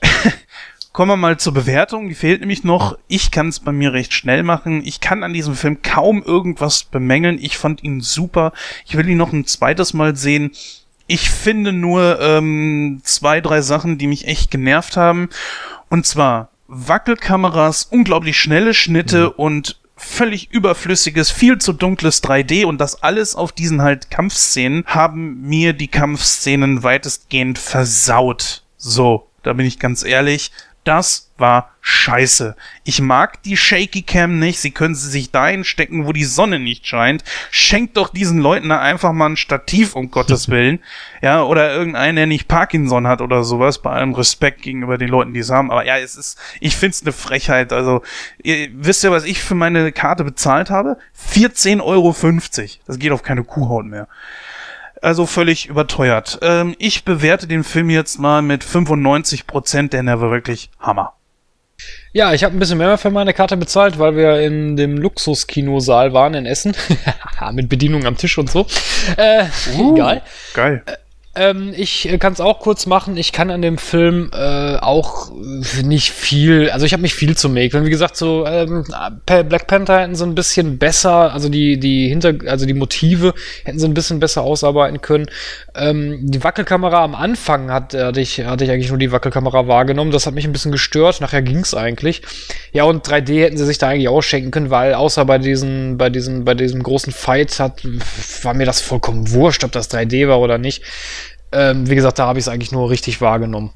Kommen wir mal zur Bewertung. Die fehlt nämlich noch. Ich kann es bei mir recht schnell machen. Ich kann an diesem Film kaum irgendwas bemängeln. Ich fand ihn super. Ich will ihn noch ein zweites Mal sehen. Ich finde nur ähm, zwei, drei Sachen, die mich echt genervt haben. Und zwar Wackelkameras, unglaublich schnelle Schnitte mhm. und völlig überflüssiges, viel zu dunkles 3D und das alles auf diesen halt Kampfszenen haben mir die Kampfszenen weitestgehend versaut. So, da bin ich ganz ehrlich. Das war scheiße. Ich mag die Shaky Cam nicht. Sie können sie sich dahin stecken, wo die Sonne nicht scheint. Schenkt doch diesen Leuten da einfach mal ein Stativ, um Gottes Willen. Ja, oder irgendeinen, der nicht Parkinson hat oder sowas. Bei allem Respekt gegenüber den Leuten, die es haben. Aber ja, es ist, ich find's eine Frechheit. Also, ihr wisst ja, was ich für meine Karte bezahlt habe? 14,50 Euro. Das geht auf keine Kuhhaut mehr. Also völlig überteuert. Ähm, ich bewerte den Film jetzt mal mit 95 Prozent, denn er war wirklich Hammer. Ja, ich habe ein bisschen mehr für meine Karte bezahlt, weil wir in dem Luxuskinosaal waren in Essen. Mit Bedienung am Tisch und so. Äh, uh, egal. Geil. Äh, ähm, ich äh, kann es auch kurz machen. Ich kann an dem Film äh, auch nicht viel, also ich habe nicht viel zu mäkeln. Wie gesagt, so ähm, Black Panther hätten sie ein bisschen besser, also die die hinter, also die Motive hätten sie ein bisschen besser ausarbeiten können. Ähm, die Wackelkamera am Anfang hat, hatte ich hatte ich eigentlich nur die Wackelkamera wahrgenommen. Das hat mich ein bisschen gestört. Nachher ging's eigentlich. Ja und 3D hätten sie sich da eigentlich auch schenken können, weil außer bei diesen bei diesen bei diesem großen Fight hat war mir das vollkommen wurscht, ob das 3D war oder nicht. Ähm, wie gesagt, da habe ich es eigentlich nur richtig wahrgenommen.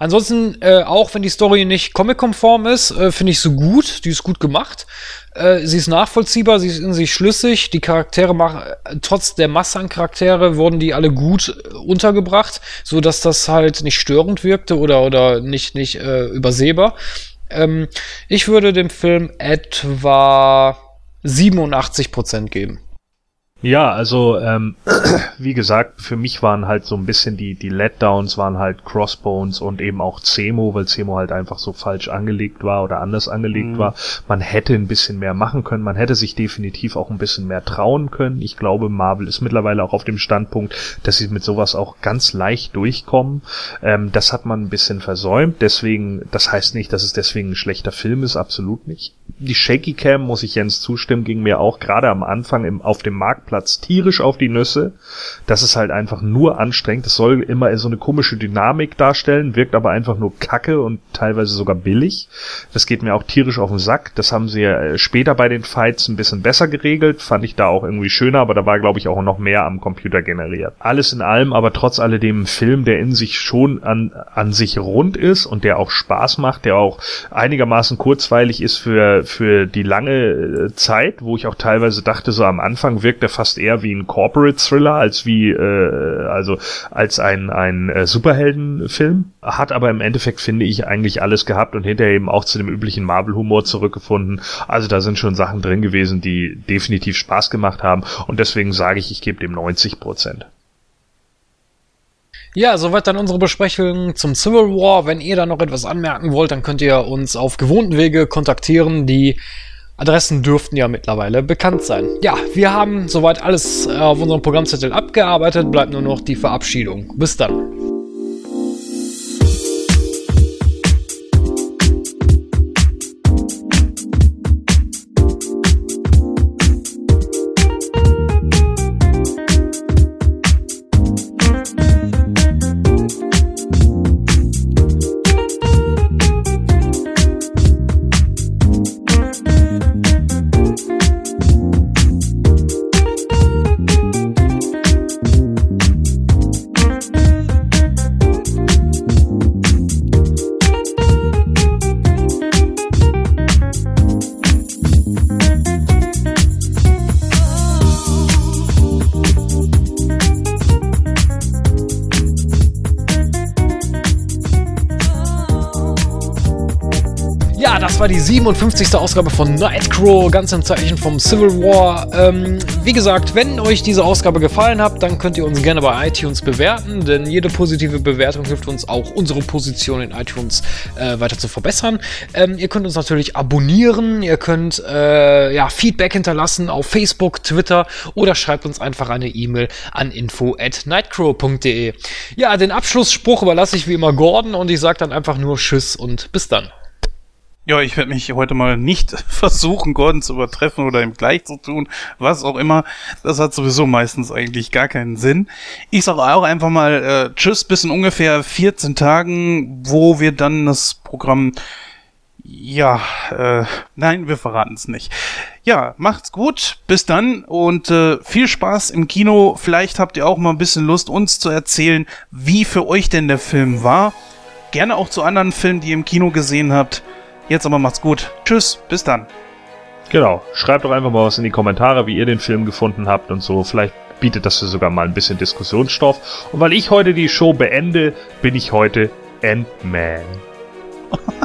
Ansonsten, äh, auch wenn die Story nicht comic-konform ist, äh, finde ich sie gut. Die ist gut gemacht. Äh, sie ist nachvollziehbar, sie ist in sich schlüssig. Die Charaktere machen, trotz der Masse an Charaktere, wurden die alle gut äh, untergebracht, so dass das halt nicht störend wirkte oder, oder nicht, nicht äh, übersehbar. Ähm, ich würde dem Film etwa 87% geben. Ja, also ähm, wie gesagt, für mich waren halt so ein bisschen die die Letdowns waren halt Crossbones und eben auch Zemo, weil Zemo halt einfach so falsch angelegt war oder anders angelegt Mhm. war. Man hätte ein bisschen mehr machen können, man hätte sich definitiv auch ein bisschen mehr trauen können. Ich glaube, Marvel ist mittlerweile auch auf dem Standpunkt, dass sie mit sowas auch ganz leicht durchkommen. Ähm, das hat man ein bisschen versäumt, deswegen, das heißt nicht, dass es deswegen ein schlechter Film ist, absolut nicht. Die Shaky Cam, muss ich Jens zustimmen, ging mir auch gerade am Anfang im, auf dem Marktplatz tierisch auf die Nüsse. Das ist halt einfach nur anstrengend. Das soll immer so eine komische Dynamik darstellen, wirkt aber einfach nur kacke und teilweise sogar billig. Das geht mir auch tierisch auf den Sack. Das haben sie ja äh, später bei den Fights ein bisschen besser geregelt. Fand ich da auch irgendwie schöner, aber da war, glaube ich, auch noch mehr am Computer generiert. Alles in allem, aber trotz alledem ein Film, der in sich schon an, an sich rund ist und der auch Spaß macht, der auch einigermaßen kurzweilig ist für, für die lange äh, Zeit, wo ich auch teilweise dachte, so am Anfang wirkt er fast eher wie ein Corporate Thriller als wie, äh, also als ein, ein äh, Superheldenfilm. Hat aber im Endeffekt, finde ich, eigentlich alles gehabt und hinterher eben auch zu dem üblichen Marvel-Humor zurückgefunden. Also da sind schon Sachen drin gewesen, die definitiv Spaß gemacht haben und deswegen sage ich, ich gebe dem 90 Prozent. Ja, soweit dann unsere Besprechung zum Civil War. Wenn ihr da noch etwas anmerken wollt, dann könnt ihr uns auf gewohnten Wege kontaktieren. Die Adressen dürften ja mittlerweile bekannt sein. Ja, wir haben soweit alles äh, auf unserem Programmzettel abgearbeitet. Bleibt nur noch die Verabschiedung. Bis dann. 57. Ausgabe von Nightcrow, ganz im Zeichen vom Civil War. Ähm, wie gesagt, wenn euch diese Ausgabe gefallen hat, dann könnt ihr uns gerne bei iTunes bewerten, denn jede positive Bewertung hilft uns auch, unsere Position in iTunes äh, weiter zu verbessern. Ähm, ihr könnt uns natürlich abonnieren, ihr könnt äh, ja, Feedback hinterlassen auf Facebook, Twitter oder schreibt uns einfach eine E-Mail an info at nightcrow.de. Ja, den Abschlussspruch überlasse ich wie immer Gordon und ich sage dann einfach nur Tschüss und bis dann. Ja, ich werde mich heute mal nicht versuchen, Gordon zu übertreffen oder ihm gleich zu tun, was auch immer. Das hat sowieso meistens eigentlich gar keinen Sinn. Ich sage auch einfach mal äh, Tschüss bis in ungefähr 14 Tagen, wo wir dann das Programm ja, äh, nein, wir verraten es nicht. Ja, macht's gut, bis dann und äh, viel Spaß im Kino. Vielleicht habt ihr auch mal ein bisschen Lust, uns zu erzählen, wie für euch denn der Film war. Gerne auch zu anderen Filmen, die ihr im Kino gesehen habt. Jetzt aber macht's gut. Tschüss, bis dann. Genau, schreibt doch einfach mal was in die Kommentare, wie ihr den Film gefunden habt und so. Vielleicht bietet das sogar mal ein bisschen Diskussionsstoff. Und weil ich heute die Show beende, bin ich heute Ant-Man.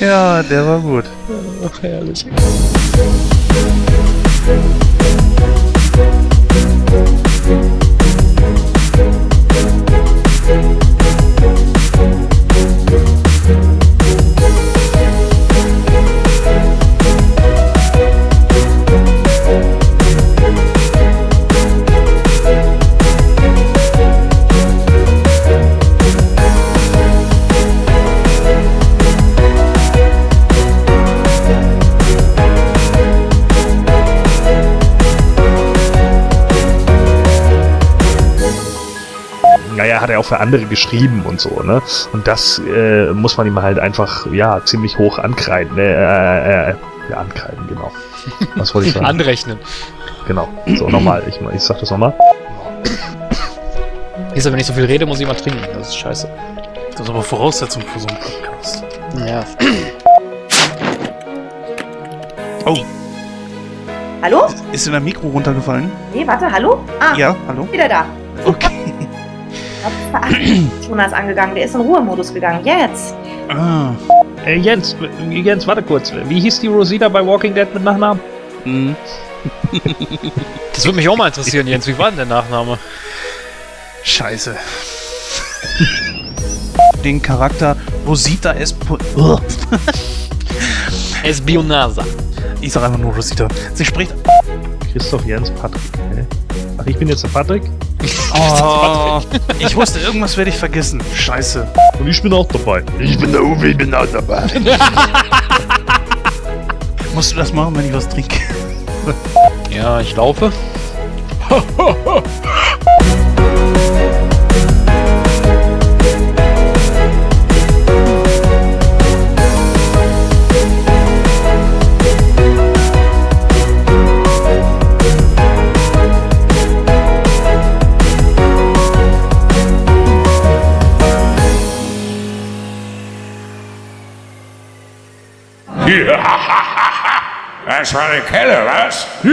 Ja, der war gut. Ach, herrlich. Naja, hat er auch für andere geschrieben und so, ne? Und das äh, muss man ihm halt einfach, ja, ziemlich hoch ankreiden. Äh, äh, äh, ja, ankreiden, genau. Was wollte ich sagen? Anrechnen. Genau. So, nochmal. Ich, ich sag das nochmal. Ist wenn ich so viel rede, muss ich mal trinken. Das ist scheiße. Das ist aber Voraussetzung für so einen Podcast. Ja. Oh, Hallo? ist dir dein Mikro runtergefallen? Nee, warte, hallo? Ah, Ja, hallo? wieder da. Okay. Jonas angegangen, der ist in Ruhemodus gegangen. Jetzt. Ah, Äh, Jens, Jens, warte kurz. Wie hieß die Rosita bei Walking Dead mit Nachnamen? Hm. Das würde mich auch mal interessieren, Jens. Wie war denn der Nachname? Scheiße. Den Charakter Rosita Espo... Espionasa. Ich sag einfach nur Rosita. Sie spricht... Christoph Jens Patrick. Ach, ich bin jetzt der Patrick. Oh, ich wusste, irgendwas werde ich vergessen. Scheiße. Und ich bin auch dabei. Ich bin der Uwe, ich bin auch dabei. Musst du das machen, wenn ich was trinke? Ja, ich laufe. Das war eine Kelle, was?